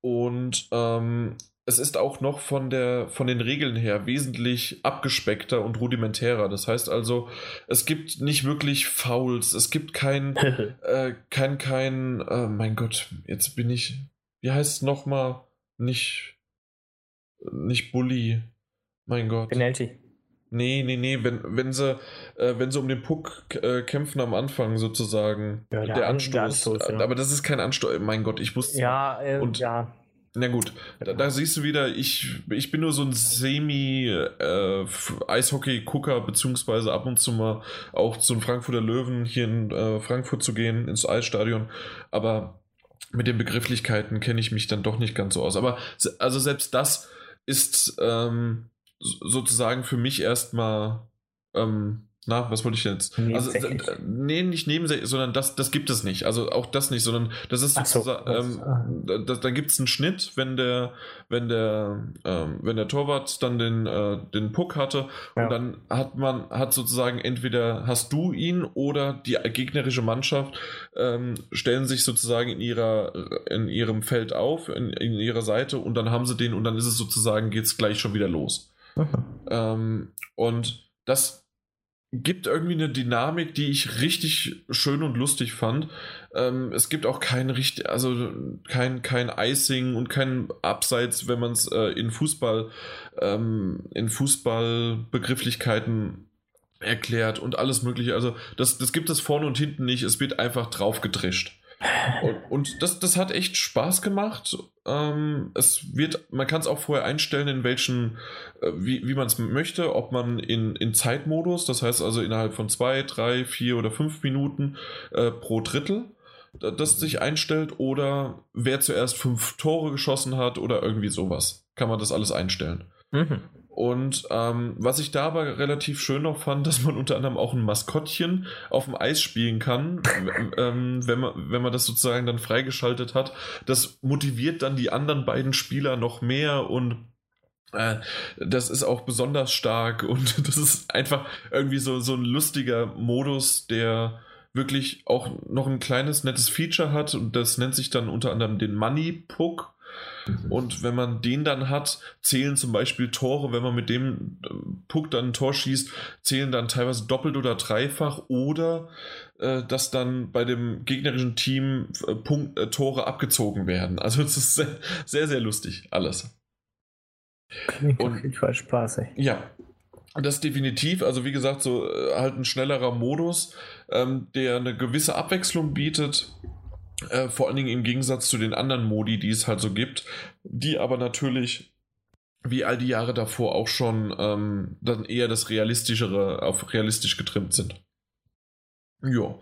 Und ähm, es ist auch noch von, der, von den Regeln her wesentlich abgespeckter und rudimentärer. Das heißt also, es gibt nicht wirklich Fouls, es gibt kein, äh, kein, kein, äh, mein Gott, jetzt bin ich, wie heißt es nochmal? Nicht, nicht Bully. Mein Gott. Penalty. Nee, nee, nee, wenn, wenn, sie, äh, wenn sie um den Puck äh, kämpfen am Anfang sozusagen. Ja, der, der, Anstoß. Der Anstoß ja. Aber das ist kein Anstoß. Mein Gott, ich wusste. Ja, äh, und, ja. Na gut, da, da, siehst du wieder, ich, ich bin nur so ein Semi-Eishockey-Gucker, äh, beziehungsweise ab und zu mal auch zum Frankfurter Löwen hier in äh, Frankfurt zu gehen, ins Eisstadion. Aber mit den Begrifflichkeiten kenne ich mich dann doch nicht ganz so aus. Aber also selbst das ist. Ähm, sozusagen für mich erstmal, ähm, na, was wollte ich jetzt? Also, nee, nicht nebensächlich, sondern das, das gibt es nicht. Also auch das nicht, sondern das ist so, ähm, da, da gibt es einen Schnitt, wenn der, wenn der, ähm, wenn der Torwart dann den, äh, den Puck hatte ja. und dann hat man, hat sozusagen entweder hast du ihn oder die gegnerische Mannschaft ähm, stellen sich sozusagen in ihrer, in ihrem Feld auf, in, in ihrer Seite und dann haben sie den und dann ist es sozusagen, geht es gleich schon wieder los. Ähm, und das gibt irgendwie eine Dynamik, die ich richtig schön und lustig fand. Ähm, es gibt auch kein richtig, also kein, kein Icing und kein Abseits, wenn man es äh, in Fußball, ähm, in Fußballbegrifflichkeiten erklärt und alles mögliche. Also das, das gibt es vorne und hinten nicht. Es wird einfach drauf gedrischt. Und, und, das, das hat echt Spaß gemacht. Ähm, es wird, man kann es auch vorher einstellen, in welchen, äh, wie, wie man es möchte, ob man in, in Zeitmodus, das heißt also innerhalb von zwei, drei, vier oder fünf Minuten äh, pro Drittel, das sich einstellt, oder wer zuerst fünf Tore geschossen hat oder irgendwie sowas. Kann man das alles einstellen. Mhm. Und ähm, was ich da aber relativ schön noch fand, dass man unter anderem auch ein Maskottchen auf dem Eis spielen kann, ähm, wenn, man, wenn man das sozusagen dann freigeschaltet hat. Das motiviert dann die anderen beiden Spieler noch mehr und äh, das ist auch besonders stark und das ist einfach irgendwie so, so ein lustiger Modus, der wirklich auch noch ein kleines nettes Feature hat und das nennt sich dann unter anderem den Money Puck. Und wenn man den dann hat, zählen zum Beispiel Tore, wenn man mit dem äh, Puck dann ein Tor schießt, zählen dann teilweise doppelt oder dreifach oder äh, dass dann bei dem gegnerischen Team äh, Punkt, äh, Tore abgezogen werden. Also es ist sehr, sehr, sehr lustig alles. Klingt und, auf jeden Fall spaßig. Ja, das definitiv, also wie gesagt, so äh, halt ein schnellerer Modus, ähm, der eine gewisse Abwechslung bietet. Äh, vor allen Dingen im Gegensatz zu den anderen Modi, die es halt so gibt, die aber natürlich wie all die Jahre davor auch schon ähm, dann eher das realistischere auf realistisch getrimmt sind. Ja,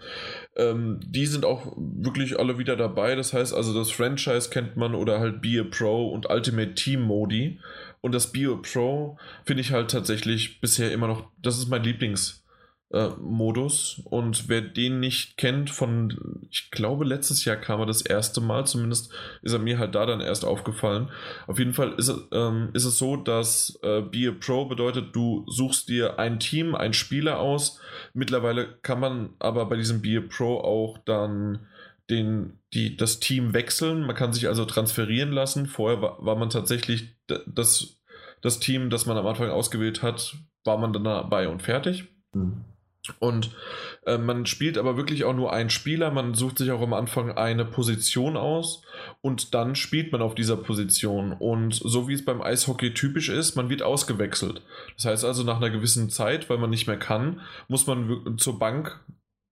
ähm, die sind auch wirklich alle wieder dabei. Das heißt also, das Franchise kennt man oder halt Be a Pro und Ultimate Team Modi. Und das Bio Pro finde ich halt tatsächlich bisher immer noch, das ist mein Lieblings. Äh, Modus und wer den nicht kennt von, ich glaube letztes Jahr kam er das erste Mal, zumindest ist er mir halt da dann erst aufgefallen. Auf jeden Fall ist, ähm, ist es so, dass äh, Be a Pro bedeutet, du suchst dir ein Team, ein Spieler aus. Mittlerweile kann man aber bei diesem Be a Pro auch dann den, die, das Team wechseln. Man kann sich also transferieren lassen. Vorher war, war man tatsächlich das, das Team, das man am Anfang ausgewählt hat, war man dann dabei und fertig. Mhm. Und äh, man spielt aber wirklich auch nur einen Spieler. Man sucht sich auch am Anfang eine Position aus und dann spielt man auf dieser Position. Und so wie es beim Eishockey typisch ist, man wird ausgewechselt. Das heißt also, nach einer gewissen Zeit, weil man nicht mehr kann, muss man zur Bank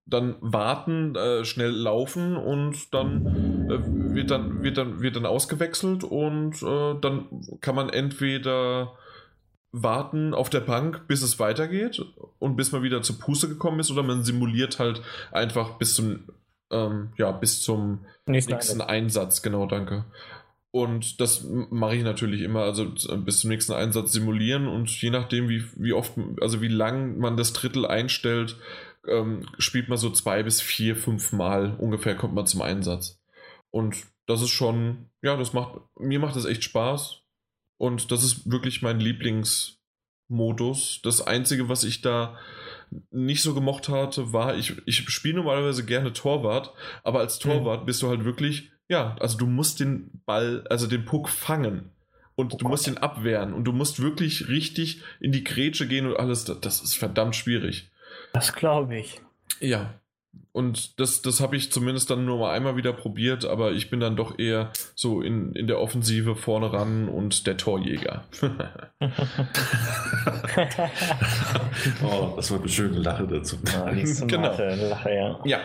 dann warten, äh, schnell laufen und dann, äh, wird dann wird dann wird dann ausgewechselt und äh, dann kann man entweder warten auf der Bank, bis es weitergeht und bis man wieder zur Puste gekommen ist oder man simuliert halt einfach bis zum ähm, ja bis zum nächsten, nächsten Einsatz. Einsatz. Genau, danke. Und das mache ich natürlich immer, also bis zum nächsten Einsatz simulieren und je nachdem, wie, wie oft, also wie lang man das Drittel einstellt, ähm, spielt man so zwei bis vier, fünf Mal ungefähr kommt man zum Einsatz. Und das ist schon, ja, das macht, mir macht das echt Spaß. Und das ist wirklich mein Lieblingsmodus. Das Einzige, was ich da nicht so gemocht hatte, war, ich, ich spiele normalerweise gerne Torwart, aber als mhm. Torwart mhm. bist du halt wirklich, ja, also du musst den Ball, also den Puck fangen. Und oh du musst ihn abwehren und du musst wirklich richtig in die Grätsche gehen und alles. Das, das ist verdammt schwierig. Das glaube ich. Ja. Und das, das habe ich zumindest dann nur mal einmal wieder probiert, aber ich bin dann doch eher so in, in der Offensive vorne ran und der Torjäger. oh, das war eine schöne Lache dazu. Ja, genau. Lache, ja. ja.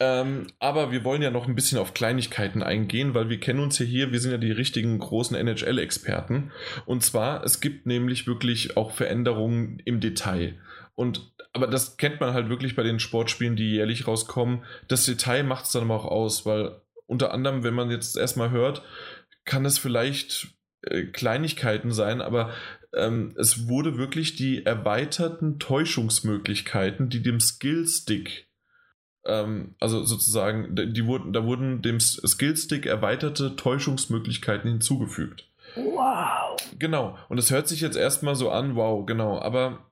Ähm, aber wir wollen ja noch ein bisschen auf Kleinigkeiten eingehen, weil wir kennen uns ja hier, wir sind ja die richtigen großen NHL-Experten. Und zwar, es gibt nämlich wirklich auch Veränderungen im Detail. Und aber das kennt man halt wirklich bei den Sportspielen, die jährlich rauskommen. Das Detail macht es dann aber auch aus, weil unter anderem, wenn man jetzt erstmal hört, kann es vielleicht äh, Kleinigkeiten sein, aber ähm, es wurde wirklich die erweiterten Täuschungsmöglichkeiten, die dem Skillstick ähm, also sozusagen, die wurden, da wurden dem Skillstick erweiterte Täuschungsmöglichkeiten hinzugefügt. Wow. Genau. Und es hört sich jetzt erstmal so an, wow, genau. Aber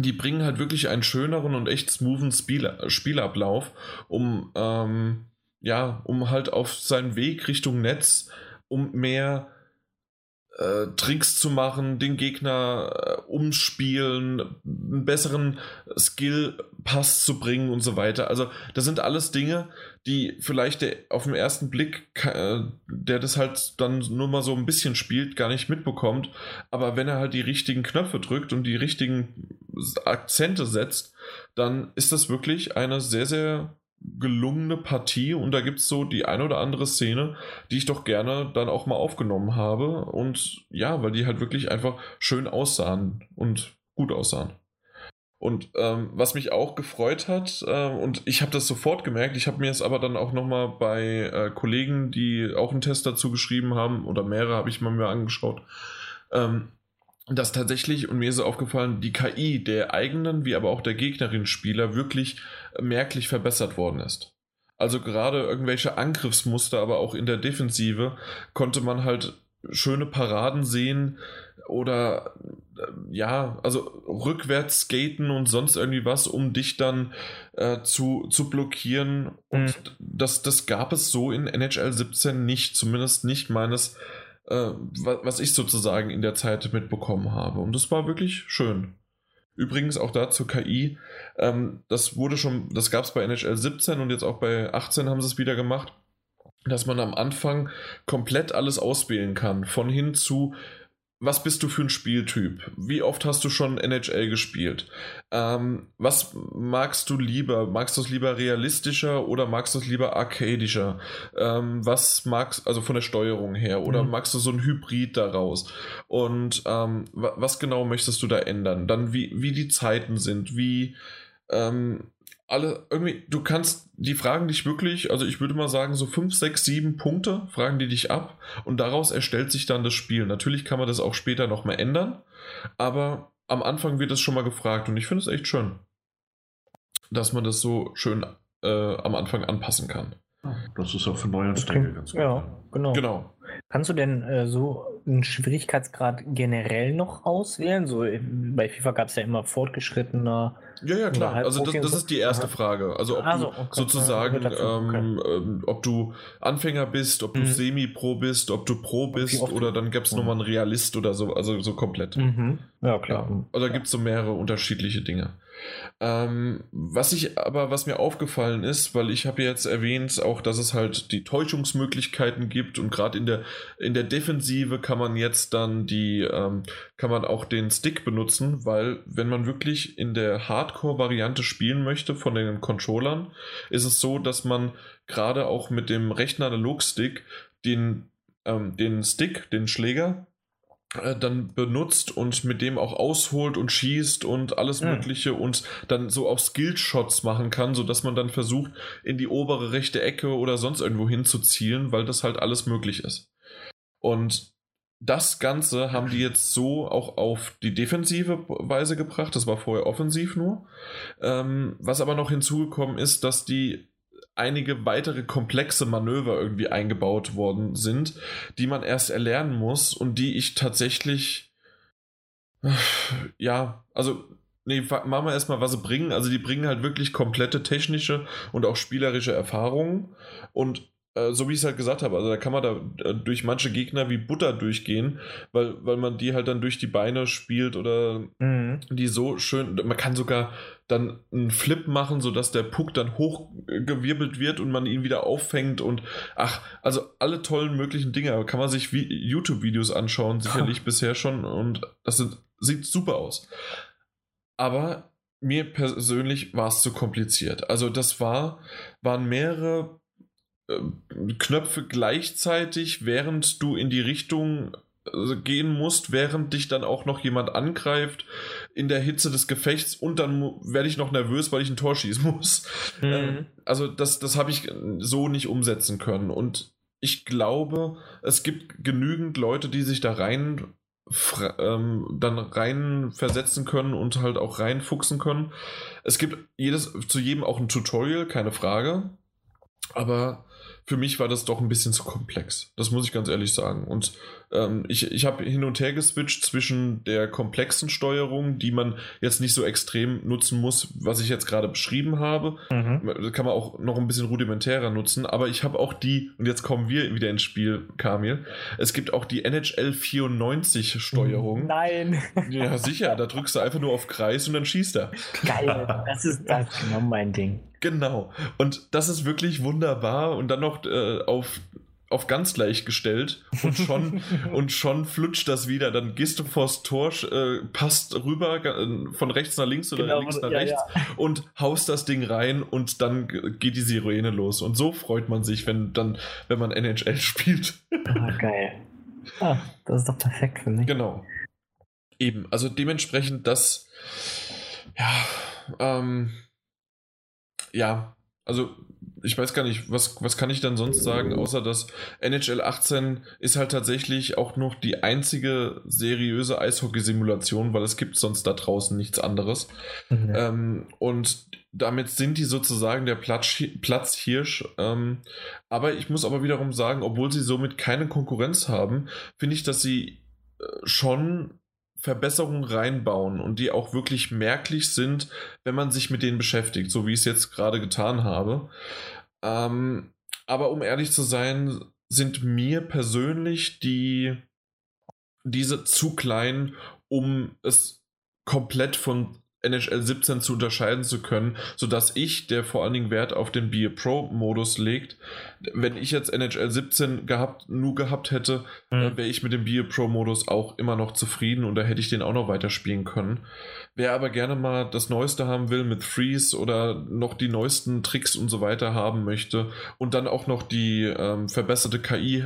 die bringen halt wirklich einen schöneren und echt smoothen Spiel, Spielablauf, um, ähm, ja, um halt auf seinen Weg Richtung Netz, um mehr äh, Tricks zu machen, den Gegner äh, umspielen, einen besseren Skill-Pass zu bringen und so weiter. Also, das sind alles Dinge, die vielleicht der auf den ersten Blick, äh, der das halt dann nur mal so ein bisschen spielt, gar nicht mitbekommt. Aber wenn er halt die richtigen Knöpfe drückt und die richtigen Akzente setzt, dann ist das wirklich eine sehr, sehr gelungene Partie und da gibt es so die ein oder andere Szene, die ich doch gerne dann auch mal aufgenommen habe und ja, weil die halt wirklich einfach schön aussahen und gut aussahen. Und ähm, was mich auch gefreut hat, äh, und ich habe das sofort gemerkt, ich habe mir es aber dann auch nochmal bei äh, Kollegen, die auch einen Test dazu geschrieben haben, oder mehrere habe ich mal mir angeschaut, ähm, dass tatsächlich, und mir ist aufgefallen, die KI der eigenen wie aber auch der Gegnerin Spieler wirklich merklich verbessert worden ist. Also gerade irgendwelche Angriffsmuster, aber auch in der Defensive konnte man halt schöne Paraden sehen oder äh, ja, also rückwärts skaten und sonst irgendwie was, um dich dann äh, zu, zu blockieren. Und mhm. das, das gab es so in NHL 17 nicht, zumindest nicht meines, äh, was ich sozusagen in der Zeit mitbekommen habe. Und das war wirklich schön. Übrigens auch da zur KI. Ähm, das wurde schon, das gab es bei NHL 17 und jetzt auch bei 18 haben sie es wieder gemacht dass man am Anfang komplett alles auswählen kann. Von hin zu, was bist du für ein Spieltyp? Wie oft hast du schon NHL gespielt? Ähm, was magst du lieber? Magst du es lieber realistischer oder magst du es lieber arcadischer? Ähm, was magst also von der Steuerung her? Oder mhm. magst du so ein Hybrid daraus? Und ähm, was genau möchtest du da ändern? Dann wie, wie die Zeiten sind, wie ähm, alle irgendwie, du kannst, die fragen dich wirklich, also ich würde mal sagen, so 5, 6, 7 Punkte fragen die dich ab und daraus erstellt sich dann das Spiel. Natürlich kann man das auch später nochmal ändern, aber am Anfang wird es schon mal gefragt und ich finde es echt schön, dass man das so schön äh, am Anfang anpassen kann. Das ist auch für Neuansteiger okay. ganz gut. Ja, genau. genau. Kannst du denn äh, so einen Schwierigkeitsgrad generell noch auswählen? So äh, bei FIFA gab es ja immer fortgeschrittener. Ja, ja, klar. Also das, das, ist die erste Frage. Also ob also, du okay. sozusagen, ähm, ähm, ob du Anfänger bist, ob du mhm. Semi-Pro bist, ob du Pro bist oder dann gab es mhm. nochmal einen Realist oder so, also so komplett. Mhm. Ja, klar. Ja. Also da gibt es so mehrere unterschiedliche Dinge. Ähm, was ich aber, was mir aufgefallen ist, weil ich habe jetzt erwähnt, auch dass es halt die Täuschungsmöglichkeiten gibt und gerade in der, in der Defensive kann man jetzt dann die, ähm, kann man auch den Stick benutzen, weil wenn man wirklich in der Hardcore-Variante spielen möchte von den Controllern, ist es so, dass man gerade auch mit dem rechten Analogstick den, ähm, den Stick, den Schläger, äh, dann benutzt und mit dem auch ausholt und schießt und alles mhm. Mögliche und dann so auch Skillshots machen kann, sodass man dann versucht, in die obere rechte Ecke oder sonst irgendwo hinzuzielen, weil das halt alles möglich ist. Und das Ganze haben die jetzt so auch auf die defensive Weise gebracht. Das war vorher offensiv nur. Ähm, was aber noch hinzugekommen ist, dass die einige weitere komplexe Manöver irgendwie eingebaut worden sind, die man erst erlernen muss und die ich tatsächlich, ja, also, nee, machen wir erstmal, was sie bringen. Also, die bringen halt wirklich komplette technische und auch spielerische Erfahrungen und äh, so wie ich es halt gesagt habe, also da kann man da äh, durch manche Gegner wie Butter durchgehen, weil, weil man die halt dann durch die Beine spielt oder mhm. die so schön, man kann sogar dann einen Flip machen, sodass der Puck dann hochgewirbelt wird und man ihn wieder auffängt und ach, also alle tollen möglichen Dinge, kann man sich YouTube-Videos anschauen, sicherlich bisher schon und das sieht super aus. Aber mir persönlich war es zu kompliziert. Also das war, waren mehrere äh, Knöpfe gleichzeitig, während du in die Richtung äh, gehen musst, während dich dann auch noch jemand angreift in der Hitze des Gefechts und dann werde ich noch nervös, weil ich ein Tor schießen muss. Mhm. Ähm, also das, das habe ich so nicht umsetzen können und ich glaube, es gibt genügend Leute, die sich da rein ähm, dann rein versetzen können und halt auch reinfuchsen können. Es gibt jedes, zu jedem auch ein Tutorial, keine Frage. Aber für mich war das doch ein bisschen zu komplex. Das muss ich ganz ehrlich sagen. Und ähm, ich, ich habe hin und her geswitcht zwischen der komplexen Steuerung, die man jetzt nicht so extrem nutzen muss, was ich jetzt gerade beschrieben habe. Mhm. Das kann man auch noch ein bisschen rudimentärer nutzen. Aber ich habe auch die, und jetzt kommen wir wieder ins Spiel, Kamil. Es gibt auch die NHL 94 Steuerung. Nein. Ja, sicher. Da drückst du einfach nur auf Kreis und dann schießt er. Geil. Das ist, das genau mein Ding. Genau. Und das ist wirklich wunderbar. Und dann noch äh, auf, auf ganz leicht gestellt und schon, und schon flutscht das wieder. Dann gehst du vors Tor, äh, passt rüber äh, von rechts nach links oder genau, links nach ja, rechts ja. und haust das Ding rein und dann geht die Sirene los. Und so freut man sich, wenn dann, wenn man NHL spielt. Ah, geil. Ah, das ist doch perfekt, finde ich. Genau. Eben, also dementsprechend das, ja, ähm, ja, also ich weiß gar nicht, was, was kann ich dann sonst sagen, außer dass NHL 18 ist halt tatsächlich auch noch die einzige seriöse Eishockey-Simulation, weil es gibt sonst da draußen nichts anderes. Mhm. Ähm, und damit sind die sozusagen der Platz, Platzhirsch. Ähm, aber ich muss aber wiederum sagen, obwohl sie somit keine Konkurrenz haben, finde ich, dass sie äh, schon Verbesserungen reinbauen und die auch wirklich merklich sind, wenn man sich mit denen beschäftigt, so wie ich es jetzt gerade getan habe. Ähm, aber um ehrlich zu sein, sind mir persönlich die diese zu klein, um es komplett von NHL 17 zu unterscheiden zu können, sodass ich, der vor allen Dingen Wert auf den Be Pro-Modus legt, wenn ich jetzt NHL 17 gehabt, nur gehabt hätte, mhm. wäre ich mit dem Be Pro-Modus auch immer noch zufrieden und da hätte ich den auch noch weiterspielen können. Wer aber gerne mal das Neueste haben will mit Freeze oder noch die neuesten Tricks und so weiter haben möchte und dann auch noch die ähm, verbesserte KI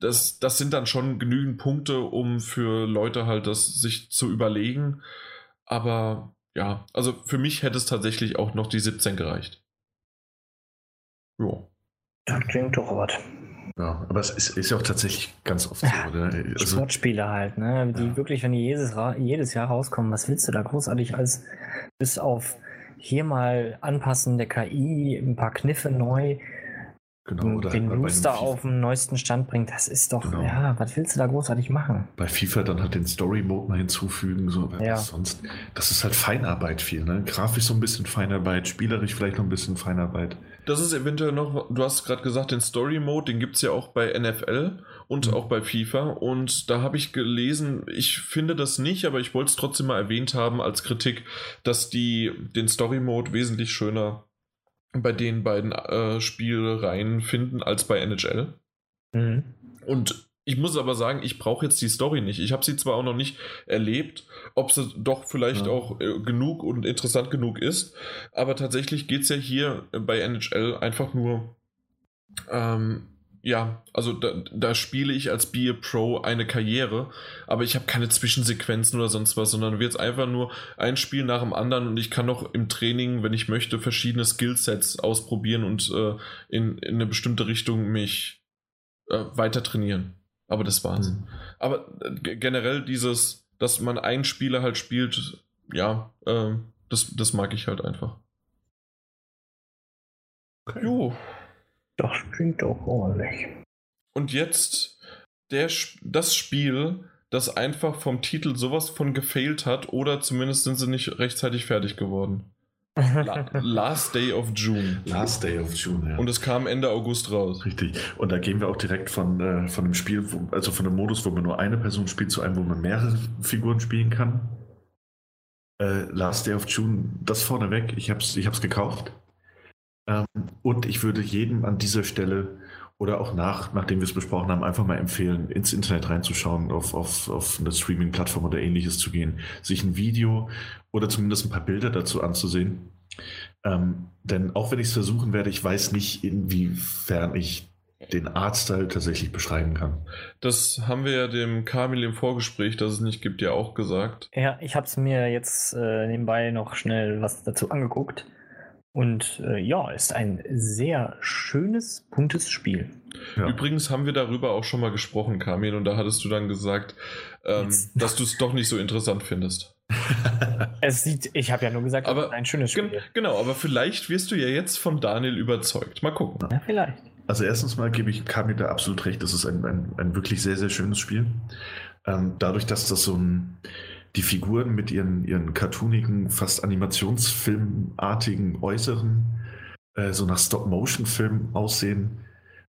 das, das sind dann schon genügend Punkte, um für Leute halt das sich zu überlegen. Aber ja, also für mich hätte es tatsächlich auch noch die 17 gereicht. Jo. Das klingt doch was. Ja, aber es ist, ist ja auch tatsächlich ganz oft so. Ne? Also, Sportspiele halt, ne? Die ja. wirklich, wenn die jedes, jedes Jahr rauskommen, was willst du da großartig als bis auf hier mal anpassen der KI, ein paar Kniffe neu, Genau, oder den Booster auf den neuesten Stand bringt, das ist doch, genau. ja, was willst du da großartig machen? Bei FIFA dann halt den Story-Mode mal hinzufügen, so, ja. sonst, das ist halt Feinarbeit viel, ne? Grafisch so ein bisschen Feinarbeit, spielerisch vielleicht noch ein bisschen Feinarbeit. Das ist eventuell noch, du hast gerade gesagt, den Story-Mode, den gibt es ja auch bei NFL und mhm. auch bei FIFA und da habe ich gelesen, ich finde das nicht, aber ich wollte es trotzdem mal erwähnt haben als Kritik, dass die den Story-Mode wesentlich schöner bei den beiden äh, Spielreihen finden als bei NHL. Mhm. Und ich muss aber sagen, ich brauche jetzt die Story nicht. Ich habe sie zwar auch noch nicht erlebt, ob sie doch vielleicht ja. auch äh, genug und interessant genug ist, aber tatsächlich geht es ja hier bei NHL einfach nur ähm, ja, also da, da, spiele ich als Be a Pro eine Karriere, aber ich habe keine Zwischensequenzen oder sonst was, sondern wird einfach nur ein Spiel nach dem anderen und ich kann noch im Training, wenn ich möchte, verschiedene Skillsets ausprobieren und äh, in, in eine bestimmte Richtung mich äh, weiter trainieren. Aber das war's. Mhm. Aber äh, generell dieses, dass man einen Spieler halt spielt, ja, äh, das, das mag ich halt einfach. Okay. Jo. Das klingt doch ordentlich. Und jetzt der, das Spiel, das einfach vom Titel sowas von gefailt hat, oder zumindest sind sie nicht rechtzeitig fertig geworden. La Last Day of June. Last Day of June, ja. Und es kam Ende August raus. Richtig. Und da gehen wir auch direkt von, äh, von einem Spiel, wo, also von einem Modus, wo man nur eine Person spielt, zu einem, wo man mehrere Figuren spielen kann. Äh, Last Day of June, das vorneweg, ich habe es ich hab's gekauft. Ähm, und ich würde jedem an dieser Stelle oder auch nach, nachdem wir es besprochen haben, einfach mal empfehlen, ins Internet reinzuschauen, auf, auf, auf eine Streaming-Plattform oder ähnliches zu gehen, sich ein Video oder zumindest ein paar Bilder dazu anzusehen. Ähm, denn auch wenn ich es versuchen werde, ich weiß nicht, inwiefern ich den Artstyle tatsächlich beschreiben kann. Das haben wir ja dem Kamil im Vorgespräch, das es nicht gibt, ja auch gesagt. Ja, ich habe es mir jetzt äh, nebenbei noch schnell was dazu angeguckt. Und äh, ja, ist ein sehr schönes, buntes Spiel. Ja. Übrigens haben wir darüber auch schon mal gesprochen, Kamil, und da hattest du dann gesagt, ähm, dass du es doch nicht so interessant findest. es sieht, ich habe ja nur gesagt, aber, ein schönes Spiel. Gen genau, aber vielleicht wirst du ja jetzt von Daniel überzeugt. Mal gucken. Ja, vielleicht. Also erstens mal gebe ich Kamil da absolut recht, das ist ein, ein, ein wirklich sehr, sehr schönes Spiel. Ähm, dadurch, dass das so ein die Figuren mit ihren, ihren cartoonigen, fast animationsfilmartigen Äußeren äh, so nach Stop-Motion-Film aussehen,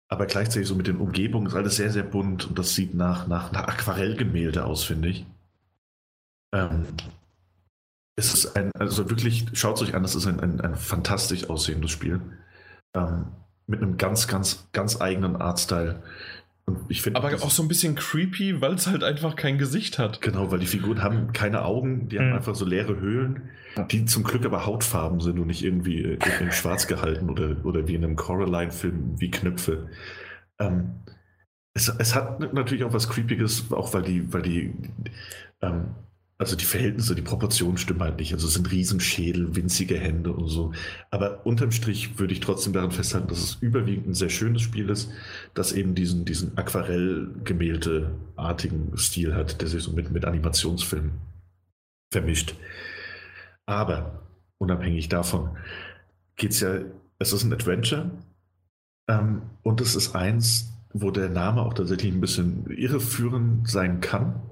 aber gleichzeitig so mit den Umgebungen ist alles sehr, sehr bunt und das sieht nach, nach, nach Aquarellgemälde aus, finde ich. Ähm, es ist ein, also wirklich, schaut es euch an, es ist ein, ein, ein fantastisch aussehendes Spiel. Ähm, mit einem ganz, ganz, ganz eigenen Artstyle. Find, aber auch so ein bisschen creepy, weil es halt einfach kein Gesicht hat. Genau, weil die Figuren haben keine Augen, die mhm. haben einfach so leere Höhlen, die zum Glück aber Hautfarben sind und nicht irgendwie äh, in schwarz gehalten oder, oder wie in einem Coraline-Film wie Knöpfe. Ähm, es, es, hat natürlich auch was Creepiges, auch weil die, weil die ähm, also die Verhältnisse, die Proportionen stimmen halt nicht. Also es sind Riesenschädel, winzige Hände und so. Aber unterm Strich würde ich trotzdem daran festhalten, dass es überwiegend ein sehr schönes Spiel ist, das eben diesen, diesen Aquarell-Gemälde-artigen Stil hat, der sich so mit, mit Animationsfilmen vermischt. Aber unabhängig davon geht es ja, es ist ein Adventure ähm, und es ist eins, wo der Name auch tatsächlich ein bisschen irreführend sein kann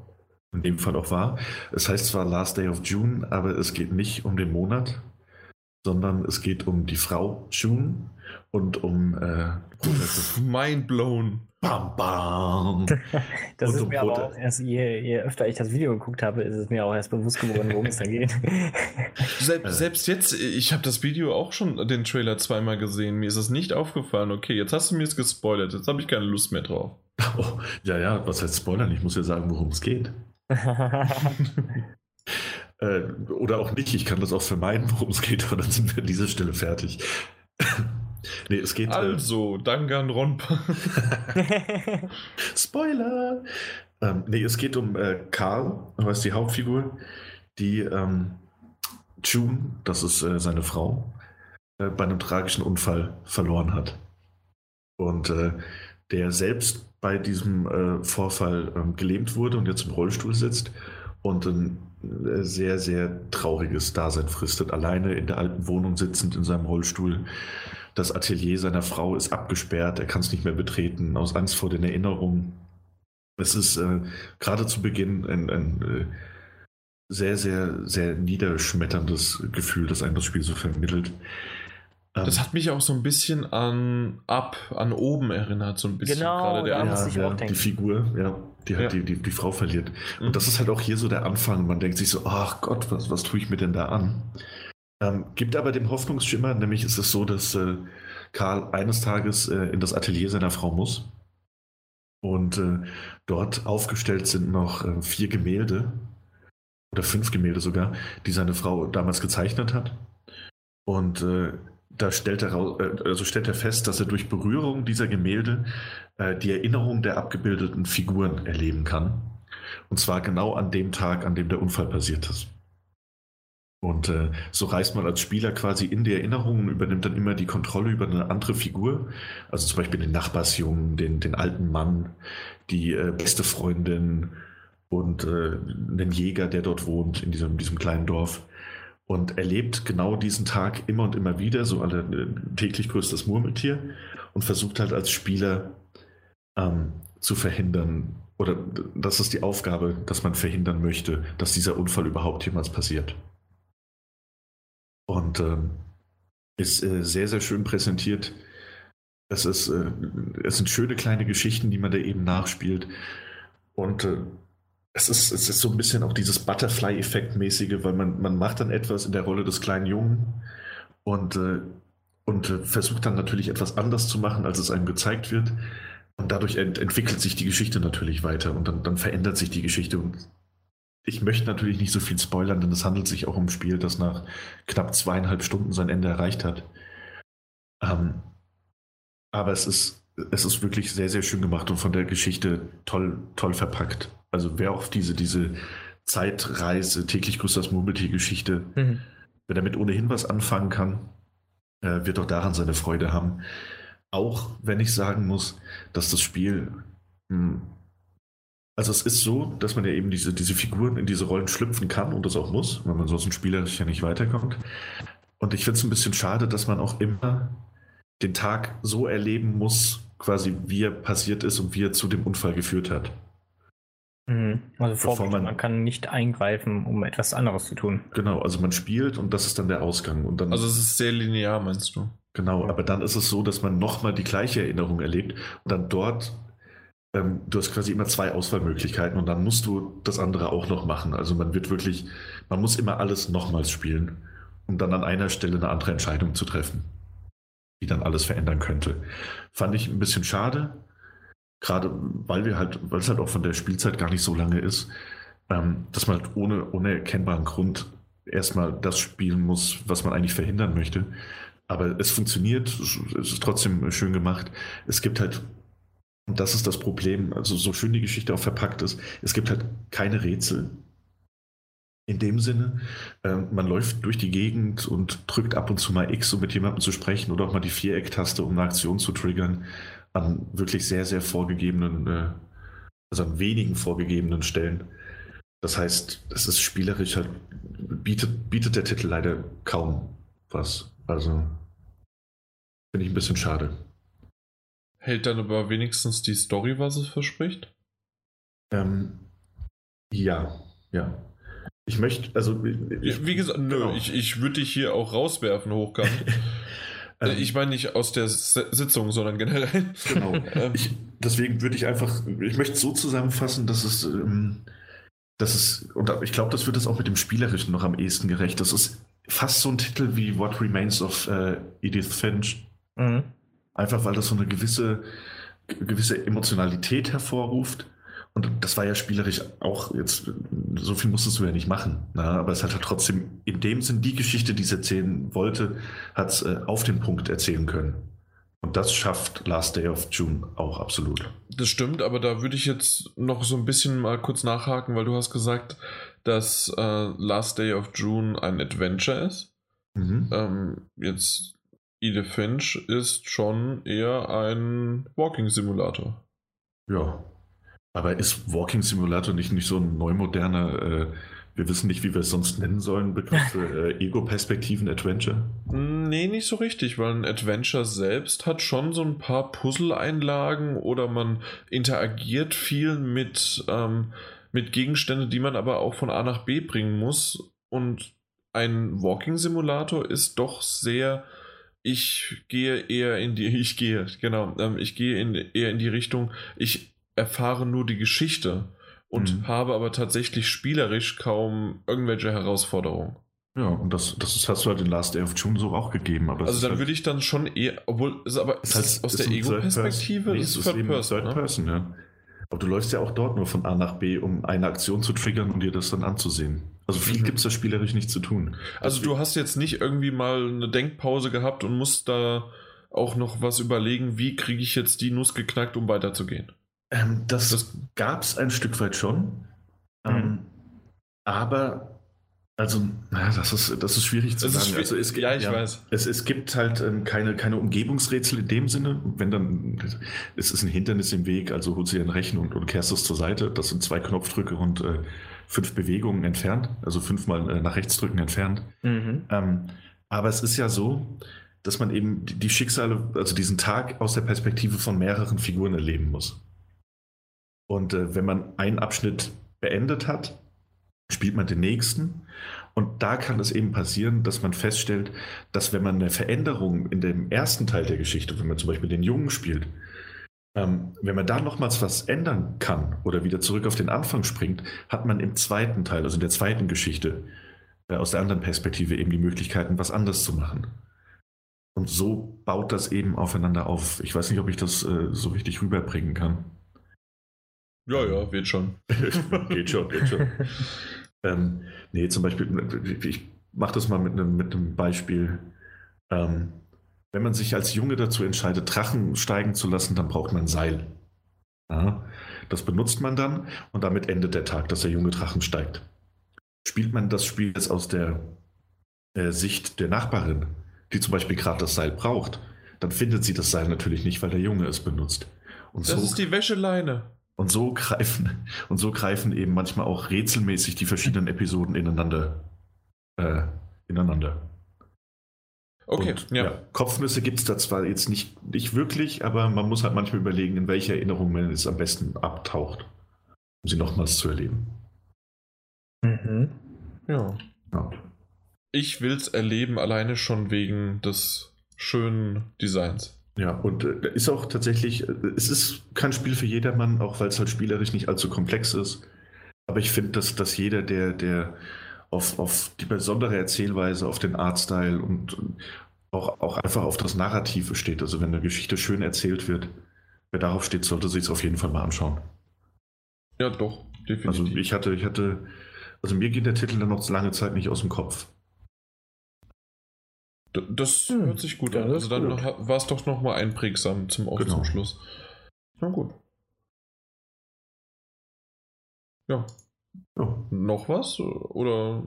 in dem Fall auch war. Es heißt zwar Last Day of June, aber es geht nicht um den Monat, sondern es geht um die Frau June und um äh, Mind blown. Bam, bam. Das und ist um mir aber auch erst, je, je, öfter ich das Video geguckt habe, ist es mir auch erst bewusst geworden, worum es da geht. Selbst, selbst jetzt, ich habe das Video auch schon, den Trailer zweimal gesehen, mir ist es nicht aufgefallen. Okay, jetzt hast du mir es gespoilert, jetzt habe ich keine Lust mehr drauf. Oh, ja, ja, was heißt spoilern? Ich muss ja sagen, worum es geht. äh, oder auch nicht, ich kann das auch vermeiden, worum es geht, aber dann sind wir an dieser Stelle fertig. nee, es geht. Äh, also, äh, Danganronpa. Spoiler! Ähm, nee, es geht um äh, Karl, was die Hauptfigur, die ähm, June, das ist äh, seine Frau, äh, bei einem tragischen Unfall verloren hat. Und äh, der selbst bei diesem äh, Vorfall ähm, gelähmt wurde und jetzt im Rollstuhl sitzt und ein äh, sehr, sehr trauriges Dasein fristet. Alleine in der alten Wohnung sitzend in seinem Rollstuhl. Das Atelier seiner Frau ist abgesperrt, er kann es nicht mehr betreten, aus Angst vor den Erinnerungen. Es ist äh, gerade zu Beginn ein, ein äh, sehr, sehr, sehr niederschmetterndes Gefühl, das einem das Spiel so vermittelt. Das ähm. hat mich auch so ein bisschen an ab, an oben erinnert, so ein bisschen genau, gerade der ja, ja, Die Figur, ja, die halt ja. die, die, die Frau verliert. Und mhm. das ist halt auch hier so der Anfang. Man denkt sich so, ach Gott, was, was tue ich mir denn da an? Ähm, gibt aber den Hoffnungsschimmer, nämlich ist es so, dass äh, Karl eines Tages äh, in das Atelier seiner Frau muss. Und äh, dort aufgestellt sind noch äh, vier Gemälde, oder fünf Gemälde sogar, die seine Frau damals gezeichnet hat. Und äh, da stellt er, äh, also stellt er fest, dass er durch Berührung dieser Gemälde äh, die Erinnerung der abgebildeten Figuren erleben kann. Und zwar genau an dem Tag, an dem der Unfall passiert ist. Und äh, so reist man als Spieler quasi in die Erinnerungen, übernimmt dann immer die Kontrolle über eine andere Figur. Also zum Beispiel den Nachbarsjungen, den, den alten Mann, die äh, beste Freundin und äh, einen Jäger, der dort wohnt, in diesem, diesem kleinen Dorf und erlebt genau diesen Tag immer und immer wieder, so alle äh, täglich größtes Murmeltier und versucht halt als Spieler ähm, zu verhindern, oder das ist die Aufgabe, dass man verhindern möchte, dass dieser Unfall überhaupt jemals passiert. Und ähm, ist äh, sehr, sehr schön präsentiert. Es, ist, äh, es sind schöne kleine Geschichten, die man da eben nachspielt. Und äh, es ist, es ist so ein bisschen auch dieses Butterfly-Effekt-mäßige, weil man, man macht dann etwas in der Rolle des kleinen Jungen und, äh, und äh, versucht dann natürlich etwas anders zu machen, als es einem gezeigt wird. Und dadurch ent entwickelt sich die Geschichte natürlich weiter und dann, dann verändert sich die Geschichte. Und ich möchte natürlich nicht so viel spoilern, denn es handelt sich auch um ein Spiel, das nach knapp zweieinhalb Stunden sein Ende erreicht hat. Ähm, aber es ist, es ist wirklich sehr, sehr schön gemacht und von der Geschichte toll, toll verpackt. Also wer auf diese, diese Zeitreise, täglich grüßt das Murmeltier-Geschichte, mhm. wer damit ohnehin was anfangen kann, äh, wird auch daran seine Freude haben. Auch wenn ich sagen muss, dass das Spiel, mh, hm, also es ist so, dass man ja eben diese, diese Figuren in diese Rollen schlüpfen kann und das auch muss, weil man sonst ein Spieler ja nicht weiterkommt. Und ich finde es ein bisschen schade, dass man auch immer den Tag so erleben muss, quasi wie er passiert ist und wie er zu dem Unfall geführt hat. Mhm. Also Vorbild, man, man, kann nicht eingreifen, um etwas anderes zu tun. Genau, also man spielt und das ist dann der Ausgang. Und dann, also es ist sehr linear, meinst du? Genau, aber dann ist es so, dass man nochmal die gleiche Erinnerung erlebt und dann dort, ähm, du hast quasi immer zwei Auswahlmöglichkeiten und dann musst du das andere auch noch machen. Also man wird wirklich, man muss immer alles nochmals spielen, um dann an einer Stelle eine andere Entscheidung zu treffen, die dann alles verändern könnte. Fand ich ein bisschen schade, gerade weil wir halt, weil es halt auch von der Spielzeit gar nicht so lange ist, ähm, dass man halt ohne, ohne erkennbaren Grund erstmal das spielen muss, was man eigentlich verhindern möchte. Aber es funktioniert, es ist trotzdem schön gemacht. Es gibt halt, und das ist das Problem, also so schön die Geschichte auch verpackt ist, es gibt halt keine Rätsel. In dem Sinne, äh, man läuft durch die Gegend und drückt ab und zu mal X, um mit jemandem zu sprechen oder auch mal die Viereck-Taste, um eine Aktion zu triggern, an wirklich sehr, sehr vorgegebenen, äh, also an wenigen vorgegebenen Stellen. Das heißt, es ist spielerisch halt, bietet, bietet der Titel leider kaum was. Also finde ich ein bisschen schade. Hält dann aber wenigstens die Story, was es verspricht? Ähm, ja, ja. Ich möchte, also. Ich, Wie gesagt, nö, genau. ich, ich würde dich hier auch rauswerfen, Hochkant. Ähm. ich meine nicht aus der Sitzung, sondern generell. Genau. Ähm. ich, deswegen würde ich einfach, ich möchte es so zusammenfassen, dass es, ähm, dass es, und ich glaube, das wird es auch mit dem Spielerischen noch am ehesten gerecht. Das ist fast so ein Titel wie What Remains of uh, Edith Finch. Mhm. Einfach weil das so eine gewisse, gewisse Emotionalität hervorruft und das war ja spielerisch auch jetzt, so viel musstest du ja nicht machen. Ne? aber es hat halt trotzdem in dem Sinn die Geschichte, die es erzählen wollte, hat es äh, auf den Punkt erzählen können. Und das schafft Last Day of June auch absolut. Das stimmt, aber da würde ich jetzt noch so ein bisschen mal kurz nachhaken, weil du hast gesagt, dass äh, Last Day of June ein Adventure ist. Mhm. Ähm, jetzt Edith Finch ist schon eher ein Walking Simulator. Ja, aber ist Walking Simulator nicht, nicht so ein neumoderner, äh, wir wissen nicht, wie wir es sonst nennen sollen, Begriff für äh, Ego-Perspektiven-Adventure? Nee, nicht so richtig, weil ein Adventure selbst hat schon so ein paar Puzzle-Einlagen oder man interagiert viel mit, ähm, mit Gegenständen, die man aber auch von A nach B bringen muss. Und ein Walking Simulator ist doch sehr ich gehe eher in die, ich gehe, genau, ähm, ich gehe in, eher in die Richtung, ich erfahre nur die Geschichte und mhm. habe aber tatsächlich spielerisch kaum irgendwelche Herausforderungen. Ja, und das, das hast du halt in Last Day of June so auch gegeben. also dann halt, würde ich dann schon eher, obwohl, ist aber ist halt, aus der Ego-Perspektive? Nee, ist es Third Person, Third ne? Person, ja. Aber du läufst ja auch dort nur von A nach B, um eine Aktion zu triggern und dir das dann anzusehen. Also viel mhm. gibt es da spielerisch nicht zu tun. Also Deswegen. du hast jetzt nicht irgendwie mal eine Denkpause gehabt und musst da auch noch was überlegen, wie kriege ich jetzt die Nuss geknackt, um weiterzugehen. Ähm, das das gab es ein Stück weit schon. Mhm. Ähm, aber, also, na, das, ist, das ist schwierig zu das sagen. Also, es gibt, ja, ich ja, weiß. Es, es gibt halt ähm, keine, keine Umgebungsrätsel in dem Sinne. Wenn dann, es ist ein Hindernis im Weg, also holst du dir ein Rechen und, und kehrst es zur Seite. Das sind zwei Knopfdrücke und äh, fünf Bewegungen entfernt, also fünfmal äh, nach rechts drücken entfernt. Mhm. Ähm, aber es ist ja so, dass man eben die Schicksale, also diesen Tag aus der Perspektive von mehreren Figuren erleben muss. Und äh, wenn man einen Abschnitt beendet hat, spielt man den nächsten. Und da kann es eben passieren, dass man feststellt, dass wenn man eine Veränderung in dem ersten Teil der Geschichte, wenn man zum Beispiel den Jungen spielt, ähm, wenn man da nochmals was ändern kann oder wieder zurück auf den Anfang springt, hat man im zweiten Teil, also in der zweiten Geschichte, äh, aus der anderen Perspektive eben die Möglichkeiten, was anders zu machen. Und so baut das eben aufeinander auf. Ich weiß nicht, ob ich das äh, so richtig rüberbringen kann. Ja, ja, wird schon. geht schon, geht schon. ähm, nee, zum Beispiel, ich mache das mal mit einem, mit einem Beispiel. Ähm, wenn man sich als Junge dazu entscheidet, Drachen steigen zu lassen, dann braucht man ein Seil. Ja, das benutzt man dann und damit endet der Tag, dass der junge Drachen steigt. Spielt man das Spiel jetzt aus der äh, Sicht der Nachbarin, die zum Beispiel gerade das Seil braucht, dann findet sie das Seil natürlich nicht, weil der Junge es benutzt. Und das so, ist die Wäscheleine. Und so greifen, und so greifen eben manchmal auch rätselmäßig die verschiedenen Episoden ineinander. Äh, ineinander. Okay, und, ja. ja. Kopfnüsse gibt es da zwar jetzt nicht, nicht wirklich, aber man muss halt manchmal überlegen, in welche Erinnerung man es am besten abtaucht, um sie nochmals zu erleben. Mhm. Ja. ja. Ich will es erleben, alleine schon wegen des schönen Designs. Ja, und äh, ist auch tatsächlich, äh, es ist kein Spiel für jedermann, auch weil es halt spielerisch nicht allzu komplex ist. Aber ich finde, dass, dass jeder, der, der auf, auf die besondere Erzählweise, auf den Artstyle und auch, auch einfach auf das Narrative steht, also wenn eine Geschichte schön erzählt wird, wer darauf steht, sollte sich es auf jeden Fall mal anschauen. Ja, doch, definitiv. Also ich hatte, ich hatte, also mir geht der Titel dann noch lange Zeit nicht aus dem Kopf. Das hm. hört sich gut ja, an. Also dann war es doch nochmal einprägsam zum, genau. zum Schluss. Na gut. Ja. Oh. Noch was? Oder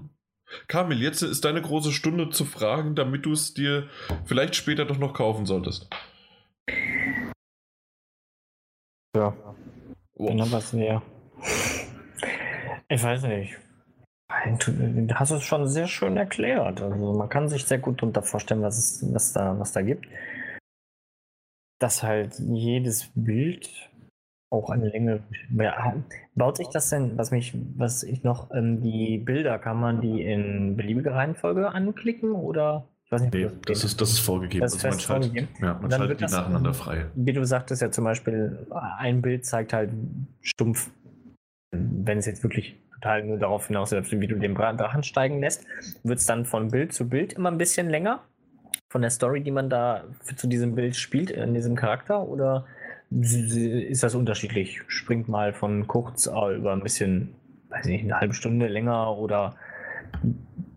Kamil, jetzt ist deine große Stunde zu fragen, damit du es dir vielleicht später doch noch kaufen solltest. Ja. Oh. Dann was näher. Ich weiß nicht. Du hast es schon sehr schön erklärt. Also man kann sich sehr gut darunter vorstellen, was, es, was, da, was da gibt. Dass halt jedes Bild auch eine Länge. Baut sich das denn, was mich, was ich noch, ähm, die Bilder, kann man die in beliebiger Reihenfolge anklicken oder? Ich weiß nicht, nee, das, ist, das ist vorgegeben. Das ist also man vorgegeben. Ja, man schaltet die nacheinander frei. Wie du sagtest ja zum Beispiel, ein Bild zeigt halt stumpf, wenn es jetzt wirklich total nur darauf hinausläuft, wie du den Drachen steigen lässt, wird es dann von Bild zu Bild immer ein bisschen länger. Von der Story, die man da zu diesem Bild spielt, in diesem Charakter, oder ist das unterschiedlich? Springt mal von kurz über ein bisschen, weiß nicht, eine halbe Stunde länger oder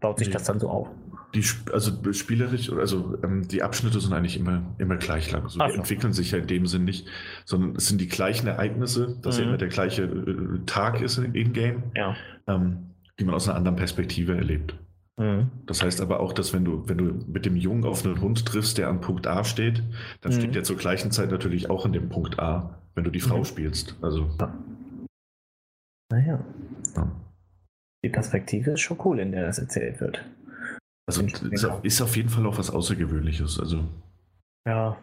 baut sich das dann so auf? Die, also spielerisch, also ähm, die Abschnitte sind eigentlich immer, immer gleich lang. Also die so. entwickeln sich ja in dem Sinn nicht, sondern es sind die gleichen Ereignisse, dass mhm. immer der gleiche äh, Tag ist in-game, ja. ähm, die man aus einer anderen Perspektive erlebt. Mhm. Das heißt aber auch, dass wenn du, wenn du mit dem Jungen auf einen Hund triffst, der an Punkt A steht, dann mhm. steht der zur gleichen Zeit natürlich auch in dem Punkt A, wenn du die Frau mhm. spielst. Also. Ja. Naja. Ja. Die Perspektive ist schon cool, in der das erzählt wird. Also ist auf, ist auf jeden Fall auch was Außergewöhnliches. Also. Ja.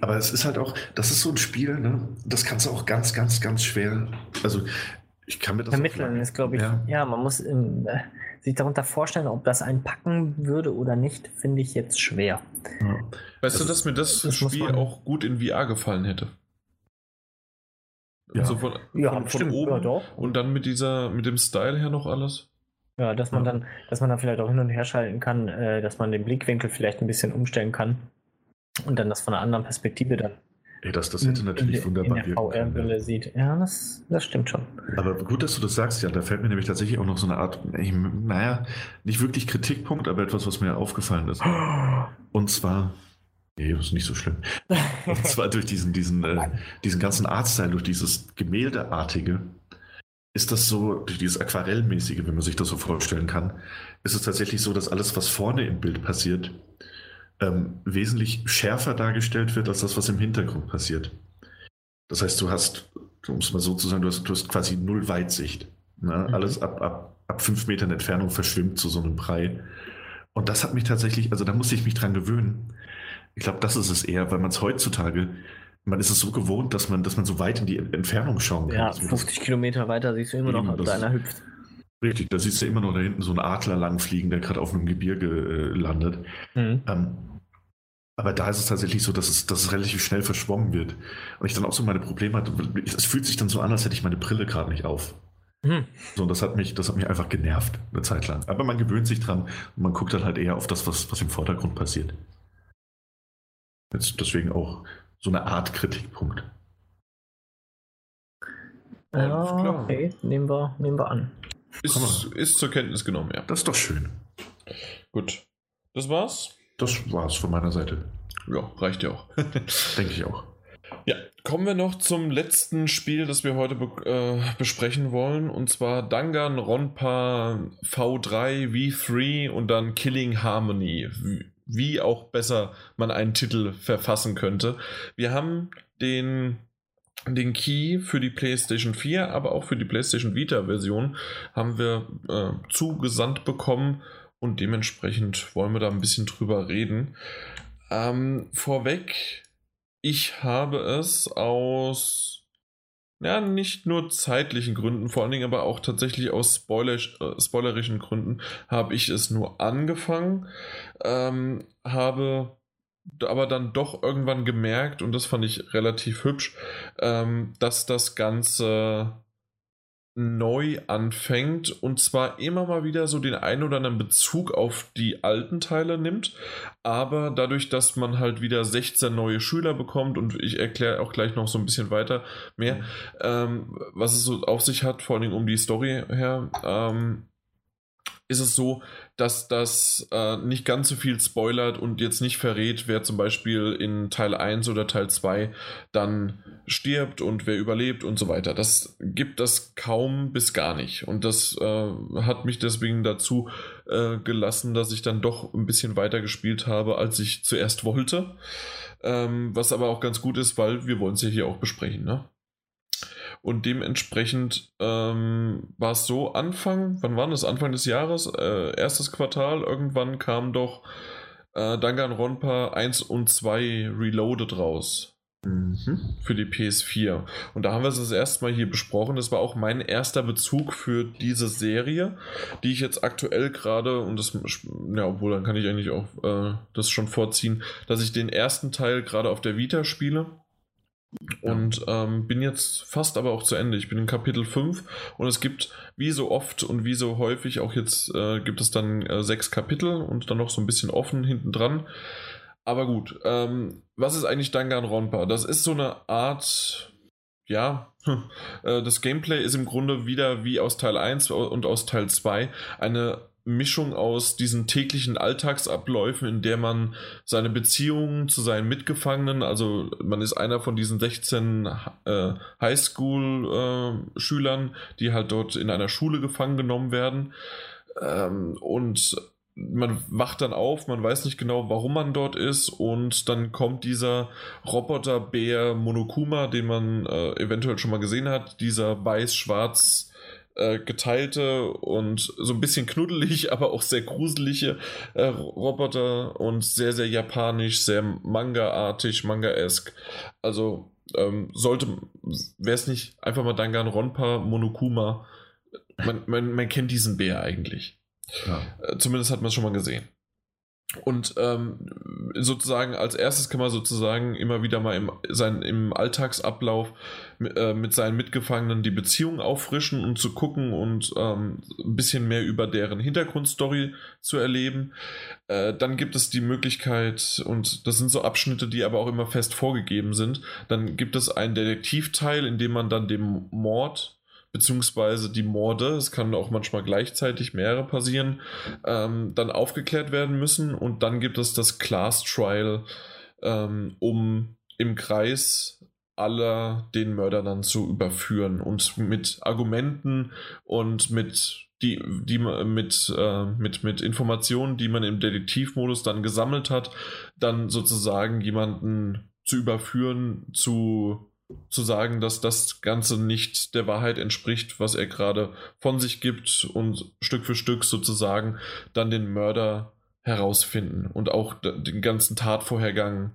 Aber es ist halt auch, das ist so ein Spiel, ne? Das kannst du auch ganz, ganz, ganz schwer. Also ich kann mir das vermitteln ist, glaube ich. Ja. ja, man muss im, äh, sich darunter vorstellen, ob das einen packen würde oder nicht, finde ich jetzt schwer. Ja. Weißt das, du, dass mir das, das Spiel auch gut in VR gefallen hätte? Ja, so von, ja, von, von oben ja, doch. und dann mit dieser, mit dem Style her noch alles. Ja, dass man dann, dass man dann vielleicht auch hin und her schalten kann, äh, dass man den Blickwinkel vielleicht ein bisschen umstellen kann und dann das von einer anderen Perspektive dann Ey, das, das hätte natürlich in, wunderbar in der VR-Brille sieht. Ja, das, das stimmt schon. Aber gut, dass du das sagst, ja. Da fällt mir nämlich tatsächlich auch noch so eine Art, naja, nicht wirklich Kritikpunkt, aber etwas, was mir aufgefallen ist. Und zwar, nee, das ist nicht so schlimm. Und zwar durch diesen, diesen, äh, diesen ganzen Artstyle, durch dieses Gemäldeartige, ist das so, dieses Aquarellmäßige, wenn man sich das so vorstellen kann, ist es tatsächlich so, dass alles, was vorne im Bild passiert, ähm, wesentlich schärfer dargestellt wird als das, was im Hintergrund passiert. Das heißt, du hast, um es mal so zu sagen, du hast, du hast quasi null Weitsicht. Ne? Mhm. Alles ab, ab, ab fünf Metern Entfernung verschwimmt zu so einem Brei. Und das hat mich tatsächlich, also da musste ich mich dran gewöhnen. Ich glaube, das ist es eher, weil man es heutzutage, man ist es so gewohnt, dass man, dass man so weit in die Entfernung schauen kann. Ja, 50 Kilometer weiter siehst du immer noch, ob da einer hüpft. Richtig, da siehst du immer noch da hinten so einen Adler langfliegen, der gerade auf einem Gebirge äh, landet. Mhm. Ähm, aber da ist es tatsächlich so, dass es, dass es relativ schnell verschwommen wird. Und ich dann auch so meine Probleme hatte. Es fühlt sich dann so an, als hätte ich meine Brille gerade nicht auf. Hm. So, und das hat mich, das hat mich einfach genervt, eine Zeit lang. Aber man gewöhnt sich dran und man guckt dann halt eher auf das, was, was im Vordergrund passiert. Jetzt deswegen auch so eine Art Kritikpunkt. Ja, okay, nehmen wir, nehmen wir an. Ist, ist zur Kenntnis genommen, ja. Das ist doch schön. Gut. Das war's? Das war's von meiner Seite. Ja, reicht ja auch. Denke ich auch. Ja, kommen wir noch zum letzten Spiel, das wir heute be äh, besprechen wollen. Und zwar Dangan Ronpa V3, V3 und dann Killing Harmony. Wie auch besser man einen Titel verfassen könnte. Wir haben den den Key für die PlayStation 4, aber auch für die PlayStation Vita Version haben wir äh, zugesandt bekommen und dementsprechend wollen wir da ein bisschen drüber reden. Ähm, vorweg, ich habe es aus, ja, nicht nur zeitlichen Gründen, vor allen Dingen aber auch tatsächlich aus Spoiler, äh, spoilerischen Gründen, habe ich es nur angefangen, ähm, habe aber dann doch irgendwann gemerkt, und das fand ich relativ hübsch, ähm, dass das Ganze neu anfängt und zwar immer mal wieder so den einen oder anderen Bezug auf die alten Teile nimmt, aber dadurch, dass man halt wieder 16 neue Schüler bekommt und ich erkläre auch gleich noch so ein bisschen weiter mehr, mhm. ähm, was es so auf sich hat, vor allem um die Story her, ähm, ist es so, dass das äh, nicht ganz so viel spoilert und jetzt nicht verrät, wer zum Beispiel in Teil 1 oder Teil 2 dann stirbt und wer überlebt und so weiter. Das gibt das kaum bis gar nicht. Und das äh, hat mich deswegen dazu äh, gelassen, dass ich dann doch ein bisschen weiter gespielt habe, als ich zuerst wollte. Ähm, was aber auch ganz gut ist, weil wir wollen es ja hier auch besprechen. Ne? Und dementsprechend ähm, war es so, Anfang, wann war das? Anfang des Jahres, äh, erstes Quartal, irgendwann kam doch äh, Danganronpa 1 und 2 Reloaded raus. Mhm. Für die PS4. Und da haben wir es das erste Mal hier besprochen. Das war auch mein erster Bezug für diese Serie, die ich jetzt aktuell gerade, und das, ja, obwohl dann kann ich eigentlich auch äh, das schon vorziehen, dass ich den ersten Teil gerade auf der Vita spiele. Und ähm, bin jetzt fast aber auch zu Ende. Ich bin in Kapitel 5 und es gibt wie so oft und wie so häufig auch jetzt äh, gibt es dann äh, sechs Kapitel und dann noch so ein bisschen offen hinten dran. Aber gut, ähm, was ist eigentlich Danganronpa? Das ist so eine Art, ja, äh, das Gameplay ist im Grunde wieder wie aus Teil 1 und aus Teil 2 eine Mischung aus diesen täglichen Alltagsabläufen, in der man seine Beziehungen zu seinen Mitgefangenen, also man ist einer von diesen 16 äh, Highschool-Schülern, äh, die halt dort in einer Schule gefangen genommen werden. Ähm, und man wacht dann auf, man weiß nicht genau, warum man dort ist und dann kommt dieser Roboterbär Monokuma, den man äh, eventuell schon mal gesehen hat, dieser weiß-schwarz äh, geteilte und so ein bisschen knuddelig, aber auch sehr gruselige äh, Roboter und sehr, sehr japanisch, sehr manga-artig, manga-esk. Also ähm, sollte, wäre es nicht einfach mal Danganronpa Monokuma, man, man, man kennt diesen Bär eigentlich. Ja. Äh, zumindest hat man es schon mal gesehen. Und ähm, sozusagen als erstes kann man sozusagen immer wieder mal im, sein, im Alltagsablauf mit, äh, mit seinen Mitgefangenen die Beziehung auffrischen und zu gucken und ähm, ein bisschen mehr über deren Hintergrundstory zu erleben. Äh, dann gibt es die Möglichkeit, und das sind so Abschnitte, die aber auch immer fest vorgegeben sind, dann gibt es einen Detektivteil, in dem man dann dem Mord beziehungsweise die Morde, es kann auch manchmal gleichzeitig mehrere passieren, ähm, dann aufgeklärt werden müssen und dann gibt es das Class Trial, ähm, um im Kreis aller den Mörder dann zu überführen und mit Argumenten und mit die, die mit, äh, mit, mit Informationen, die man im Detektivmodus dann gesammelt hat, dann sozusagen jemanden zu überführen zu zu sagen, dass das Ganze nicht der Wahrheit entspricht, was er gerade von sich gibt und Stück für Stück sozusagen dann den Mörder herausfinden und auch den ganzen Tatvorhergang.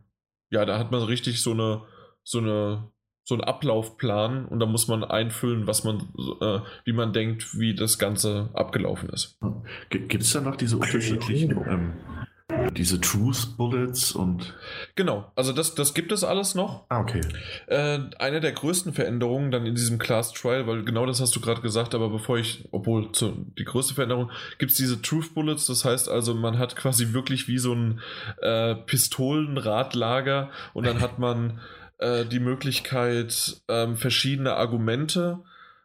Ja, da hat man richtig so eine, so eine, so einen Ablaufplan und da muss man einfüllen, was man, äh, wie man denkt, wie das Ganze abgelaufen ist. Gibt es da noch diese unterschiedlichen ähm, diese Truth Bullets und. Genau, also das, das gibt es alles noch. Ah, okay. Äh, eine der größten Veränderungen dann in diesem Class Trial, weil genau das hast du gerade gesagt, aber bevor ich, obwohl zu, die größte Veränderung, gibt es diese Truth Bullets, das heißt also, man hat quasi wirklich wie so ein äh, Pistolenradlager und dann hat man äh, die Möglichkeit, ähm, verschiedene Argumente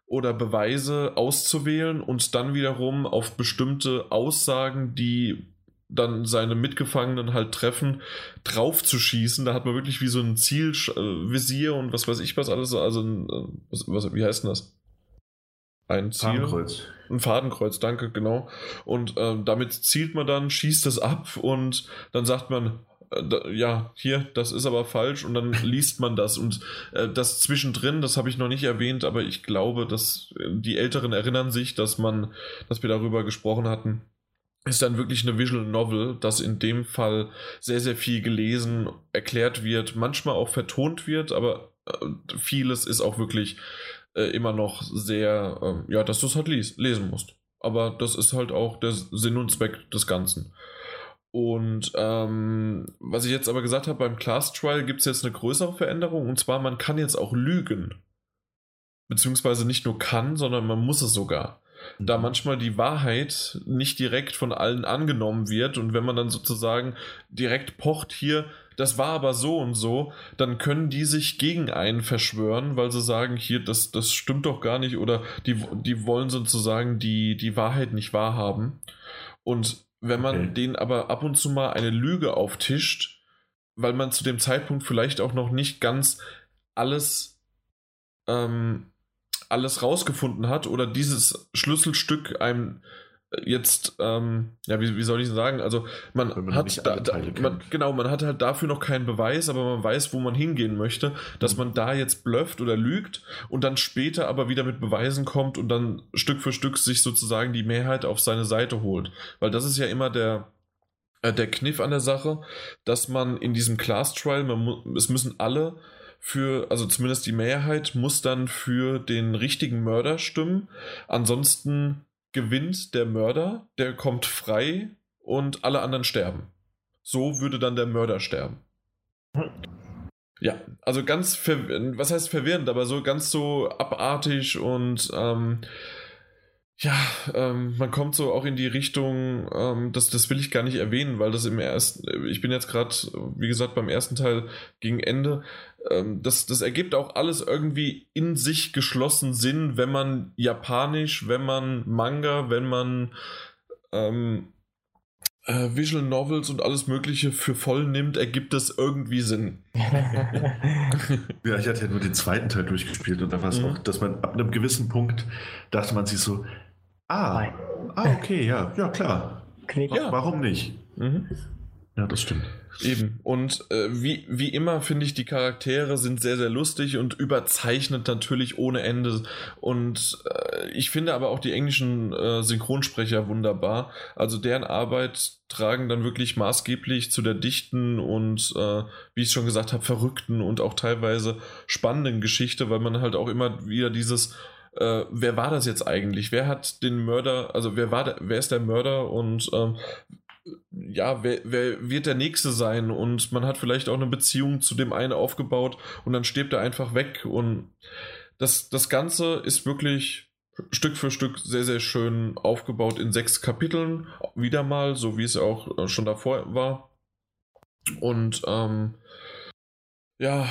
oder Beweise auszuwählen und dann wiederum auf bestimmte Aussagen, die dann seine Mitgefangenen halt treffen, drauf zu schießen. Da hat man wirklich wie so ein Zielvisier und was weiß ich was alles. Also, ein, äh, was, was, wie heißt denn das? Ein Ziel. Fadenkreuz. Ein Fadenkreuz, danke, genau. Und ähm, damit zielt man dann, schießt es ab und dann sagt man, äh, ja, hier, das ist aber falsch und dann liest man das. Und äh, das zwischendrin, das habe ich noch nicht erwähnt, aber ich glaube, dass äh, die Älteren erinnern sich, dass man, dass wir darüber gesprochen hatten ist dann wirklich eine Visual Novel, dass in dem Fall sehr, sehr viel gelesen, erklärt wird, manchmal auch vertont wird, aber äh, vieles ist auch wirklich äh, immer noch sehr, äh, ja, dass du es halt les lesen musst. Aber das ist halt auch der Sinn und Zweck des Ganzen. Und ähm, was ich jetzt aber gesagt habe, beim Class Trial gibt es jetzt eine größere Veränderung und zwar, man kann jetzt auch lügen. Beziehungsweise nicht nur kann, sondern man muss es sogar da manchmal die Wahrheit nicht direkt von allen angenommen wird und wenn man dann sozusagen direkt pocht, hier, das war aber so und so, dann können die sich gegen einen verschwören, weil sie sagen, hier, das, das stimmt doch gar nicht oder die, die wollen sozusagen die, die Wahrheit nicht wahrhaben. Und wenn man okay. denen aber ab und zu mal eine Lüge auftischt, weil man zu dem Zeitpunkt vielleicht auch noch nicht ganz alles, ähm, alles rausgefunden hat oder dieses Schlüsselstück einem jetzt, ähm, ja, wie, wie soll ich sagen? Also man, man hat da, da man, genau, man hat halt dafür noch keinen Beweis, aber man weiß, wo man hingehen möchte, dass mhm. man da jetzt blufft oder lügt und dann später aber wieder mit Beweisen kommt und dann Stück für Stück sich sozusagen die Mehrheit auf seine Seite holt. Weil das ist ja immer der, äh, der Kniff an der Sache, dass man in diesem Class Trial, man, es müssen alle für, also zumindest die Mehrheit muss dann für den richtigen Mörder stimmen. Ansonsten gewinnt der Mörder, der kommt frei und alle anderen sterben. So würde dann der Mörder sterben. Ja, also ganz, was heißt verwirrend, aber so ganz so abartig und ähm, ja, ähm, man kommt so auch in die Richtung, ähm, das, das will ich gar nicht erwähnen, weil das im ersten, ich bin jetzt gerade, wie gesagt, beim ersten Teil gegen Ende, ähm, das, das ergibt auch alles irgendwie in sich geschlossen Sinn, wenn man Japanisch, wenn man Manga, wenn man ähm, äh, Visual Novels und alles Mögliche für voll nimmt, ergibt es irgendwie Sinn. ja, ich hatte ja nur den zweiten Teil durchgespielt und da war es mhm. auch, dass man ab einem gewissen Punkt dachte man sich so, Ah, ah okay, ja, ja klar. Knick. Ja. Warum nicht? Mhm. Ja, das stimmt. Eben. Und äh, wie, wie immer finde ich, die Charaktere sind sehr, sehr lustig und überzeichnet natürlich ohne Ende. Und äh, ich finde aber auch die englischen äh, Synchronsprecher wunderbar. Also deren Arbeit tragen dann wirklich maßgeblich zu der dichten und, äh, wie ich schon gesagt habe, verrückten und auch teilweise spannenden Geschichte, weil man halt auch immer wieder dieses äh, wer war das jetzt eigentlich? Wer hat den Mörder, also wer war der, wer ist der Mörder und ähm, ja, wer, wer wird der Nächste sein? Und man hat vielleicht auch eine Beziehung zu dem einen aufgebaut und dann stirbt er einfach weg. Und das, das Ganze ist wirklich Stück für Stück sehr, sehr schön aufgebaut in sechs Kapiteln. Wieder mal, so wie es auch äh, schon davor war. Und ähm, ja,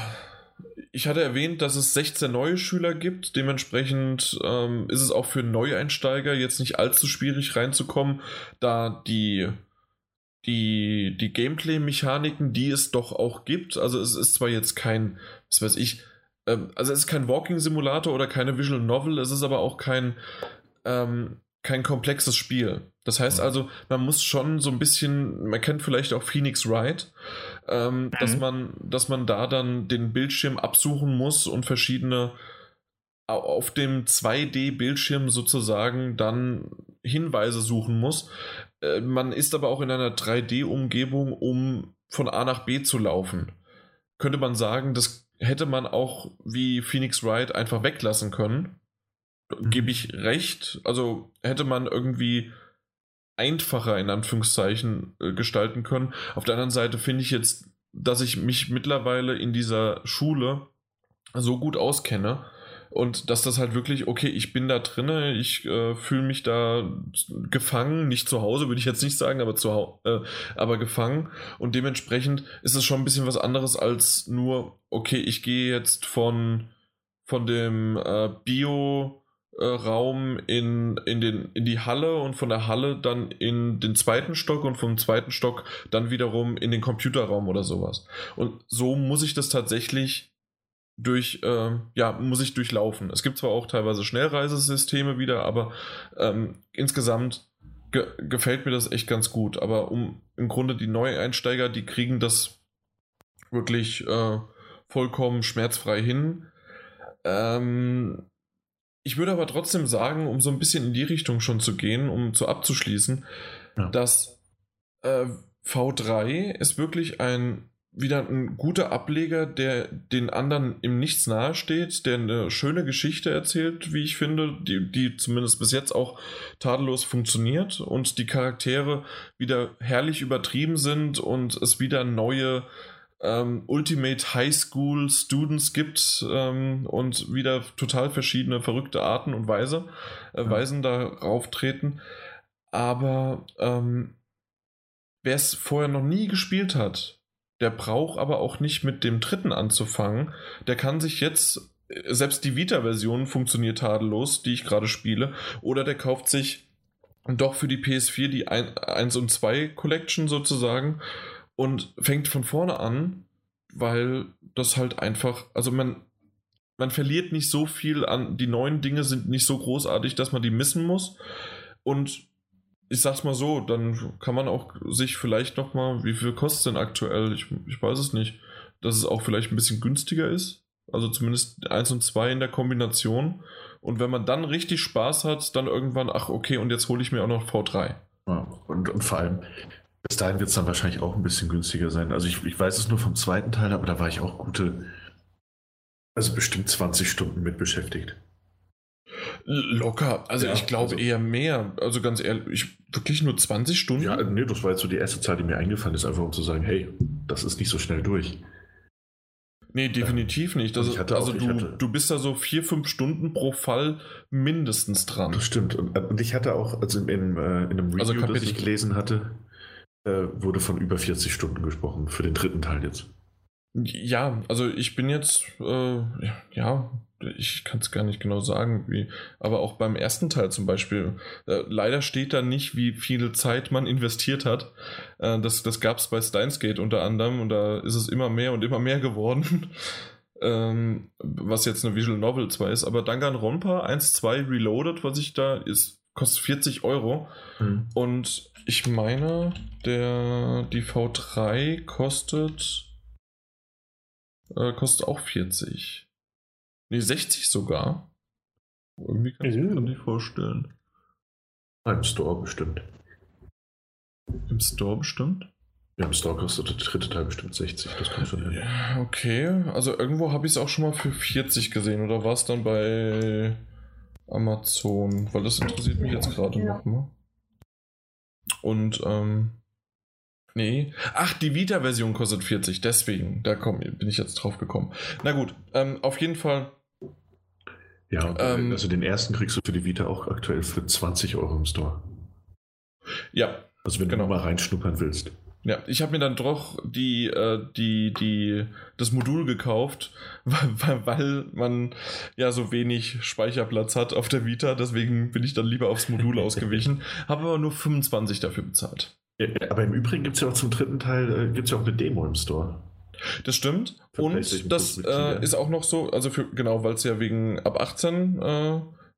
ich hatte erwähnt, dass es 16 neue Schüler gibt. Dementsprechend ähm, ist es auch für Neueinsteiger jetzt nicht allzu schwierig reinzukommen, da die, die, die Gameplay-Mechaniken, die es doch auch gibt, also es ist zwar jetzt kein, was weiß ich, ähm, also es ist kein Walking-Simulator oder keine Visual Novel, es ist aber auch kein, ähm, kein komplexes Spiel. Das heißt also, man muss schon so ein bisschen, man kennt vielleicht auch Phoenix Wright, ähm, mhm. dass, man, dass man da dann den Bildschirm absuchen muss und verschiedene auf dem 2D-Bildschirm sozusagen dann Hinweise suchen muss. Äh, man ist aber auch in einer 3D-Umgebung, um von A nach B zu laufen. Könnte man sagen, das hätte man auch wie Phoenix Wright einfach weglassen können. Gebe ich recht. Also hätte man irgendwie einfacher in Anführungszeichen äh, gestalten können. Auf der anderen Seite finde ich jetzt, dass ich mich mittlerweile in dieser Schule so gut auskenne und dass das halt wirklich, okay, ich bin da drinne, ich äh, fühle mich da gefangen, nicht zu Hause, würde ich jetzt nicht sagen, aber zu äh, aber gefangen und dementsprechend ist es schon ein bisschen was anderes als nur, okay, ich gehe jetzt von von dem äh, Bio äh, Raum in, in, den, in die Halle und von der Halle dann in den zweiten Stock und vom zweiten Stock dann wiederum in den Computerraum oder sowas. Und so muss ich das tatsächlich durch, äh, ja, muss ich durchlaufen. Es gibt zwar auch teilweise Schnellreisesysteme wieder, aber ähm, insgesamt ge gefällt mir das echt ganz gut. Aber um im Grunde die Neueinsteiger, die kriegen das wirklich äh, vollkommen schmerzfrei hin. Ähm, ich würde aber trotzdem sagen, um so ein bisschen in die Richtung schon zu gehen, um zu abzuschließen, ja. dass äh, V3 ist wirklich ein wieder ein guter Ableger, der den anderen im Nichts nahesteht, der eine schöne Geschichte erzählt, wie ich finde, die, die zumindest bis jetzt auch tadellos funktioniert und die Charaktere wieder herrlich übertrieben sind und es wieder neue ähm, Ultimate High School Students gibt ähm, und wieder total verschiedene verrückte Arten und Weise, äh, Weisen darauf treten. Aber ähm, wer es vorher noch nie gespielt hat, der braucht aber auch nicht mit dem dritten anzufangen. Der kann sich jetzt, selbst die Vita-Version funktioniert tadellos, die ich gerade spiele, oder der kauft sich doch für die PS4 die 1 und 2 Collection sozusagen und fängt von vorne an, weil das halt einfach, also man, man verliert nicht so viel an, die neuen Dinge sind nicht so großartig, dass man die missen muss. Und ich sag's mal so, dann kann man auch sich vielleicht nochmal, wie viel kostet denn aktuell? Ich, ich weiß es nicht, dass es auch vielleicht ein bisschen günstiger ist. Also zumindest 1 und 2 in der Kombination. Und wenn man dann richtig Spaß hat, dann irgendwann, ach okay, und jetzt hole ich mir auch noch V3. Ja, und, und vor allem, bis dahin wird es dann wahrscheinlich auch ein bisschen günstiger sein. Also ich, ich weiß es nur vom zweiten Teil, aber da war ich auch gute, also bestimmt 20 Stunden mit beschäftigt. Locker. Also ja, ich glaube also, eher mehr. Also ganz ehrlich, ich, wirklich nur 20 Stunden? Ja, nee, das war jetzt so die erste Zahl, die mir eingefallen ist, einfach um zu sagen, hey, das ist nicht so schnell durch. Nee, definitiv nicht. Das also auch, du, hatte, du bist da so vier, fünf Stunden pro Fall mindestens dran. Das stimmt. Und, und ich hatte auch, also in, in, äh, in einem also Review, also das ich gelesen hatte, äh, wurde von über 40 Stunden gesprochen, für den dritten Teil jetzt. Ja, also ich bin jetzt, äh, ja, ich kann es gar nicht genau sagen, wie, aber auch beim ersten Teil zum Beispiel, äh, leider steht da nicht, wie viel Zeit man investiert hat. Äh, das das gab es bei Steins Gate unter anderem und da ist es immer mehr und immer mehr geworden. ähm, was jetzt eine Visual Novel zwar ist, aber Danganronpa 1.2 Reloaded, was ich da ist, kostet 40 Euro. Mhm. Und ich meine, der, die V3 kostet, äh, kostet auch 40. Nee, 60 sogar. Irgendwie kann ich mir nicht vorstellen. Im Store bestimmt. Im Store bestimmt? Ja, im Store kostet der dritte Teil bestimmt 60, das kann schon hin. Okay, also irgendwo habe ich es auch schon mal für 40 gesehen, oder war es dann bei Amazon? Weil das interessiert mich jetzt gerade nochmal. Und, ähm, nee. Ach, die Vita-Version kostet 40, deswegen, da komm, bin ich jetzt drauf gekommen. Na gut, ähm, auf jeden Fall ja, ähm, also den ersten kriegst du für die Vita auch aktuell für 20 Euro im Store. Ja. Also wenn genau. du mal reinschnuppern willst. Ja, ich habe mir dann doch die, äh, die, die, das Modul gekauft, weil, weil man ja so wenig Speicherplatz hat auf der Vita. Deswegen bin ich dann lieber aufs Modul ausgewichen. Habe aber nur 25 dafür bezahlt. Ja, aber im Übrigen gibt es ja auch zum dritten Teil äh, gibt's ja auch eine Demo im Store. Das stimmt. Für und das äh, ist auch noch so, also für, genau, weil es ja wegen ab 18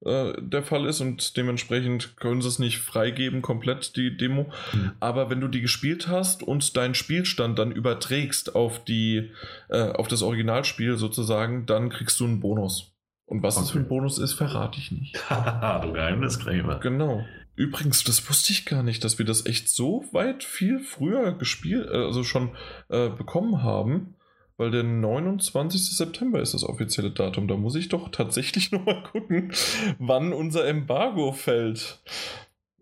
äh, der Fall ist und dementsprechend können sie es nicht freigeben, komplett die Demo. Mhm. Aber wenn du die gespielt hast und deinen Spielstand dann überträgst auf die, äh, auf das Originalspiel sozusagen, dann kriegst du einen Bonus. Und was okay. das für ein Bonus ist, verrate ich nicht. Haha, du Geheimniskrämer. Genau. Übrigens, das wusste ich gar nicht, dass wir das echt so weit viel früher gespielt, äh, also schon äh, bekommen haben, weil der 29. September ist das offizielle Datum. Da muss ich doch tatsächlich nochmal gucken, wann unser Embargo fällt.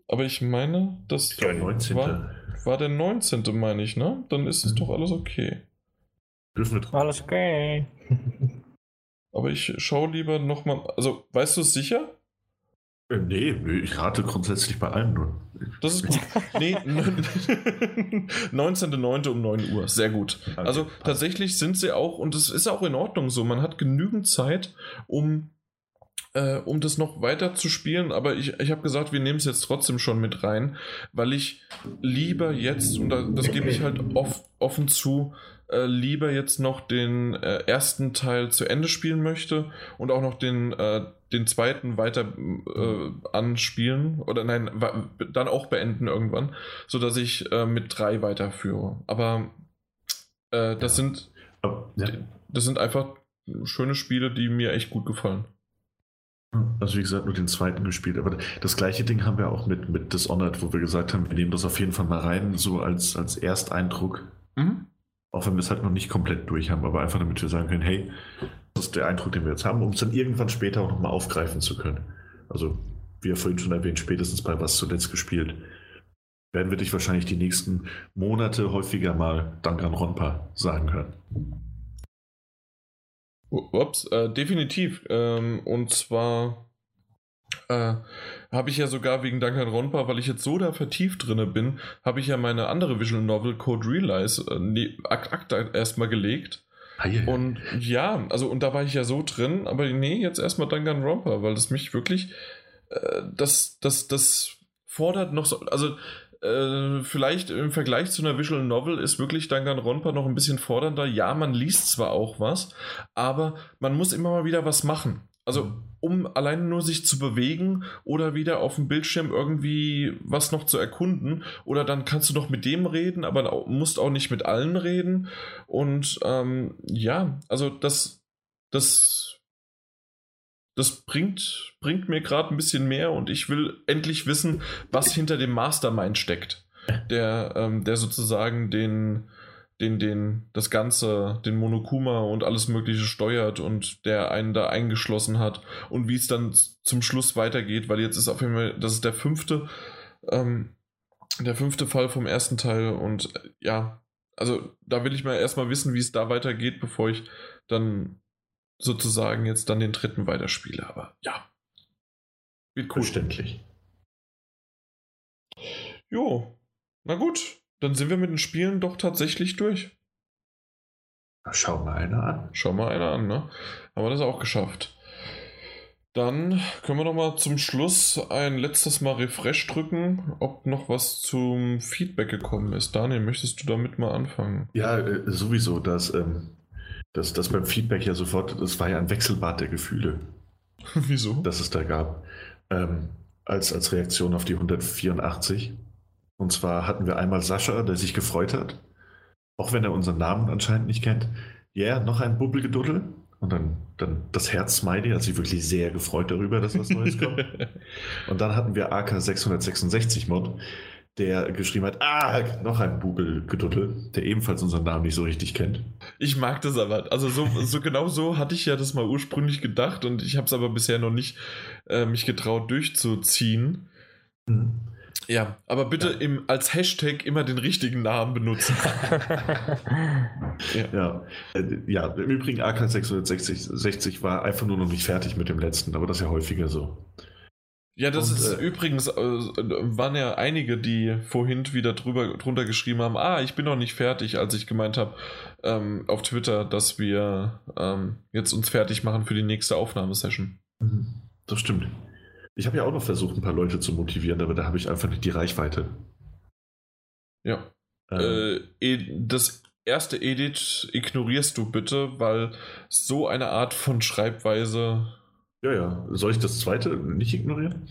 Aber ich meine, das ja, 19. War, war der 19. meine ich, ne? Dann ist es mhm. doch alles okay. Dürfen wir Alles okay. Aber ich schaue lieber nochmal. Also, weißt du es sicher? Äh, nee, ich rate grundsätzlich bei allen nur. Das ist gut. Nee, 19.09. um 9 Uhr. Sehr gut. Also tatsächlich sind sie auch, und es ist auch in Ordnung so, man hat genügend Zeit, um, äh, um das noch weiter zu spielen, aber ich, ich habe gesagt, wir nehmen es jetzt trotzdem schon mit rein, weil ich lieber jetzt, und das gebe ich halt off, offen zu, äh, lieber jetzt noch den äh, ersten Teil zu Ende spielen möchte und auch noch den, äh, den zweiten weiter äh, anspielen oder nein, dann auch beenden irgendwann, sodass ich äh, mit drei weiterführe. Aber äh, das ja. sind ja. das sind einfach schöne Spiele, die mir echt gut gefallen. Also wie gesagt, nur den zweiten gespielt. Aber das gleiche Ding haben wir auch mit, mit Dishonored, wo wir gesagt haben, wir nehmen das auf jeden Fall mal rein, so als, als Ersteindruck. Mhm. Auch wenn wir es halt noch nicht komplett durch haben, aber einfach damit wir sagen können, hey, das ist der Eindruck, den wir jetzt haben, um es dann irgendwann später auch nochmal aufgreifen zu können. Also, wie ja vorhin schon erwähnt, spätestens bei was zuletzt gespielt, werden wir dich wahrscheinlich die nächsten Monate häufiger mal Danganronpa sagen hören. Ups, äh, definitiv. Ähm, und zwar äh, habe ich ja sogar wegen Danganronpa, weil ich jetzt so da vertieft drinne bin, habe ich ja meine andere Visual Novel Code Realize äh, ne, Akt erstmal gelegt. Ah. Und ja, also und da war ich ja so drin, aber nee, jetzt erstmal Danganronpa, weil das mich wirklich, äh, das, das, das fordert noch so, also äh, vielleicht im Vergleich zu einer Visual Novel ist wirklich Danganronpa noch ein bisschen fordernder. Ja, man liest zwar auch was, aber man muss immer mal wieder was machen. Also, um alleine nur sich zu bewegen oder wieder auf dem Bildschirm irgendwie was noch zu erkunden. Oder dann kannst du noch mit dem reden, aber musst auch nicht mit allen reden. Und ähm, ja, also das, das, das bringt, bringt mir gerade ein bisschen mehr und ich will endlich wissen, was hinter dem Mastermind steckt. Der, ähm, der sozusagen den, den, den, das Ganze, den Monokuma und alles Mögliche steuert und der einen da eingeschlossen hat und wie es dann zum Schluss weitergeht, weil jetzt ist auf jeden Fall, das ist der fünfte, ähm, der fünfte Fall vom ersten Teil und äh, ja, also da will ich mal erstmal wissen, wie es da weitergeht, bevor ich dann sozusagen jetzt dann den dritten weiterspiele, aber ja. Wird cool. Verständlich. Jo, na gut, dann sind wir mit den Spielen doch tatsächlich durch. Schau mal einer an. Schau mal einer an, ne? Haben wir das auch geschafft. Dann können wir noch mal zum Schluss ein letztes Mal Refresh drücken, ob noch was zum Feedback gekommen ist. Daniel, möchtest du damit mal anfangen? Ja, äh, sowieso. Das, ähm, das, das beim Feedback ja sofort, das war ja ein Wechselbad der Gefühle. Wieso? Das es da gab. Ähm, als, als Reaktion auf die 184. Und zwar hatten wir einmal Sascha, der sich gefreut hat, auch wenn er unseren Namen anscheinend nicht kennt. Ja, yeah, noch ein Bubbelgeduddel. Und dann, dann das Herz-Smiley hat sich wirklich sehr gefreut darüber, dass was Neues kommt. Und dann hatten wir AK666-Mod, der geschrieben hat, ah, noch ein Bubbelgeduddel, der ebenfalls unseren Namen nicht so richtig kennt. Ich mag das aber. Also so, so genau so hatte ich ja das mal ursprünglich gedacht und ich habe es aber bisher noch nicht äh, mich getraut durchzuziehen. Mhm. Ja, aber bitte ja. Im, als Hashtag immer den richtigen Namen benutzen. ja. Ja. Äh, ja, im Übrigen AK 660 war einfach nur noch nicht fertig mit dem letzten, aber das ist ja häufiger so. Ja, das und, ist äh, übrigens, äh, waren ja einige, die vorhin wieder drüber, drunter geschrieben haben, ah, ich bin noch nicht fertig, als ich gemeint habe ähm, auf Twitter, dass wir ähm, jetzt uns fertig machen für die nächste Aufnahmesession. Mhm. Das stimmt. Ich habe ja auch noch versucht, ein paar Leute zu motivieren, aber da habe ich einfach nicht die Reichweite. Ja. Ähm. Äh, das erste Edit ignorierst du bitte, weil so eine Art von Schreibweise. Ja, ja. Soll ich das zweite nicht ignorieren?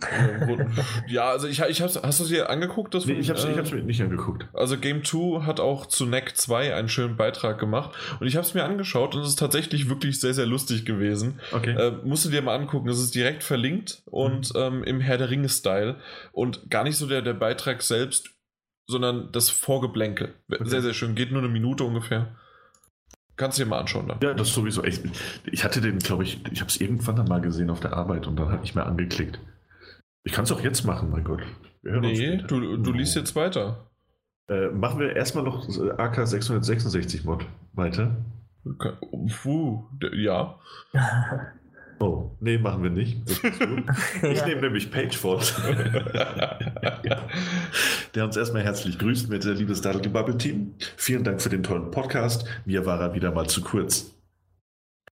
ja, also ich, ich hab's, hast du es dir angeguckt? Das nee, ich habe es äh, mir nicht angeguckt. Also Game 2 hat auch zu NEC 2 einen schönen Beitrag gemacht und ich habe es mir angeschaut und es ist tatsächlich wirklich sehr, sehr lustig gewesen. Okay. Äh, musst du dir mal angucken, es ist direkt verlinkt und mhm. ähm, im Herr der Ringe-Style und gar nicht so der, der Beitrag selbst, sondern das Vorgeblänkel. Okay. Sehr, sehr schön, geht nur eine Minute ungefähr. Kannst du dir mal anschauen. Dann. Ja, das sowieso. Ich, ich hatte den, glaube ich, ich habe es irgendwann dann mal gesehen auf der Arbeit und dann halt nicht mehr angeklickt. Ich kann es auch jetzt machen, mein Gott. nee, du, du liest jetzt weiter. Äh, machen wir erstmal noch AK 666 Mod weiter. Puh, ja. Oh, nee, machen wir nicht. Ich nehme nämlich Pageford. der uns erstmal herzlich grüßt mit der liebes Bubble Team. Vielen Dank für den tollen Podcast. Mir war er wieder mal zu kurz.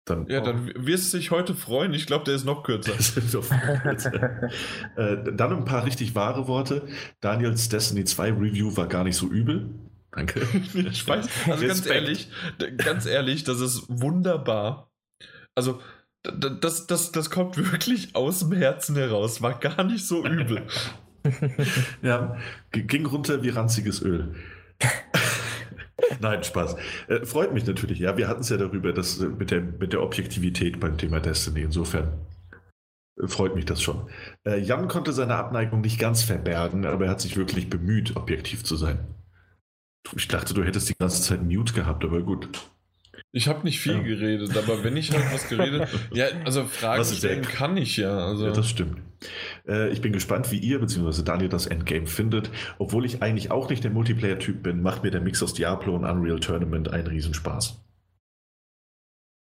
Dann ja, dann wirst du dich heute freuen. Ich glaube, der ist noch kürzer. äh, dann ein paar richtig wahre Worte. Daniels Destiny 2 Review war gar nicht so übel. Danke. ich weiß. Also ganz ehrlich, ganz ehrlich, das ist wunderbar. Also, das, das, das kommt wirklich aus dem Herzen heraus. War gar nicht so übel. ja, ging runter wie ranziges Öl. Nein, Spaß. Äh, freut mich natürlich. Ja, wir hatten es ja darüber, dass äh, mit, der, mit der Objektivität beim Thema Destiny. Insofern äh, freut mich das schon. Äh, Jan konnte seine Abneigung nicht ganz verbergen, aber er hat sich wirklich bemüht, objektiv zu sein. Ich dachte, du hättest die ganze Zeit Mute gehabt, aber gut. Ich habe nicht viel ja. geredet, aber wenn ich halt was geredet, ja, also Fragen stellen kann ich ja. Also. Ja, das stimmt. Äh, ich bin gespannt, wie ihr bzw. Daniel das Endgame findet. Obwohl ich eigentlich auch nicht der Multiplayer-Typ bin, macht mir der Mix aus Diablo und Unreal Tournament einen Riesenspaß.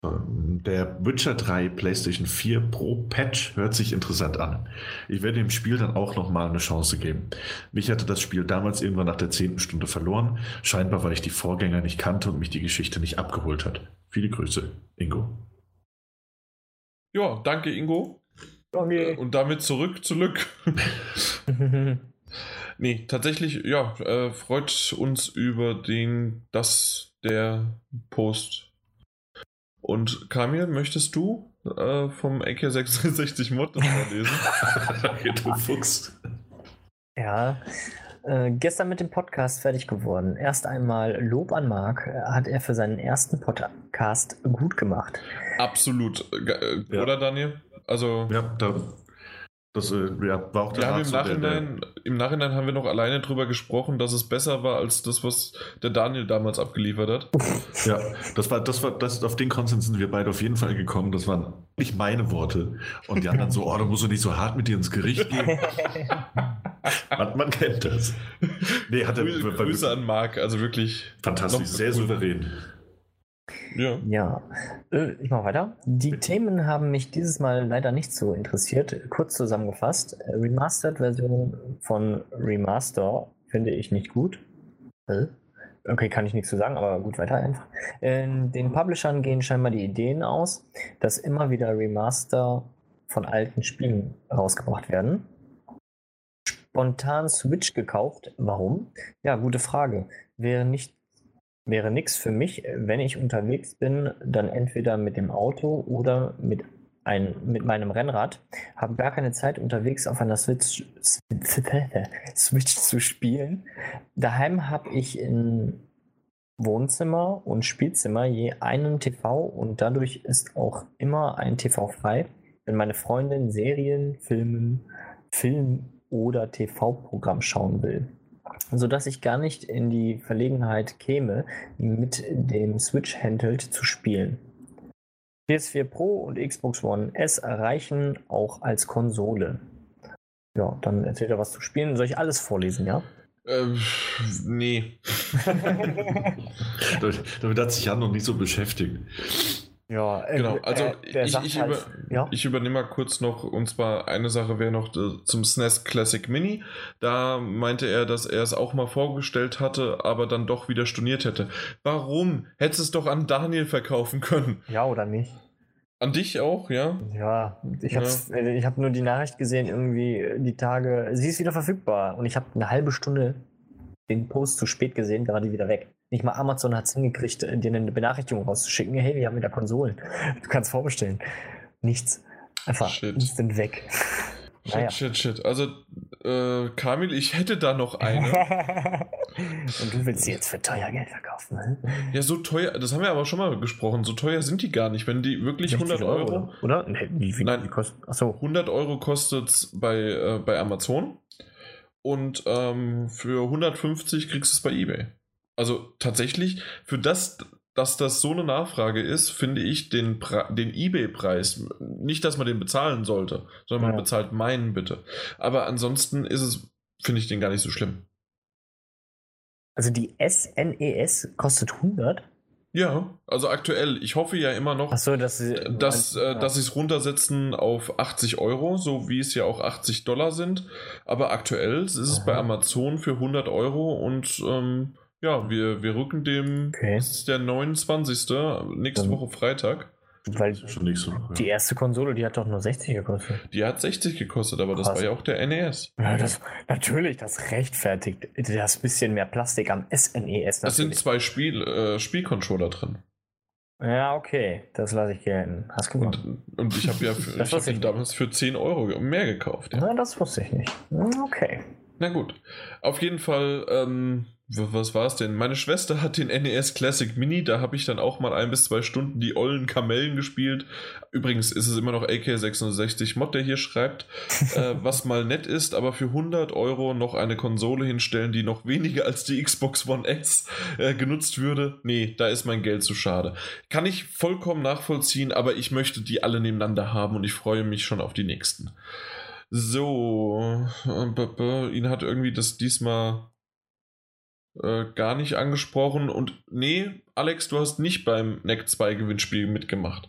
Der Witcher 3 PlayStation 4 Pro Patch hört sich interessant an. Ich werde dem Spiel dann auch nochmal eine Chance geben. Mich hatte das Spiel damals irgendwann nach der zehnten Stunde verloren. Scheinbar, weil ich die Vorgänger nicht kannte und mich die Geschichte nicht abgeholt hat. Viele Grüße, Ingo. Ja, danke, Ingo. Danke. Und damit zurück zu Lück. nee, tatsächlich, ja, äh, freut uns über den, dass der Post und Kamil, möchtest du äh, vom AK66 Mod das vorlesen? du Fuchs. Ja, äh, gestern mit dem Podcast fertig geworden. Erst einmal Lob an Marc, äh, hat er für seinen ersten Podcast gut gemacht. Absolut. Äh, ja. Oder Daniel? Also. Ja, da das äh, ja, war auch der ja, im, Nachhinein, der, Im Nachhinein haben wir noch alleine drüber gesprochen, dass es besser war als das, was der Daniel damals abgeliefert hat. Ja, das war, das war, das, auf den Konsens sind wir beide auf jeden Fall gekommen. Das waren nicht meine Worte. Und die anderen so, oh, da musst du nicht so hart mit dir ins Gericht gehen. man, man, kennt das. Nee, hat er, Grüße an Marc, also wirklich. Fantastisch, sehr souverän. Ja. Ja. Äh, ich mache weiter. Die Themen haben mich dieses Mal leider nicht so interessiert. Kurz zusammengefasst: Remastered-Version von Remaster finde ich nicht gut. Äh? Okay, kann ich nichts zu sagen, aber gut, weiter einfach. In den Publishern gehen scheinbar die Ideen aus, dass immer wieder Remaster von alten Spielen rausgebracht werden. Spontan Switch gekauft. Warum? Ja, gute Frage. Wäre nicht wäre nichts für mich, wenn ich unterwegs bin, dann entweder mit dem Auto oder mit, ein, mit meinem Rennrad. Habe gar keine Zeit, unterwegs auf einer Switch, Switch zu spielen. Daheim habe ich in Wohnzimmer und Spielzimmer je einen TV und dadurch ist auch immer ein TV frei, wenn meine Freundin Serien, Filmen, Film oder TV-Programm schauen will sodass ich gar nicht in die Verlegenheit käme, mit dem Switch Handheld zu spielen. PS4 Pro und Xbox One S erreichen auch als Konsole. Ja, dann erzählt er was zu spielen. Soll ich alles vorlesen, ja? Ähm, nee. damit hat sich Jan noch nicht so beschäftigt. Ja, äh, genau. Also äh, ich, ich, halt, über, ja? ich, übernehme mal kurz noch, und zwar eine Sache wäre noch äh, zum SNES Classic Mini. Da meinte er, dass er es auch mal vorgestellt hatte, aber dann doch wieder storniert hätte. Warum? Hättest es doch an Daniel verkaufen können. Ja, oder nicht? An dich auch, ja? Ja, ich habe ja. Äh, hab nur die Nachricht gesehen, irgendwie die Tage, sie ist wieder verfügbar. Und ich habe eine halbe Stunde den Post zu spät gesehen, gerade wieder weg. Nicht mal Amazon hat es hingekriegt, dir eine Benachrichtigung rauszuschicken. Hey, wir haben wieder Konsolen. Du kannst vorbestellen. Nichts. Einfach shit. instant weg. Shit, naja. shit, shit. Also, äh, Kamil, ich hätte da noch eine. Und du willst sie jetzt für teuer Geld verkaufen, ne? Ja, so teuer, das haben wir aber schon mal gesprochen, so teuer sind die gar nicht. Wenn die wirklich 100 Euro, Euro. Oder? Nee, wie viel Nein, die kosten? Achso. 100 Euro kostet es bei, äh, bei Amazon und ähm, für 150 kriegst du es bei eBay. Also tatsächlich, für das, dass das so eine Nachfrage ist, finde ich den, den eBay-Preis, nicht, dass man den bezahlen sollte, sondern ja. man bezahlt meinen bitte. Aber ansonsten ist es, finde ich den gar nicht so schlimm. Also die SNES e kostet 100? Ja, also aktuell. Ich hoffe ja immer noch, so, dass sie dass, äh, dass sie es runtersetzen auf 80 Euro, so wie es ja auch 80 Dollar sind. Aber aktuell ist es Aha. bei Amazon für 100 Euro und ähm, ja, wir, wir rücken dem, okay. das ist der 29. nächste Dann, Woche Freitag. Weil schon nicht so. Die erste Konsole, die hat doch nur 60 gekostet. Die hat 60 gekostet, aber Krass. das war ja auch der NES. Ja, das, natürlich, das rechtfertigt das bisschen mehr Plastik am SNES. Es sind zwei Spiel, äh, Spielcontroller drin. Ja, okay, das lasse ich gelten. Hast du und, und ich habe ja für, ich hab den damals für 10 Euro mehr gekauft. Ja. Na, das wusste ich nicht. Hm, okay. Na gut. Auf jeden Fall ähm, was war es denn? Meine Schwester hat den NES Classic Mini, da habe ich dann auch mal ein bis zwei Stunden die ollen Kamellen gespielt. Übrigens ist es immer noch AK660 Mod, der hier schreibt, äh, was mal nett ist, aber für 100 Euro noch eine Konsole hinstellen, die noch weniger als die Xbox One X äh, genutzt würde. Nee, da ist mein Geld zu schade. Kann ich vollkommen nachvollziehen, aber ich möchte die alle nebeneinander haben und ich freue mich schon auf die nächsten. So, äh, ihn hat irgendwie das diesmal äh, gar nicht angesprochen. Und nee, Alex, du hast nicht beim NEC 2 Gewinnspiel mitgemacht.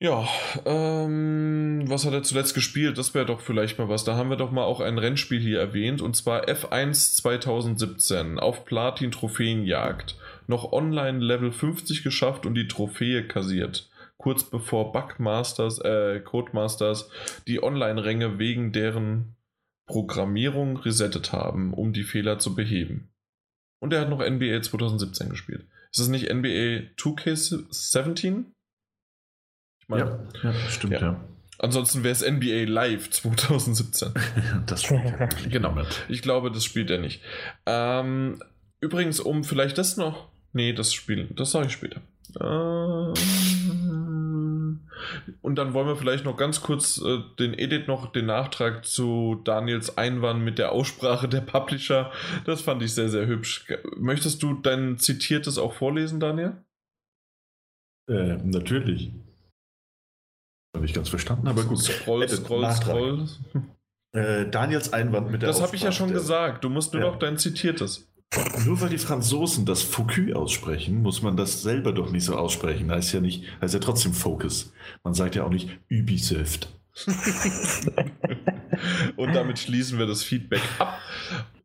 Ja, ähm, was hat er zuletzt gespielt? Das wäre doch vielleicht mal was. Da haben wir doch mal auch ein Rennspiel hier erwähnt und zwar F1 2017 auf Platin Trophäenjagd. Noch online Level 50 geschafft und die Trophäe kassiert. Kurz bevor Bugmasters, äh, Codemasters die Online-Ränge wegen deren Programmierung resettet haben, um die Fehler zu beheben. Und er hat noch NBA 2017 gespielt. Ist das nicht NBA 2K17? Ich meine, ja, ja, stimmt, ja. ja. Ansonsten wäre es NBA Live 2017. das spielt Genau. Ich glaube, das spielt er nicht. Ähm, übrigens, um vielleicht das noch. Nee, das spielen. Das sage ich später. Ähm, und dann wollen wir vielleicht noch ganz kurz äh, den Edit noch den Nachtrag zu Daniels Einwand mit der Aussprache der Publisher. Das fand ich sehr, sehr hübsch. Möchtest du dein Zitiertes auch vorlesen, Daniel? Äh, natürlich. Habe ich ganz verstanden, aber gut. Scroll, Edit, scroll, Nachtrag. scroll. Äh, Daniels Einwand mit der Das habe ich ja schon gesagt. Du musst nur ja. noch dein Zitiertes. Nur weil die Franzosen das Focus aussprechen, muss man das selber doch nicht so aussprechen. Heißt ja nicht, heißt ja trotzdem Focus. Man sagt ja auch nicht Ubisoft. und damit schließen wir das Feedback ab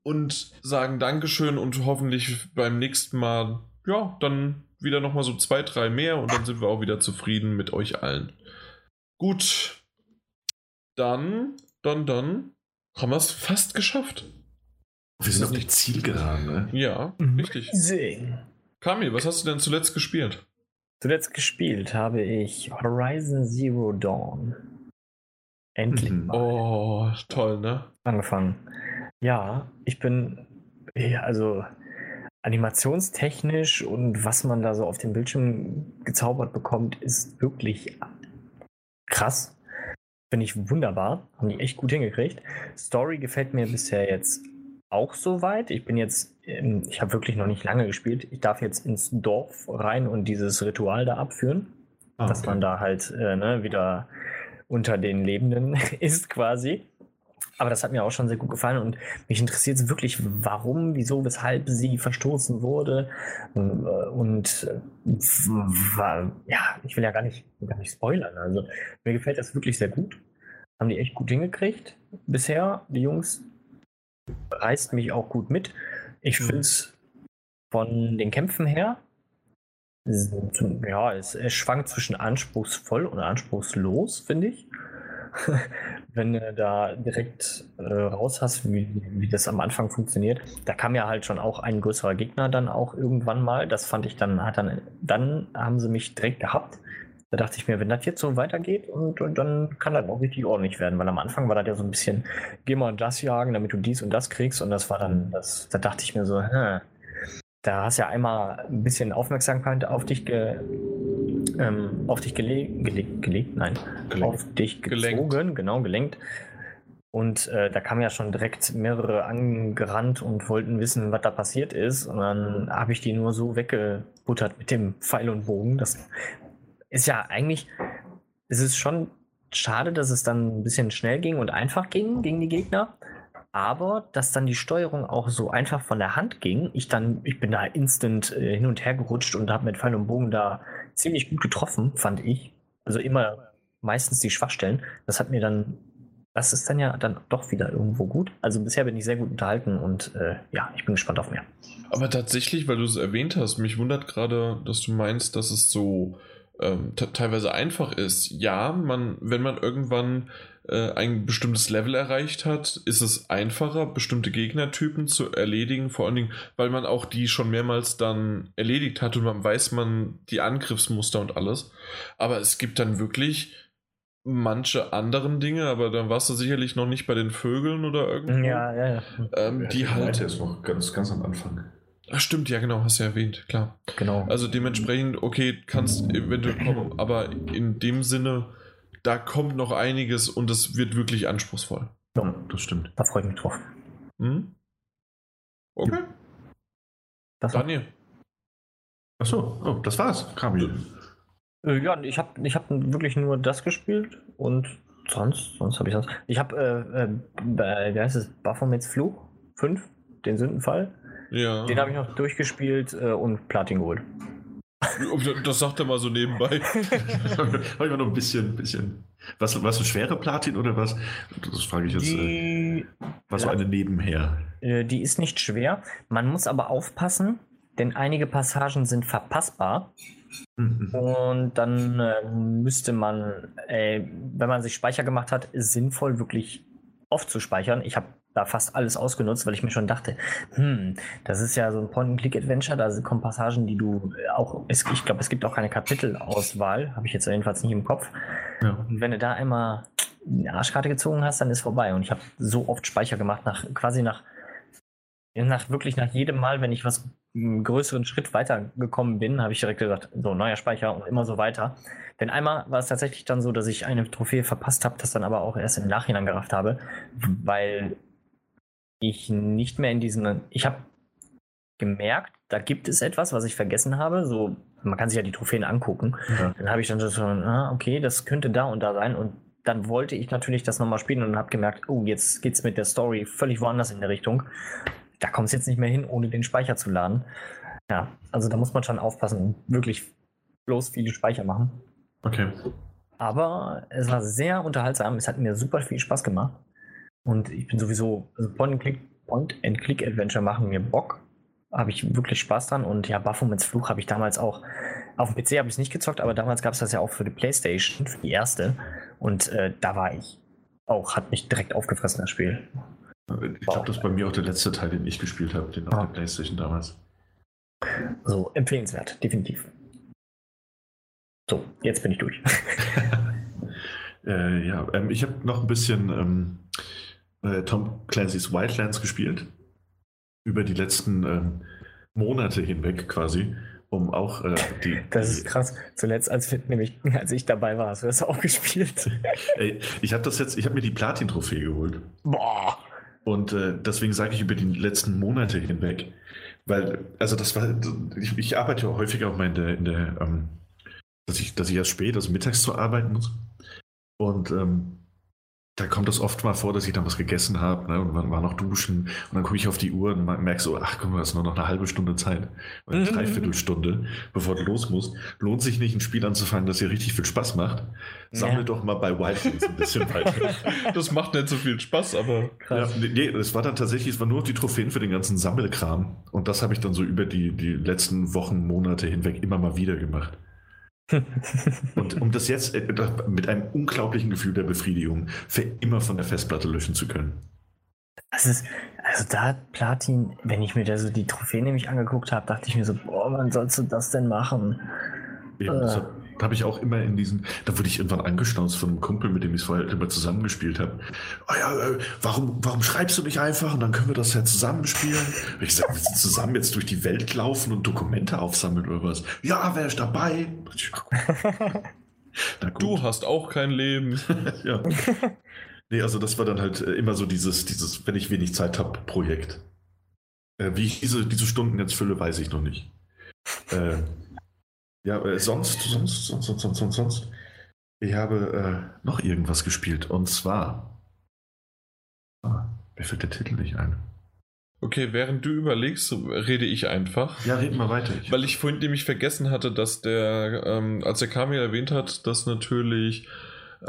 und sagen Dankeschön und hoffentlich beim nächsten Mal, ja, dann wieder nochmal so zwei, drei mehr und dann sind wir auch wieder zufrieden mit euch allen. Gut. Dann, dann, dann haben wir es fast geschafft. Wir sind auf die Zielgeraden, ne? Ja, mhm. richtig. Sing. Kami, was hast du denn zuletzt gespielt? Zuletzt gespielt habe ich Horizon Zero Dawn. Endlich. Mhm. Oh, toll, ne? Angefangen. Ja, ich bin, also animationstechnisch und was man da so auf dem Bildschirm gezaubert bekommt, ist wirklich krass. Finde ich wunderbar. Haben die echt gut hingekriegt. Story gefällt mir bisher jetzt auch so weit. Ich bin jetzt, ich habe wirklich noch nicht lange gespielt. Ich darf jetzt ins Dorf rein und dieses Ritual da abführen, ah, dass man da halt äh, ne, wieder unter den Lebenden ist quasi. Aber das hat mir auch schon sehr gut gefallen und mich interessiert es wirklich, warum, wieso, weshalb sie verstoßen wurde. Und, äh, und war, ja, ich will ja gar nicht, gar nicht spoilern. Also mir gefällt das wirklich sehr gut. Haben die echt gut hingekriegt bisher, die Jungs reißt mich auch gut mit. Ich mhm. finde es von den Kämpfen her, ja, es, es schwankt zwischen anspruchsvoll und anspruchslos, finde ich. Wenn du da direkt äh, raus hast, wie, wie das am Anfang funktioniert. Da kam ja halt schon auch ein größerer Gegner dann auch irgendwann mal. Das fand ich dann, hat dann, dann haben sie mich direkt gehabt. Da dachte ich mir, wenn das jetzt so weitergeht, und, und, dann kann das auch richtig ordentlich werden, weil am Anfang war das ja so ein bisschen, geh mal das jagen, damit du dies und das kriegst. Und das war dann, das, da dachte ich mir so, hm, da hast ja einmal ein bisschen Aufmerksamkeit auf dich ge, ähm, auf dich gelegt, gelegt, gelegt, nein, gelenkt. auf dich gezogen, gelenkt. genau, gelenkt. Und äh, da kamen ja schon direkt mehrere angerannt und wollten wissen, was da passiert ist. Und dann habe ich die nur so weggebuttert mit dem Pfeil und Bogen. Das ist ja eigentlich, es ist schon schade, dass es dann ein bisschen schnell ging und einfach ging gegen die Gegner. Aber dass dann die Steuerung auch so einfach von der Hand ging, ich dann, ich bin da instant äh, hin und her gerutscht und habe mit Pfeil und Bogen da ziemlich gut getroffen, fand ich. Also immer meistens die Schwachstellen. Das hat mir dann, das ist dann ja dann doch wieder irgendwo gut. Also bisher bin ich sehr gut unterhalten und äh, ja, ich bin gespannt auf mehr. Aber tatsächlich, weil du es erwähnt hast, mich wundert gerade, dass du meinst, dass es so ähm, teilweise einfach ist. Ja, man, wenn man irgendwann äh, ein bestimmtes Level erreicht hat, ist es einfacher, bestimmte Gegnertypen zu erledigen, vor allen Dingen, weil man auch die schon mehrmals dann erledigt hat und man weiß man die Angriffsmuster und alles. Aber es gibt dann wirklich manche anderen Dinge, aber dann warst du sicherlich noch nicht bei den Vögeln oder irgendwo. Ja, ja, ja. Ähm, die halt. ist noch ganz, ganz am Anfang. Ach, stimmt, ja, genau, hast du ja erwähnt, klar. Genau. Also dementsprechend, okay, kannst eventuell kommen, aber in dem Sinne, da kommt noch einiges und es wird wirklich anspruchsvoll. Ja, das stimmt. Da freue ich mich drauf. Hm? Okay. Das Daniel. Achso, oh, das war's, Kamil. Äh, ja, ich habe ich hab wirklich nur das gespielt und sonst, sonst habe ich das. Ich habe, äh, äh, wie heißt es, Baphomets Fluch 5 den Sündenfall. Ja. Den habe ich noch durchgespielt äh, und Platin geholt. Das sagt er mal so nebenbei. Habe ich noch ein bisschen, bisschen. Was, was ein schwere Platin oder was? Das frage ich jetzt. Äh, Die, was so eine nebenher? äh, die ist nicht schwer. Man muss aber aufpassen, denn einige Passagen sind verpassbar. Mhm. Und dann äh, müsste man, äh, wenn man sich Speicher gemacht hat, sinnvoll wirklich oft zu speichern. Ich habe da fast alles ausgenutzt, weil ich mir schon dachte, hm, das ist ja so ein Point-and-Click-Adventure, da kommen Passagen, die du auch, es, ich glaube, es gibt auch keine Kapitelauswahl, habe ich jetzt jedenfalls nicht im Kopf. Ja. Und wenn du da einmal eine Arschkarte gezogen hast, dann ist vorbei. Und ich habe so oft Speicher gemacht, nach quasi nach, nach wirklich nach jedem Mal, wenn ich was einen größeren Schritt weitergekommen bin, habe ich direkt gesagt, so neuer Speicher und immer so weiter. Denn einmal war es tatsächlich dann so, dass ich eine Trophäe verpasst habe, das dann aber auch erst im Nachhinein gerafft habe, weil ich nicht mehr in diesen, ich habe gemerkt, da gibt es etwas, was ich vergessen habe. So, man kann sich ja die Trophäen angucken. Ja. Dann habe ich dann so, ah, okay, das könnte da und da sein. Und dann wollte ich natürlich das nochmal spielen und habe gemerkt, oh, jetzt geht es mit der Story völlig woanders in der Richtung. Da kommt es jetzt nicht mehr hin, ohne den Speicher zu laden. Ja, also da muss man schon aufpassen und wirklich bloß viele Speicher machen. Okay. Aber es war sehr unterhaltsam. Es hat mir super viel Spaß gemacht. Und ich bin sowieso, also Point-and-Click-Adventure machen mir Bock. Habe ich wirklich Spaß dran. Und ja, Baphomets Fluch habe ich damals auch, auf dem PC habe ich es nicht gezockt, aber damals gab es das ja auch für die Playstation, für die erste. Und äh, da war ich auch, hat mich direkt aufgefressen, das Spiel. Ich glaube, das ist bei mir auch der letzte Teil, den ich gespielt habe, den auf Ah. der Playstation damals. So, empfehlenswert, definitiv. So, jetzt bin ich durch. Äh, ja, ähm, ich habe noch ein bisschen ähm, äh, Tom Clancy's Wildlands gespielt. Über die letzten ähm, Monate hinweg quasi, um auch äh, die. Das ist krass. Zuletzt, als, nämlich, als ich dabei war, hast du das auch gespielt. Ey, ich habe das jetzt, ich habe mir die Platin-Trophäe geholt. Boah! Und äh, deswegen sage ich über die letzten Monate hinweg. Weil, also das war, ich, ich arbeite ja häufiger auch mal in der, in der ähm, dass ich, dass ich erst spät, also mittags zu arbeiten muss. Und ähm, da kommt es oft mal vor, dass ich dann was gegessen habe ne, und man war noch duschen und dann gucke ich auf die Uhr und merke so, ach guck mal, das ist nur noch eine halbe Stunde Zeit oder eine. Dreiviertelstunde, bevor du los musst. Lohnt sich nicht, ein Spiel anzufangen, das dir richtig viel Spaß macht. Sammle Ja. doch mal bei Wildlands ein bisschen weiter. Das macht nicht so viel Spaß, aber Ja, Krass. nee, nee, es war dann tatsächlich, es waren nur die Trophäen für den ganzen Sammelkram. Und das habe ich dann so über die, die letzten Wochen, Monate hinweg immer mal wieder gemacht. Und um das jetzt äh, mit einem unglaublichen Gefühl der Befriedigung für immer von der Festplatte löschen zu können. Das ist, also da hat Platin, wenn ich mir da so die Trophäen nämlich angeguckt habe, dachte ich mir so, boah, wann sollst du das denn machen? Eben, Äh. das habe hab ich auch immer in diesen, da wurde ich irgendwann angeschnauzt von einem Kumpel, mit dem ich es vorher immer zusammengespielt habe. Oh ja, äh, warum, warum schreibst du nicht einfach und dann können wir das ja zusammenspielen? Und ich sage, wir sind zusammen jetzt durch die Welt laufen und Dokumente aufsammeln oder was? Ja, wäre ich dabei. Du hast auch kein Leben. ja. Nee, also das war dann halt äh, immer so dieses, dieses, wenn ich wenig Zeit habe, Projekt. Äh, wie ich diese, diese Stunden jetzt fülle, weiß ich noch nicht. Äh, ja, äh, sonst, sonst, sonst, sonst, sonst, sonst, sonst. Ich habe äh, noch irgendwas gespielt und zwar. Ah, mir fällt der Titel nicht ein. Okay, während du überlegst, rede ich einfach. Ja, reden wir weiter. Ich, Weil ich vorhin nämlich vergessen hatte, dass der, ähm, als der Kamil erwähnt hat, dass natürlich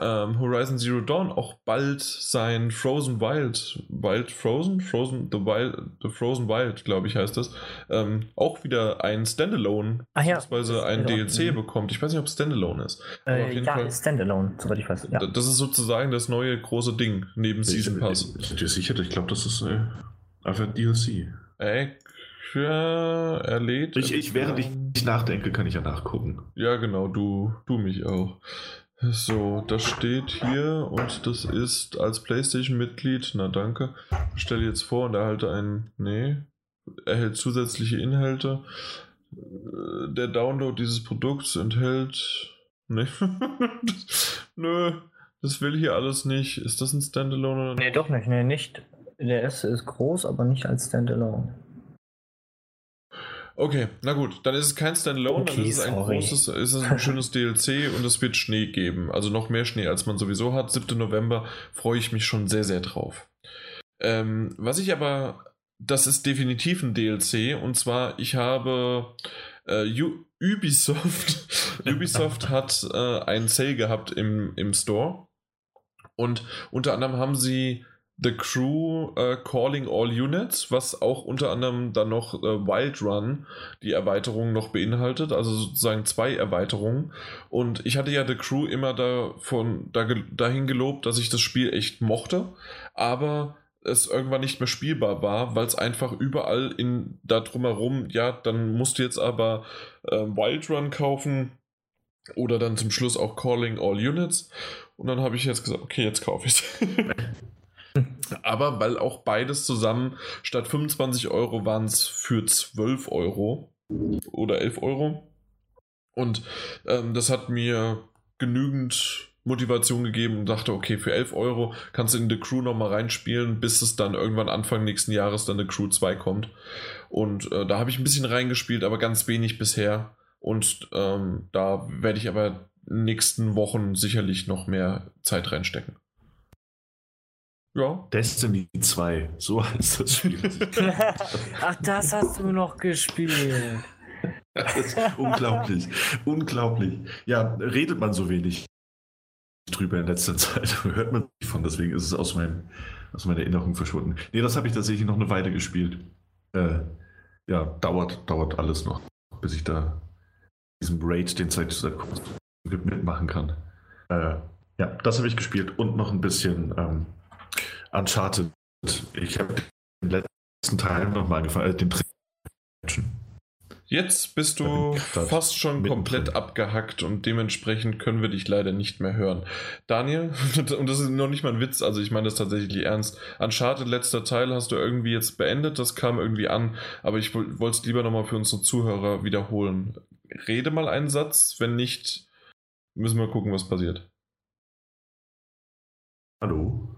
ähm, Horizon Zero Dawn auch bald sein Frozen Wild, Wild Frozen, Frozen, The Wild, The Frozen Wild, glaube ich, heißt das, ähm, auch wieder ein Standalone, Ach ja. beziehungsweise ein. DLC bekommt. Ich weiß nicht, ob es Standalone ist. Aber auf Äh, jeden ja, Fall- Standalone, soweit ich weiß. Ja. Das ist sozusagen das neue große Ding neben Season Pass. Sind dir sicher? Ich glaube, das ist äh, einfach DLC. Äh, ja, erledigt. Ich, ich, während ich nicht nachdenke, kann ich ja nachgucken. Ja, genau, du, du mich auch. So, das steht hier und das ist als PlayStation-Mitglied, na danke, stelle jetzt vor und erhalte einen, nee, erhält zusätzliche Inhalte. Äh, Der Download dieses Produkts enthält, nee, nö, das will hier alles nicht. Ist das ein Standalone oder Nee, doch nicht, nee, nicht. Der erste ist groß, aber nicht als Standalone. Okay, na gut, dann ist es kein Standalone, dann Okay, ist es ein sorry. großes, ist es ein schönes DLC und es wird Schnee geben. Also noch mehr Schnee, als man sowieso hat. 7. November freue ich mich schon sehr, sehr drauf. Ähm, was ich aber das ist definitiv ein DLC. Und zwar, ich habe äh, Ubisoft. Ubisoft hat äh, einen Sale gehabt im, im Store. Und unter anderem haben sie The Crew uh, Calling All Units, was auch unter anderem dann noch uh, Wild Run die Erweiterung noch beinhaltet, also sozusagen zwei Erweiterungen. Und ich hatte ja The Crew immer davon, da, dahin gelobt, dass ich das Spiel echt mochte, aber es irgendwann nicht mehr spielbar war, weil es einfach überall in da drumherum, ja, dann musst du jetzt aber äh, Wild Run kaufen oder dann zum Schluss auch Calling All Units. Und dann habe ich jetzt gesagt, okay, jetzt kaufe ich es. Aber weil auch beides zusammen statt 25 Euro waren es für 12 Euro oder 11 Euro. Und ähm, das hat mir genügend Motivation gegeben und dachte, okay, für 11 Euro kannst du in The Crew nochmal reinspielen, bis es dann irgendwann Anfang nächsten Jahres dann The Crew 2 kommt. Und äh, da habe ich ein bisschen reingespielt, aber ganz wenig bisher. Und ähm, da werde ich aber nächsten Wochen sicherlich noch mehr Zeit reinstecken. Ja. Destiny 2, so heißt das Spiel. Ach, das hast du noch gespielt. Das ist unglaublich, unglaublich. Ja, redet man so wenig drüber in letzter Zeit, hört man nicht von, deswegen ist es aus, meinem, aus meiner Erinnerung verschwunden. Nee, das habe ich tatsächlich noch eine Weile gespielt. Äh, ja, dauert, dauert alles noch, bis ich da diesen Raid, den Zeit mitmachen kann. Äh, ja, das habe ich gespielt und noch ein bisschen ähm, Uncharted. Ich habe den letzten Teil nochmal angefangen, äh, den Jetzt bist du fast schon komplett drin. abgehackt und dementsprechend können wir dich leider nicht mehr hören. Daniel, und das ist noch nicht mal ein Witz, also ich meine das tatsächlich ernst. Uncharted letzter Teil hast du irgendwie jetzt beendet, das kam irgendwie an, aber ich wollte es lieber nochmal für unsere Zuhörer wiederholen. Rede mal einen Satz, wenn nicht, müssen wir gucken, was passiert. Hallo?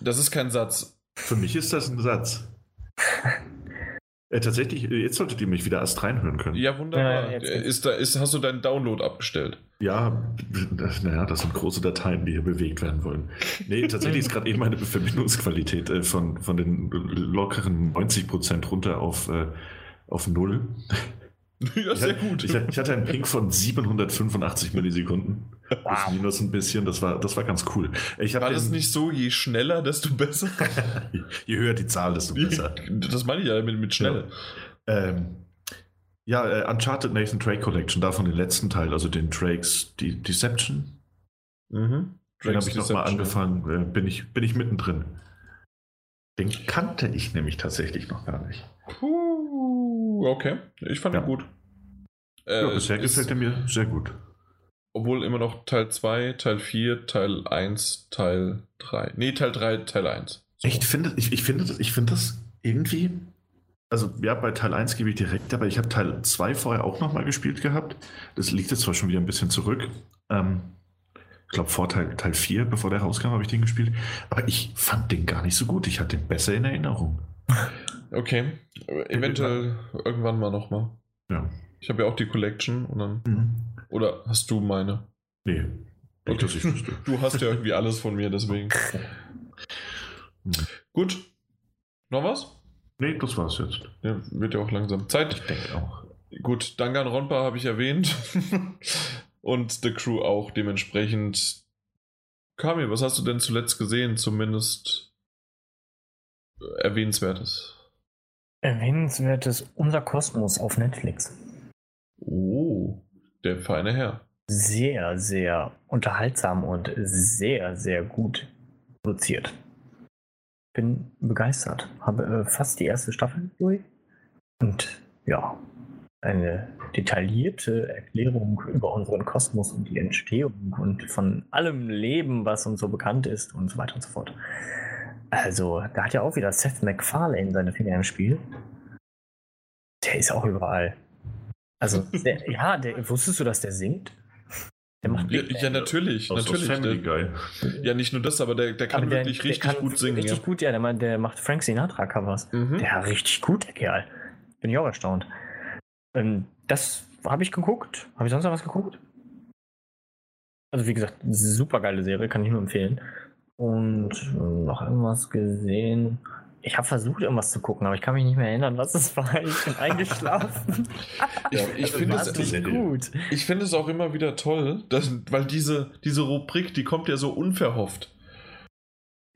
Das ist kein Satz. Für mich ist das ein Satz. Äh, tatsächlich, äh, jetzt solltet ihr mich wieder erst reinhören können. Ja, wunderbar. Ja, ist da, ist, hast du deinen Download abgestellt? Ja, naja, das sind große Dateien, die hier bewegt werden wollen. Nee, tatsächlich ist gerade eben meine Verbindungsqualität äh, von, von den lockeren 90% runter auf, äh, auf null. Ja, sehr gut. Ich, ich, hatte einen Ping von 785 Millisekunden. Wow. minus ein bisschen, das war, das war ganz cool. Ich war das nicht so, je schneller, desto besser? je höher die Zahl, desto besser. Das meine ich ja mit, mit schnell. Ja, ähm, ja äh, Uncharted Nathan Drake Collection, davon den letzten Teil, also den Drakes die Deception. Mhm. Den habe ich nochmal angefangen, äh, bin, ich, bin ich mittendrin. Den kannte ich nämlich tatsächlich noch gar nicht. Puh, okay. Ich fand ja. ihn gut. Äh, ja, bisher gefällt er mir sehr gut. Obwohl immer noch Teil 2, Teil 4, Teil 1, Teil 3. Nee, Teil 3, Teil 1. So. Ich finde, ich, ich, finde, ich finde das irgendwie. Also, ja, bei Teil 1 gebe ich direkt, aber ich habe Teil 2 vorher auch nochmal gespielt gehabt. Das liegt jetzt zwar schon wieder ein bisschen zurück. Ähm, ich glaube, vor Teil, Teil 4, bevor der rauskam, habe ich den gespielt. Aber ich fand den gar nicht so gut. Ich hatte den besser in Erinnerung. Okay. Eventuell irgendwann mal nochmal. Ja. Ich habe ja auch die Collection und dann. Mhm. Oder hast du meine? Nee. Okay. Dass ich Du hast ja irgendwie alles von mir, deswegen. Gut. Noch was? Nee, das war's jetzt. Ja, wird ja auch langsam Zeit. Ich denke auch. Gut, Dangan Ronpa habe ich erwähnt. und The Crew auch dementsprechend. Kami, was hast du denn zuletzt gesehen? Zumindest erwähnenswertes. Erwähnenswertes Unser Kosmos auf Netflix. Oh, der feine Herr. Sehr, sehr unterhaltsam und sehr, sehr gut produziert. Bin begeistert. Habe äh, fast die erste Staffel durch. Und ja, eine detaillierte Erklärung über unseren Kosmos und die Entstehung und von allem Leben, was uns so bekannt ist und so weiter und so fort. Also, da hat ja auch wieder Seth MacFarlane seine Finger im Spiel. Der ist auch überall. Also, der, ja, der, wusstest du, dass der singt? Der macht ja, ja, natürlich, Aus natürlich. Family Guy. Ja, nicht nur das, aber der, der kann der, wirklich richtig kann gut singen. Richtig ja. gut, ja, der, der macht Frank Sinatra Covers. Mhm. Der richtig gut, der Kerl. Bin ich auch erstaunt. Ähm, das habe ich geguckt. Habe ich sonst noch was geguckt? Also wie gesagt, super geile Serie, kann ich nur empfehlen. Und noch irgendwas gesehen. Ich habe versucht, irgendwas zu gucken, aber ich kann mich nicht mehr erinnern, was es war. Ich bin eingeschlafen. ich, ich finde es nicht gut. Ich finde es auch immer wieder toll, dass, weil diese, diese Rubrik, die kommt ja so unverhofft.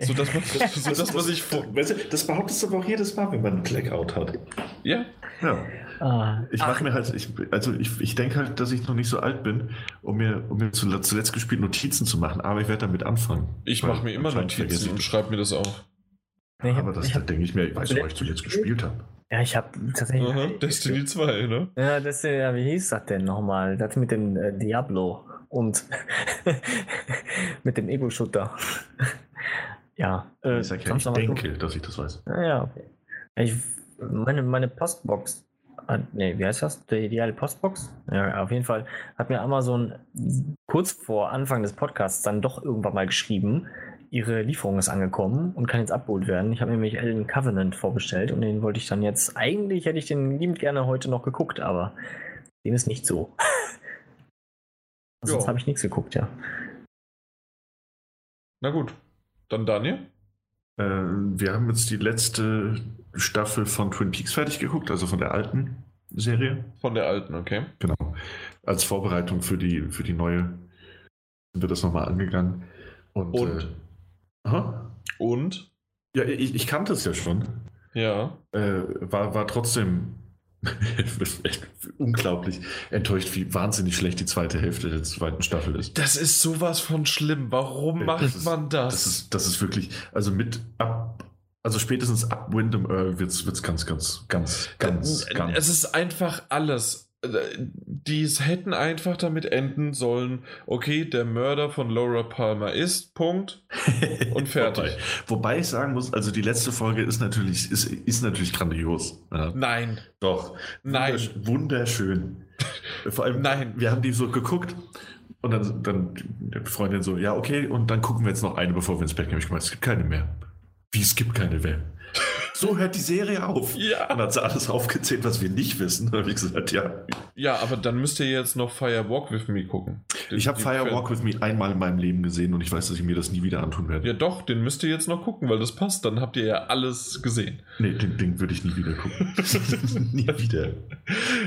So dass man, so, dass man sich vor. Das behauptest du aber auch jedes Mal, wenn man einen Blackout hat. Ja. Ja. Ah, ich mache mir halt, ich, also ich, ich denke halt, dass ich noch nicht so alt bin, um mir, um mir zuletzt gespielt Notizen zu machen, aber ich werde damit anfangen. Ich mache mir immer Notizen und schreibe mir das auf. Nee, aber das denke ich mir, ich weiß, wo ich zuletzt gespielt habe. Ja, ich habe tatsächlich. Aha, Destiny 2, ne? Ja, das, ja, wie hieß das denn nochmal? Das mit dem äh, Diablo und mit dem Ego-Shooter. ja. Äh, ich, ja, ich denke, dass ich das weiß. Ja, okay. Ich, meine, meine Postbox nee, wie heißt das? Der ideale Postbox? Ja, auf jeden Fall hat mir Amazon kurz vor Anfang des Podcasts dann doch irgendwann mal geschrieben, ihre Lieferung ist angekommen und kann jetzt abgeholt werden. Ich habe nämlich Alien Covenant vorbestellt und den wollte ich dann jetzt, eigentlich hätte ich den liebend gerne heute noch geguckt, aber dem ist nicht so. Sonst habe ich nichts geguckt, ja. Na gut, dann Daniel? Äh, wir haben jetzt die letzte Staffel von Twin Peaks fertig geguckt, also von der alten Serie. Von der alten, okay. Genau. Als Vorbereitung für die, für die neue sind wir das nochmal angegangen. Und, Und? Äh, Und? Ja, ich, ich kannte es ja schon. Ja. Äh, war, war trotzdem unglaublich enttäuscht, wie wahnsinnig schlecht die zweite Hälfte der zweiten Staffel ist. Das ist sowas von schlimm. Warum macht das man das? Das ist, das ist wirklich, also mit ab, also spätestens ab Wyndham Earl wird es ganz, ganz, ganz, ganz, ganz. Es ist einfach alles die hätten einfach damit enden sollen, okay, der Mörder von Laura Palmer ist, Punkt und fertig. wobei, wobei, ich sagen muss, also die letzte Folge ist natürlich, ist, ist natürlich grandios. Ja. Nein. Doch. Nein. Wunderschön. Vor allem, Nein. wir haben die so geguckt und dann, dann die Freundin so, ja, okay, und dann gucken wir jetzt noch eine, bevor wir ins Bett gehen. Ich meine, es gibt keine mehr. Wie, es gibt keine mehr? So hört die Serie auf. Ja. Und dann hat sie alles aufgezählt, was wir nicht wissen. Und ich gesagt, ja. Ja, aber dann müsst ihr jetzt noch Fire Walk with Me gucken. Den, ich habe Fire Walk with Me einmal in meinem Leben gesehen und ich weiß, dass ich mir das nie wieder antun werde. Ja, doch, den müsst ihr jetzt noch gucken, weil das passt. Dann habt ihr ja alles gesehen. Nee, den Ding würde ich nie wieder gucken. nie wieder.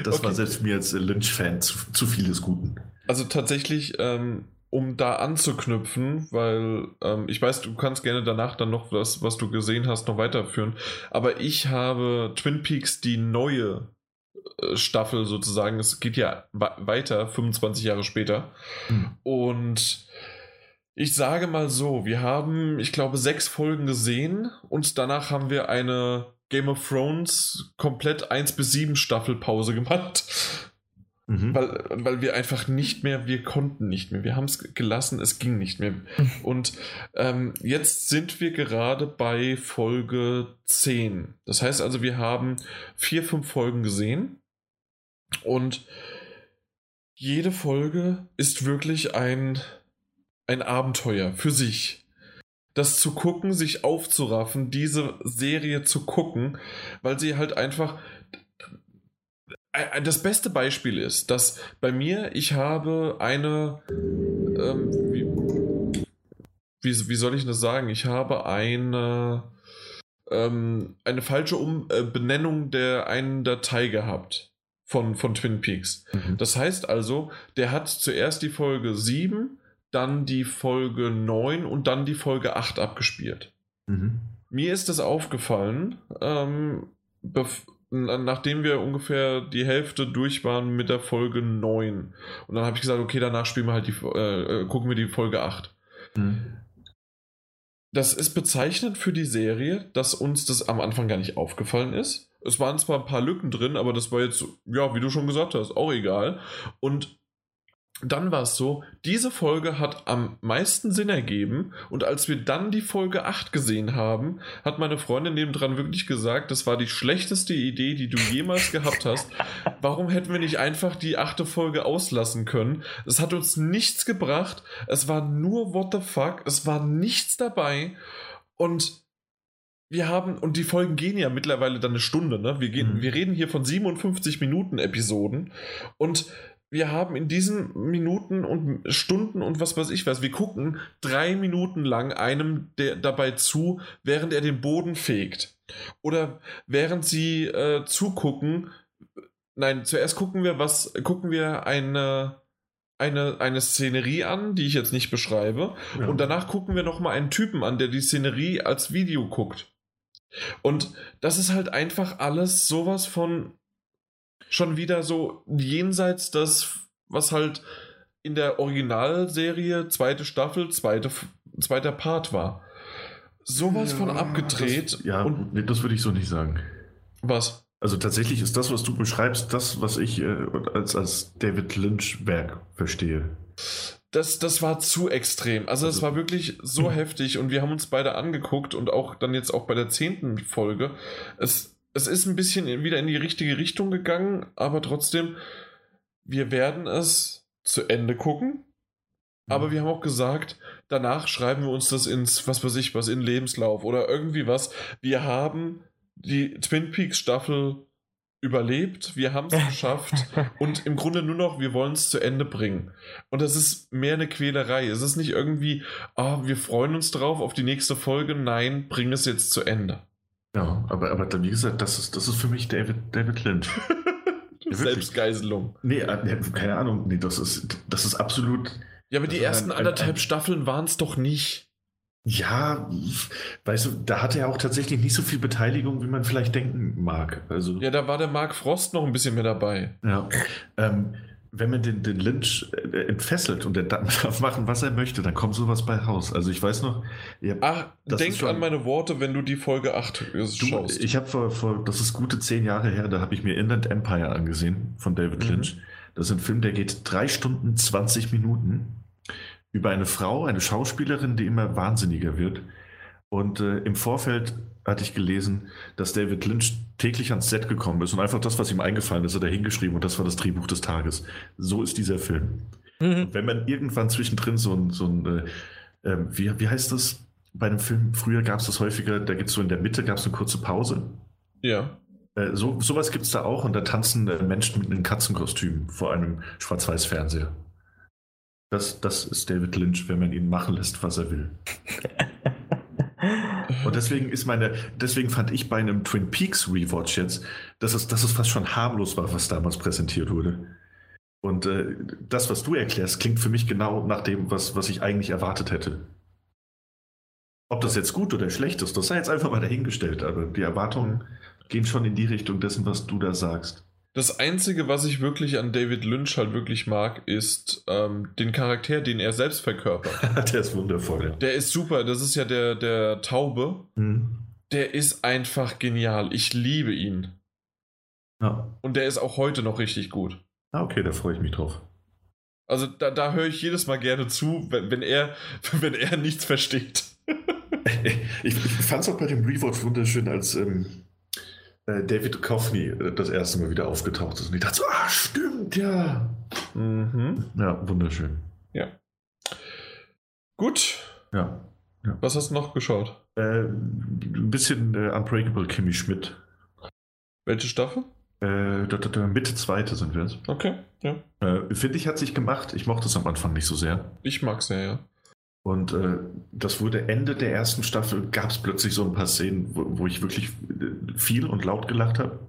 Das okay. war selbst mir als Lynch-Fan zu, zu vieles Guten. Also tatsächlich, ähm, um da anzuknüpfen, weil ähm, ich weiß, du kannst gerne danach dann noch das, was du gesehen hast, noch weiterführen. Aber ich habe Twin Peaks die neue äh, Staffel sozusagen, es geht ja weiter, 25 Jahre später. Hm. Und ich sage mal so, wir haben, ich glaube, sechs Folgen gesehen und danach haben wir eine Game of Thrones komplett 1 bis 7 Staffel Pause gemacht. Mhm. Weil, weil wir einfach nicht mehr, wir konnten nicht mehr. Wir haben es gelassen, es ging nicht mehr. Und ähm, jetzt sind wir gerade bei Folge 10. Das heißt also, wir haben vier, fünf Folgen gesehen. Und jede Folge ist wirklich ein, ein Abenteuer für sich. Das zu gucken, sich aufzuraffen, diese Serie zu gucken, weil sie halt einfach, das beste Beispiel ist, dass bei mir, ich habe eine, ähm, wie, wie, wie, soll ich das sagen? Ich habe eine, ähm, eine falsche um äh, Benennung der einen Datei gehabt von, von Twin Peaks. Mhm. Das heißt also, der hat zuerst die Folge 7, dann die Folge 9 und dann die Folge 8 abgespielt. Mhm. Mir ist das aufgefallen, ähm, nachdem wir ungefähr die Hälfte durch waren mit der Folge 9. Und dann habe ich gesagt, okay, danach spielen wir halt die, äh, äh, gucken wir die Folge 8. Mhm. Das ist bezeichnend für die Serie, dass uns das am Anfang gar nicht aufgefallen ist. Es waren zwar ein paar Lücken drin, aber das war jetzt, ja, wie du schon gesagt hast, auch egal. Und dann war es so, diese Folge hat am meisten Sinn ergeben und als wir dann die Folge 8 gesehen haben, hat meine Freundin nebendran wirklich gesagt, das war die schlechteste Idee, die du jemals gehabt hast. Warum hätten wir nicht einfach die achte Folge auslassen können? Es hat uns nichts gebracht, es war nur what the fuck, es war nichts dabei und wir haben, und die Folgen gehen ja mittlerweile dann eine Stunde, ne? Wir, gehen, mhm. wir reden hier von 57 Minuten Episoden und wir haben in diesen Minuten und Stunden und was weiß ich was, wir gucken drei Minuten lang einem der, dabei zu, während er den Boden fegt. Oder während sie äh, zugucken, nein, zuerst gucken wir was, gucken wir eine, eine, eine Szenerie an, die ich jetzt nicht beschreibe. Ja. Und danach gucken wir nochmal einen Typen an, der die Szenerie als Video guckt. Und das ist halt einfach alles sowas von schon wieder so jenseits das, was halt in der Originalserie zweite Staffel, zweite, zweiter Part war. Sowas ja, von abgedreht. Das, ja, und nee, das würde ich so nicht sagen. Was? Also tatsächlich ist das, was du beschreibst, das, was ich äh, als, als David Lynch-Werk verstehe. Das, das war zu extrem. Also, es also, war wirklich so heftig und wir haben uns beide angeguckt und auch dann jetzt auch bei der zehnten Folge. Es, es ist ein bisschen wieder in die richtige Richtung gegangen, aber trotzdem, wir werden es zu Ende gucken. Aber mhm. wir haben auch gesagt, danach schreiben wir uns das ins, was weiß ich, was in Lebenslauf oder irgendwie was. Wir haben die Twin Peaks Staffel überlebt, wir haben es geschafft und im Grunde nur noch, wir wollen es zu Ende bringen. Und das ist mehr eine Quälerei. Es ist nicht irgendwie, ah, oh, wir freuen uns drauf auf die nächste Folge. Nein, bring es jetzt zu Ende. Ja, aber, aber wie gesagt, das ist, das ist für mich David, David Lynch. Selbstgeiselung. Nee, äh, keine Ahnung. Nee, das ist, das ist absolut. Ja, aber die ersten ein, anderthalb ein, Staffeln waren es doch nicht. Ja, weißt du, da hatte er auch tatsächlich nicht so viel Beteiligung, wie man vielleicht denken mag. Also, ja, da war der Mark Frost noch ein bisschen mehr dabei. Ja. Ähm, wenn man den, den Lynch äh, entfesselt und er darf machen, was er möchte, dann kommt sowas bei raus. Also ich weiß noch. Ach, denk schon, an meine Worte, wenn du die Folge 8 schaust. ich habe vor, vor, das ist gute zehn Jahre her, da habe ich mir Inland Empire angesehen von David mhm. Lynch. Das ist ein Film, der geht drei Stunden 20 Minuten über eine Frau, eine Schauspielerin, die immer wahnsinniger wird. Und äh, im Vorfeld hatte ich gelesen, dass David Lynch täglich ans Set gekommen ist und einfach das, was ihm eingefallen ist, hat er hingeschrieben und das war das Drehbuch des Tages. So ist dieser Film. Mhm. Wenn man irgendwann zwischendrin so ein, so ein äh, äh, wie, wie heißt das? Bei einem Film, früher gab es das häufiger, da gibt es so in der Mitte, gab es eine kurze Pause. Ja. Äh, so, sowas gibt es da auch und da tanzen äh, Menschen mit einem Katzenkostüm vor einem Schwarz-Weiß-Fernseher. Das, das ist David Lynch, wenn man ihn machen lässt, was er will. Und deswegen ist meine, deswegen fand ich bei einem Twin Peaks Rewatch jetzt, dass es, dass es fast schon harmlos war, was damals präsentiert wurde. Und äh, das, was du erklärst, klingt für mich genau nach dem, was, was ich eigentlich erwartet hätte. Ob das jetzt gut oder schlecht ist, das sei jetzt einfach mal dahingestellt, aber die Erwartungen gehen schon in die Richtung dessen, was du da sagst. Das Einzige, was ich wirklich an David Lynch halt wirklich mag, ist ähm, den Charakter, den er selbst verkörpert. der ist wundervoll. Ja. Der ist super. Das ist ja der, der Taube. Mhm. Der ist einfach genial. Ich liebe ihn. Ja. Und der ist auch heute noch richtig gut. Ah, okay, da freue ich mich drauf. Also da, da höre ich jedes Mal gerne zu, wenn, wenn, er, wenn er nichts versteht. ich, ich fand es auch bei dem Rewatch wunderschön, als ähm, äh, David Coffney äh, das erste Mal wieder aufgetaucht ist. Und ich dachte so, ah, stimmt, ja. Mhm. Ja, wunderschön. Ja. Gut. Ja. ja. Was hast du noch geschaut? Äh, ein bisschen äh, Unbreakable Kimmy Schmidt. Welche Staffel? Äh, da, da, Mitte zweite sind wir jetzt. Okay, ja. Äh, Finde ich, hat sich gemacht. Ich mochte es am Anfang nicht so sehr. Ich mag es sehr, ja. Und äh, das wurde Ende der ersten Staffel, gab es plötzlich so ein paar Szenen, wo, wo ich wirklich äh, viel und laut gelacht habe.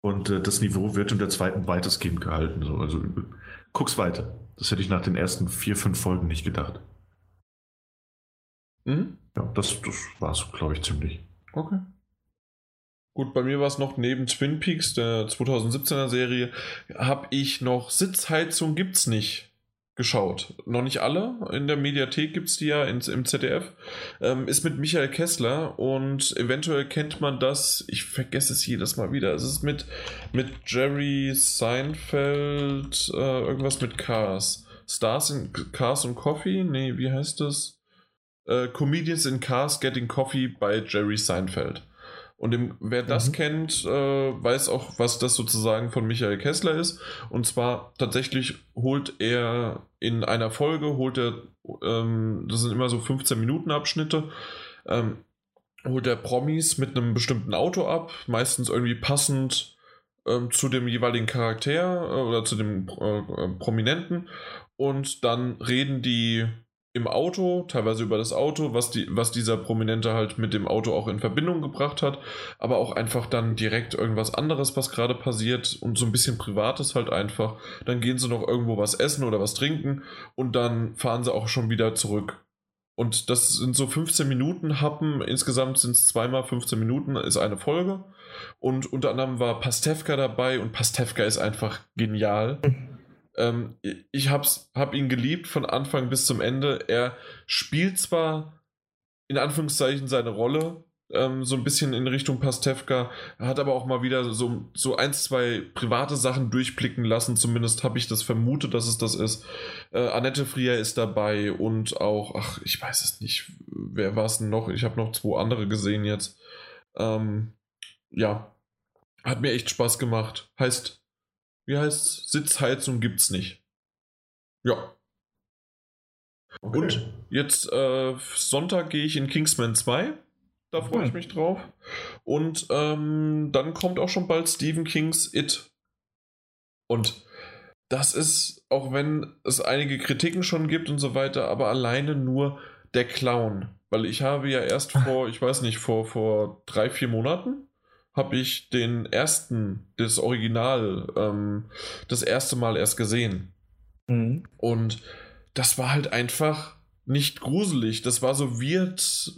Und äh, das Niveau wird in der zweiten weitestgehend gehalten. So. Also guck's weiter. Das hätte ich nach den ersten vier, fünf Folgen nicht gedacht. Mhm. Ja, das, das war es, glaube ich, ziemlich. Okay. Gut, bei mir war es noch neben Twin Peaks, der 2017er Serie, habe ich noch Sitzheizung gibt's nicht geschaut. Noch nicht alle. In der Mediathek gibt es die ja ins, im ZDF. Ähm, ist mit Michael Kessler und eventuell kennt man das. Ich vergesse es jedes Mal wieder. Es ist mit, mit Jerry Seinfeld, äh, irgendwas mit Cars. Stars in Cars und Coffee? Nee, wie heißt das? Äh, Comedians in Cars Getting Coffee bei Jerry Seinfeld. Und dem, wer das mhm. kennt, äh, weiß auch, was das sozusagen von Michael Kessler ist. Und zwar tatsächlich holt er in einer Folge, holt er, ähm, das sind immer so 15 Minuten Abschnitte, ähm, holt er Promis mit einem bestimmten Auto ab, meistens irgendwie passend ähm, zu dem jeweiligen Charakter äh, oder zu dem äh, äh, Prominenten und dann reden die im Auto, teilweise über das Auto, was, die, was dieser Prominente halt mit dem Auto auch in Verbindung gebracht hat, aber auch einfach dann direkt irgendwas anderes, was gerade passiert und so ein bisschen Privates halt einfach. Dann gehen sie noch irgendwo was essen oder was trinken und dann fahren sie auch schon wieder zurück. Und das sind so 15 Minuten Happen. Insgesamt sind es zweimal 15 Minuten, ist eine Folge. Und unter anderem war Pastewka dabei und Pastewka ist einfach genial. Ähm, ich hab's, hab ihn geliebt von Anfang bis zum Ende. Er spielt zwar in Anführungszeichen seine Rolle, ähm, so ein bisschen in Richtung Pastewka, hat aber auch mal wieder so, so ein, zwei private Sachen durchblicken lassen. Zumindest habe ich das vermutet, dass es das ist. Äh, Annette Frier ist dabei und auch, ach, ich weiß es nicht, wer war es denn noch? Ich habe noch zwei andere gesehen jetzt. Ähm, ja, hat mir echt Spaß gemacht. Heißt, wie heißt Sitzheizung gibt's nicht. Ja. Okay. Und jetzt äh, Sonntag gehe ich in Kingsman 2. Da freue okay. ich mich drauf. Und ähm, dann kommt auch schon bald Stephen Kings It. Und das ist, auch wenn es einige Kritiken schon gibt und so weiter, aber alleine nur der Clown. Weil ich habe ja erst vor, ich weiß nicht, vor, vor drei, vier Monaten habe ich den ersten, das Original, ähm, das erste Mal erst gesehen. Mhm. Und das war halt einfach nicht gruselig. Das war so weird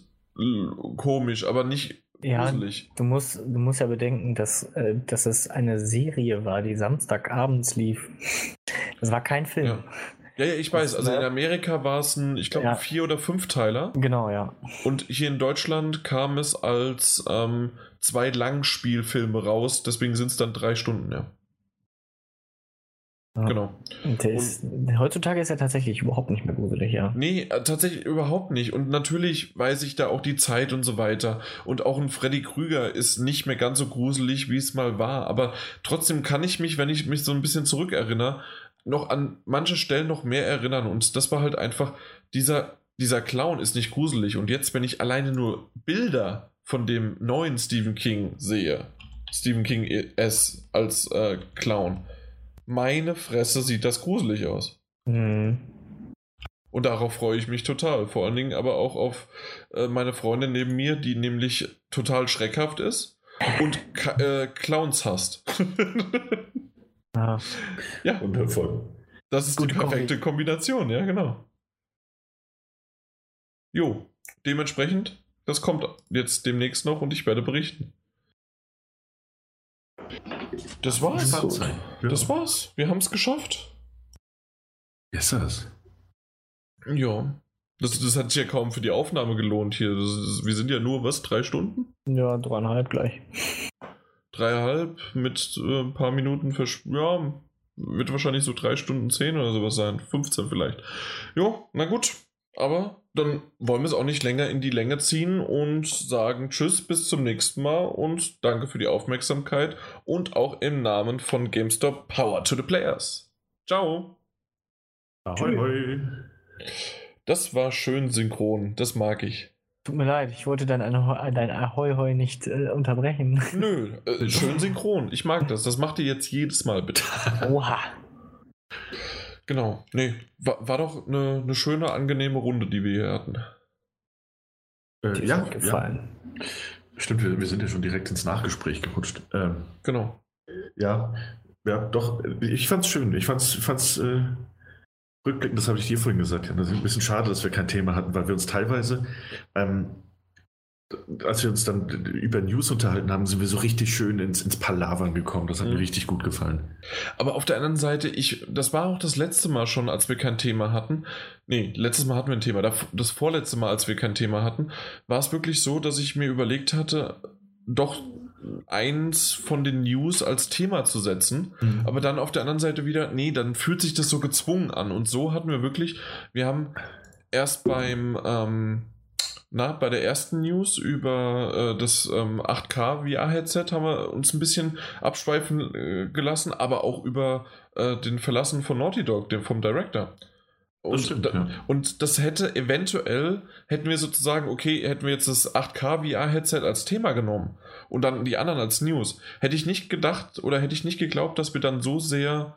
komisch, aber nicht gruselig. Ja, du musst, du musst ja bedenken, dass, äh, dass es eine Serie war, die Samstagabends lief. Das war kein Film. Ja. Ja, ja, ich weiß. Also in Amerika war es ein, ich glaube, ja. ein Vier- oder Fünfteiler. Genau, ja. Und hier in Deutschland kam es als ähm, zwei Langspielfilme raus, deswegen sind es dann drei Stunden, ja. Ja. Genau. Ist, heutzutage ist er tatsächlich überhaupt nicht mehr gruselig, ja. Nee, äh, tatsächlich überhaupt nicht. Und natürlich weiß ich da auch die Zeit und so weiter. Und auch ein Freddy Krüger ist nicht mehr ganz so gruselig, wie es mal war. Aber trotzdem kann ich mich, wenn ich mich so ein bisschen zurückerinnere, noch an manche Stellen noch mehr erinnern. Und das war halt einfach, dieser, dieser Clown ist nicht gruselig. Und jetzt, wenn ich alleine nur Bilder von dem neuen Stephen King sehe, Stephen King S als äh, Clown, meine Fresse sieht das gruselig aus. Mhm. Und darauf freue ich mich total. Vor allen Dingen aber auch auf äh, meine Freundin neben mir, die nämlich total schreckhaft ist und äh, Clowns hasst. ah. Ja. Wundervoll. Das ist Gute die perfekte Kombi. Kombination, ja, genau. Jo, dementsprechend, das kommt jetzt demnächst noch und ich werde berichten. Das war's. Ja. Das war's. Wir haben es geschafft. Ist das? Ja. Das, das hat sich ja kaum für die Aufnahme gelohnt hier. Das, wir sind ja nur, was, drei Stunden? Ja, dreieinhalb gleich. Dreieinhalb mit äh, ein paar Minuten Versch Ja, wird wahrscheinlich so drei Stunden zehn oder sowas sein. 15 vielleicht. Ja, na gut. Aber dann wollen wir es auch nicht länger in die Länge ziehen und sagen Tschüss, bis zum nächsten Mal und danke für die Aufmerksamkeit und auch im Namen von GameStop Power to the Players. Ciao. Ahoi, hoi. Das war schön synchron, das mag ich. Tut mir leid, ich wollte dein, dein Ahoi Hoi nicht äh, unterbrechen. Nö, äh, schön synchron. Ich mag das. Das macht ihr jetzt jedes Mal, bitte. Oha. Genau, nee, war, war doch eine, eine, schöne, angenehme Runde, die wir hier hatten. Äh, ja, gefallen. Ja. Stimmt, wir, wir, sind ja schon direkt ins Nachgespräch gerutscht. Ähm, genau. Ja, ja, doch, ich fand's schön. Ich fand's, fand's äh, rückblickend, das habe ich dir vorhin gesagt, ja, das ist ein bisschen schade, dass wir kein Thema hatten, weil wir uns teilweise ähm, als wir uns dann über News unterhalten haben, sind wir so richtig schön ins, ins Palavern gekommen. Das hat mhm. mir richtig gut gefallen. Aber auf der anderen Seite, ich, das war auch das letzte Mal schon, als wir kein Thema hatten. Nee, letztes Mal hatten wir ein Thema. Das vorletzte Mal, als wir kein Thema hatten, war es wirklich so, dass ich mir überlegt hatte, doch eins von den News als Thema zu setzen. Mhm. Aber dann auf der anderen Seite wieder, nee, dann fühlt sich das so gezwungen an. Und so hatten wir wirklich, wir haben erst beim, ähm, na, bei der ersten News über äh, das ähm, 8K VR-Headset haben wir uns ein bisschen abschweifen äh, gelassen, aber auch über äh, den Verlassen von Naughty Dog, dem, vom Director. Und das, stimmt, ja. und das hätte eventuell, hätten wir sozusagen, okay, hätten wir jetzt das 8K VR-Headset als Thema genommen und dann die anderen als News. Hätte ich nicht gedacht oder hätte ich nicht geglaubt, dass wir dann so sehr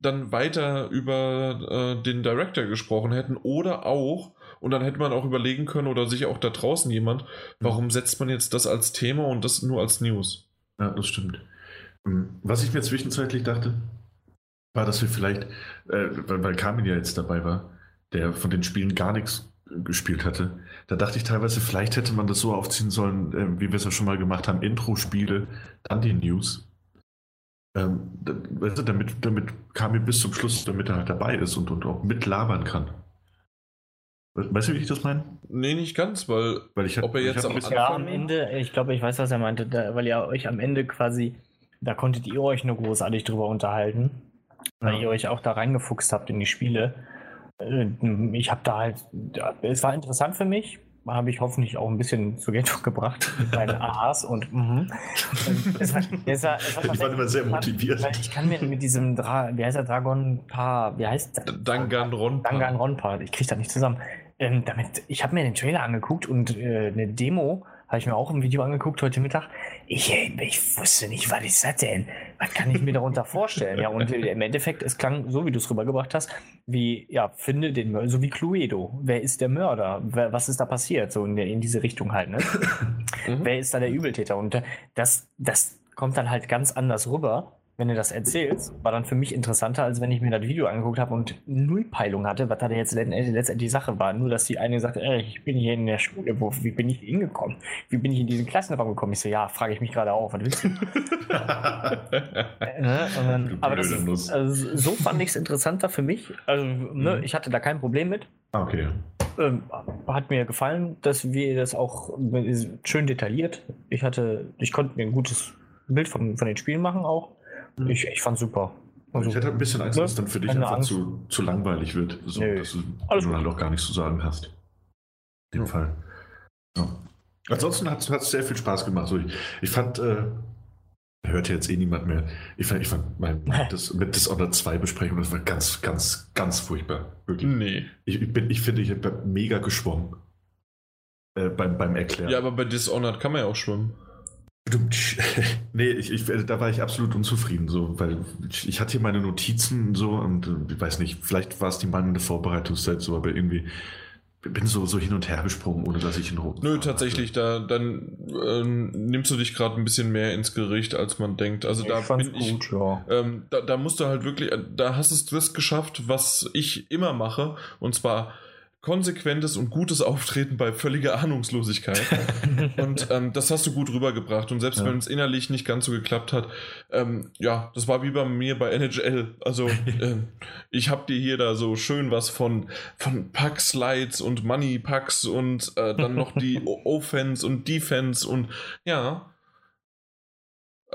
dann weiter über äh, den Director gesprochen hätten oder auch, und dann hätte man auch überlegen können oder sich auch da draußen jemand, warum setzt man jetzt das als Thema und das nur als News? Ja, das stimmt. Ähm, was ich mir zwischenzeitlich dachte, war, dass wir vielleicht, äh, weil Carmen ja jetzt dabei war, der von den Spielen gar nichts gespielt hatte, da dachte ich teilweise, vielleicht hätte man das so aufziehen sollen, äh, wie wir es ja schon mal gemacht haben, Intro-Spiele, dann die News. Ähm, damit, damit Kami bis zum Schluss, damit er halt dabei ist und, und auch mitlabern kann. Weißt du, wie ich das meine? Nee, nicht ganz, weil, weil ich hab, ob er jetzt am, ja, am Ende, ich glaube, ich weiß, was er meinte, da, weil ihr euch am Ende quasi, da konntet ihr euch nur großartig drüber unterhalten weil ihr euch auch da reingefuchst habt in die Spiele. Äh, ich habe da halt, es war interessant für mich, habe ich hoffentlich auch ein bisschen zur Geltung gebracht mit meinen A's und mhm. es war, es war, es war ich war immer sehr motiviert. Ich kann mir mit diesem, Dra wie heißt der Dragon Paar, wie heißt der? Danganronpa. Danganronpa, ich kriege das nicht zusammen. Ähm, damit, ich habe mir den Trailer angeguckt und äh, eine Demo habe ich mir auch im Video angeguckt heute Mittag. Ich, ich wusste nicht, was ist das denn? Was kann ich mir darunter vorstellen? Ja, und im Endeffekt, es klang, so wie du es rübergebracht hast, wie, ja, finde den Mörder, so wie Cluedo. Wer ist der Mörder? Wer, was ist da passiert? So in, in diese Richtung halt, ne? Mhm. Wer ist da der Übeltäter? Und das, das kommt dann halt ganz anders rüber wenn du das erzählst, war dann für mich interessanter, als wenn ich mir das Video angeguckt habe und null Peilung hatte, was da jetzt letztendlich die Sache war. Nur, dass die eine sagt, ey, ich bin hier in der Schule, wo, wie bin ich hingekommen? Wie bin ich in diesen Klassenraum gekommen? Ich so, ja, frage ich mich gerade auch, was willst du? ne? dann, aber das ist, also, so fand ich es interessanter für mich. Also, ne, mhm. ich hatte da kein Problem mit. Ah, okay. Ähm, hat mir gefallen, dass wir das auch schön detailliert. Ich hatte, ich konnte mir ein gutes Bild von, von den Spielen machen auch. Mhm. Ich, ich fand super. Also, ich hätte ein bisschen Angst, ne? dass es dann für dich Keine einfach zu, zu langweilig wird, so, nee. dass du, Alles halt auch gar nichts zu sagen hast. In dem ja. Fall. Ja. Ansonsten hat es sehr viel Spaß gemacht. So, ich, ich fand, äh, hört jetzt eh niemand mehr. Ich fand, ich fand mein, das, mit Dishonored 2 Besprechung, das war ganz, ganz, ganz furchtbar. Wirklich. Nee. Ich, ich, bin, ich finde, ich habe mega geschwommen. Äh, beim, beim Erklären. Ja, aber bei Dishonored kann man ja auch schwimmen. Nee, ich, ich, da war ich absolut unzufrieden, so, weil ich, ich hatte hier meine Notizen so und äh, ich weiß nicht, vielleicht war es die mangelnde Vorbereitungszeit so, aber irgendwie bin so, so hin und her gesprungen, ohne dass ich in roten. Nö, tatsächlich, da dann ähm, nimmst du dich gerade ein bisschen mehr ins Gericht, als man denkt. Also ich da bin gut, ich. Ja. Ähm, da, da musst du halt wirklich, äh, da hast du das geschafft, was ich immer mache, und zwar konsequentes und gutes Auftreten bei völliger Ahnungslosigkeit. und ähm, das hast du gut rübergebracht. Und selbst ja. wenn es innerlich nicht ganz so geklappt hat, ähm, ja, das war wie bei mir bei NHL. Also äh, ich habe dir hier da so schön was von, von Pack-Slides und Money-Packs und äh, dann noch die Offense und Defense und ja,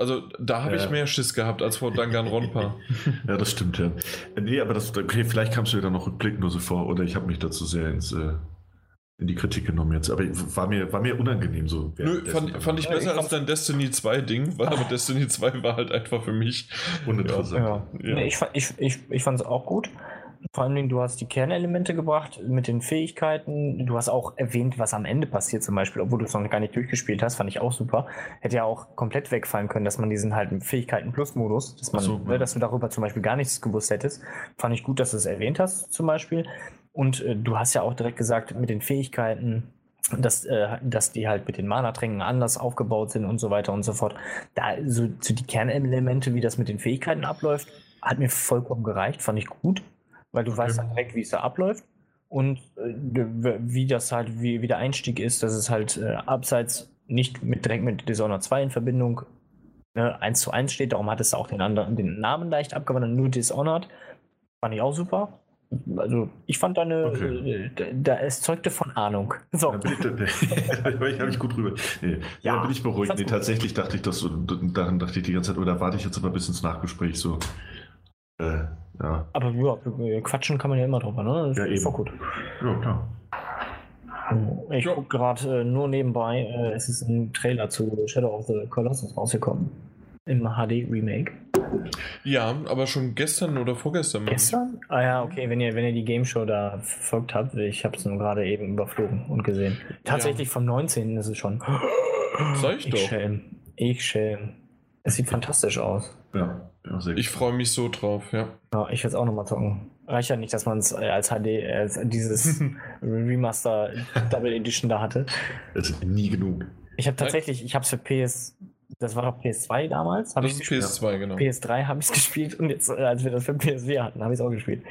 also da habe ja. ich mehr Schiss gehabt als vor Danganronpa. ja, das stimmt, ja. Nee, aber das, okay, vielleicht kamst du dann noch rückblickend nur so vor oder ich habe mich dazu sehr ins, äh, in die Kritik genommen jetzt. Aber war mir, war mir unangenehm so. Nö, fand, fand ich besser als dein Destiny 2 Ding, weil aber Destiny 2 war halt einfach für mich uninteressant. Ja. Ja. Nee, ich, ich, ich, ich fand es auch gut. Vor allen Dingen, du hast die Kernelemente gebracht mit den Fähigkeiten. Du hast auch erwähnt, was am Ende passiert, zum Beispiel, obwohl du es noch gar nicht durchgespielt hast, fand ich auch super. Hätte ja auch komplett wegfallen können, dass man diesen halt Fähigkeiten-Plus-Modus, dass man, so, ne, dass du darüber zum Beispiel gar nichts gewusst hättest. Fand ich gut, dass du es erwähnt hast, zum Beispiel. Und äh, du hast ja auch direkt gesagt, mit den Fähigkeiten, dass, äh, dass die halt mit den Mana-Tränken anders aufgebaut sind und so weiter und so fort. Da so, so die Kernelemente, wie das mit den Fähigkeiten abläuft, hat mir vollkommen gereicht, fand ich gut weil du okay. weißt dann direkt, wie es da abläuft und äh, wie das halt, wie, wie der Einstieg ist, dass es halt äh, abseits nicht mit direkt mit Dishonored 2 in Verbindung ne, 1 zu 1 steht, darum hat es auch den, anderen, den Namen leicht abgewandelt, nur Dishonored. Fand ich auch super. Also ich fand deine, okay. äh, da, es zeugte von Ahnung. So. Da bin ich, habe ich gut drüber. Nee, ja, da bin ich beruhigt. Nee, tatsächlich dachte ich, dass so, daran dachte ich die ganze Zeit, oder warte ich jetzt aber bis ins Nachgespräch so. Äh, ja. Aber ja, quatschen kann man ja immer drüber, ne? Das ja, ist eben. gut. Ja, klar. Ich gucke gerade äh, nur nebenbei, äh, es ist ein Trailer zu Shadow of the Colossus rausgekommen. Im HD-Remake. Ja, aber schon gestern oder vorgestern. Gestern? Ah ja, okay, wenn ihr, wenn ihr die Game Show da verfolgt habt, ich habe es nur gerade eben überflogen und gesehen. Tatsächlich ja. vom 19. ist es schon. Sag ich, ich doch. Schelm. Ich schelm. Es sieht fantastisch aus. Ja Ich freue mich so drauf, ja. Ja, ich werde es auch nochmal zocken. Reicht ja nicht, dass man es äh, als HD, als dieses Remaster Double Edition da hatte. Das ist nie genug. Ich habe tatsächlich, ich habe es für PS, das war doch PS2 damals. Das ist PS2, genau. PS3 habe ich es gespielt und jetzt, äh, als wir das für PS4 hatten, habe ich es auch gespielt.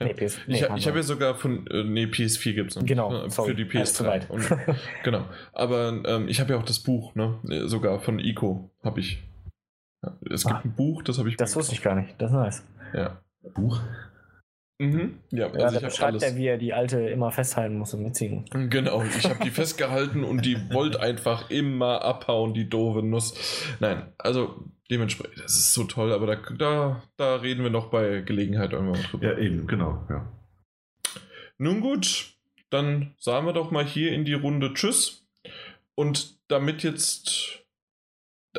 Nee, PS, nee, ich, ich habe ja sogar von, äh, nee, PS4 gibt es noch. Genau, ne, sorry, für die PS3. Und, genau, aber ähm, ich habe ja auch das Buch, ne, sogar von Ico habe ich. Ja, es gibt ah, ein Buch, das habe ich. Das wusste ich gar nicht, das ist nice. Ja. Buch? Mhm. Ja, ja also da beschreibt er, wie er die alte immer festhalten muss und mitziehen. Genau, ich habe die festgehalten und die wollte einfach immer abhauen, die doofe Nuss. Nein, also dementsprechend, das ist so toll, aber da, da, da reden wir noch bei Gelegenheit irgendwann drüber. Ja, eben, genau, ja. Nun gut, dann sagen wir doch mal hier in die Runde Tschüss. Und damit jetzt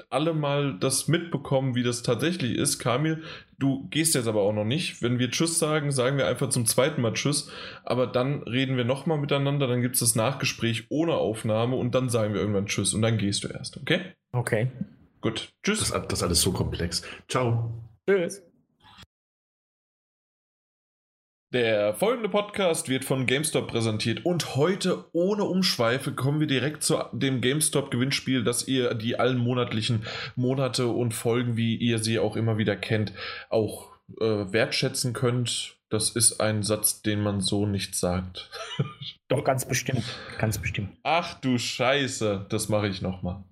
alle mal das mitbekommen, wie das tatsächlich ist. Kamil, du gehst jetzt aber auch noch nicht. Wenn wir Tschüss sagen, sagen wir einfach zum zweiten Mal Tschüss. Aber dann reden wir nochmal miteinander, dann gibt es das Nachgespräch ohne Aufnahme und dann sagen wir irgendwann Tschüss und dann gehst du erst, okay? Okay. Gut. Tschüss. Das, das ist alles so komplex. Ciao. Tschüss. Der folgende Podcast wird von GameStop präsentiert und heute ohne Umschweife kommen wir direkt zu dem GameStop-Gewinnspiel, dass ihr die allen monatlichen Monate und Folgen, wie ihr sie auch immer wieder kennt, auch äh, wertschätzen könnt. Das ist ein Satz, den man so nicht sagt. Doch, ganz bestimmt. Ganz bestimmt. Ach du Scheiße, das mache ich nochmal.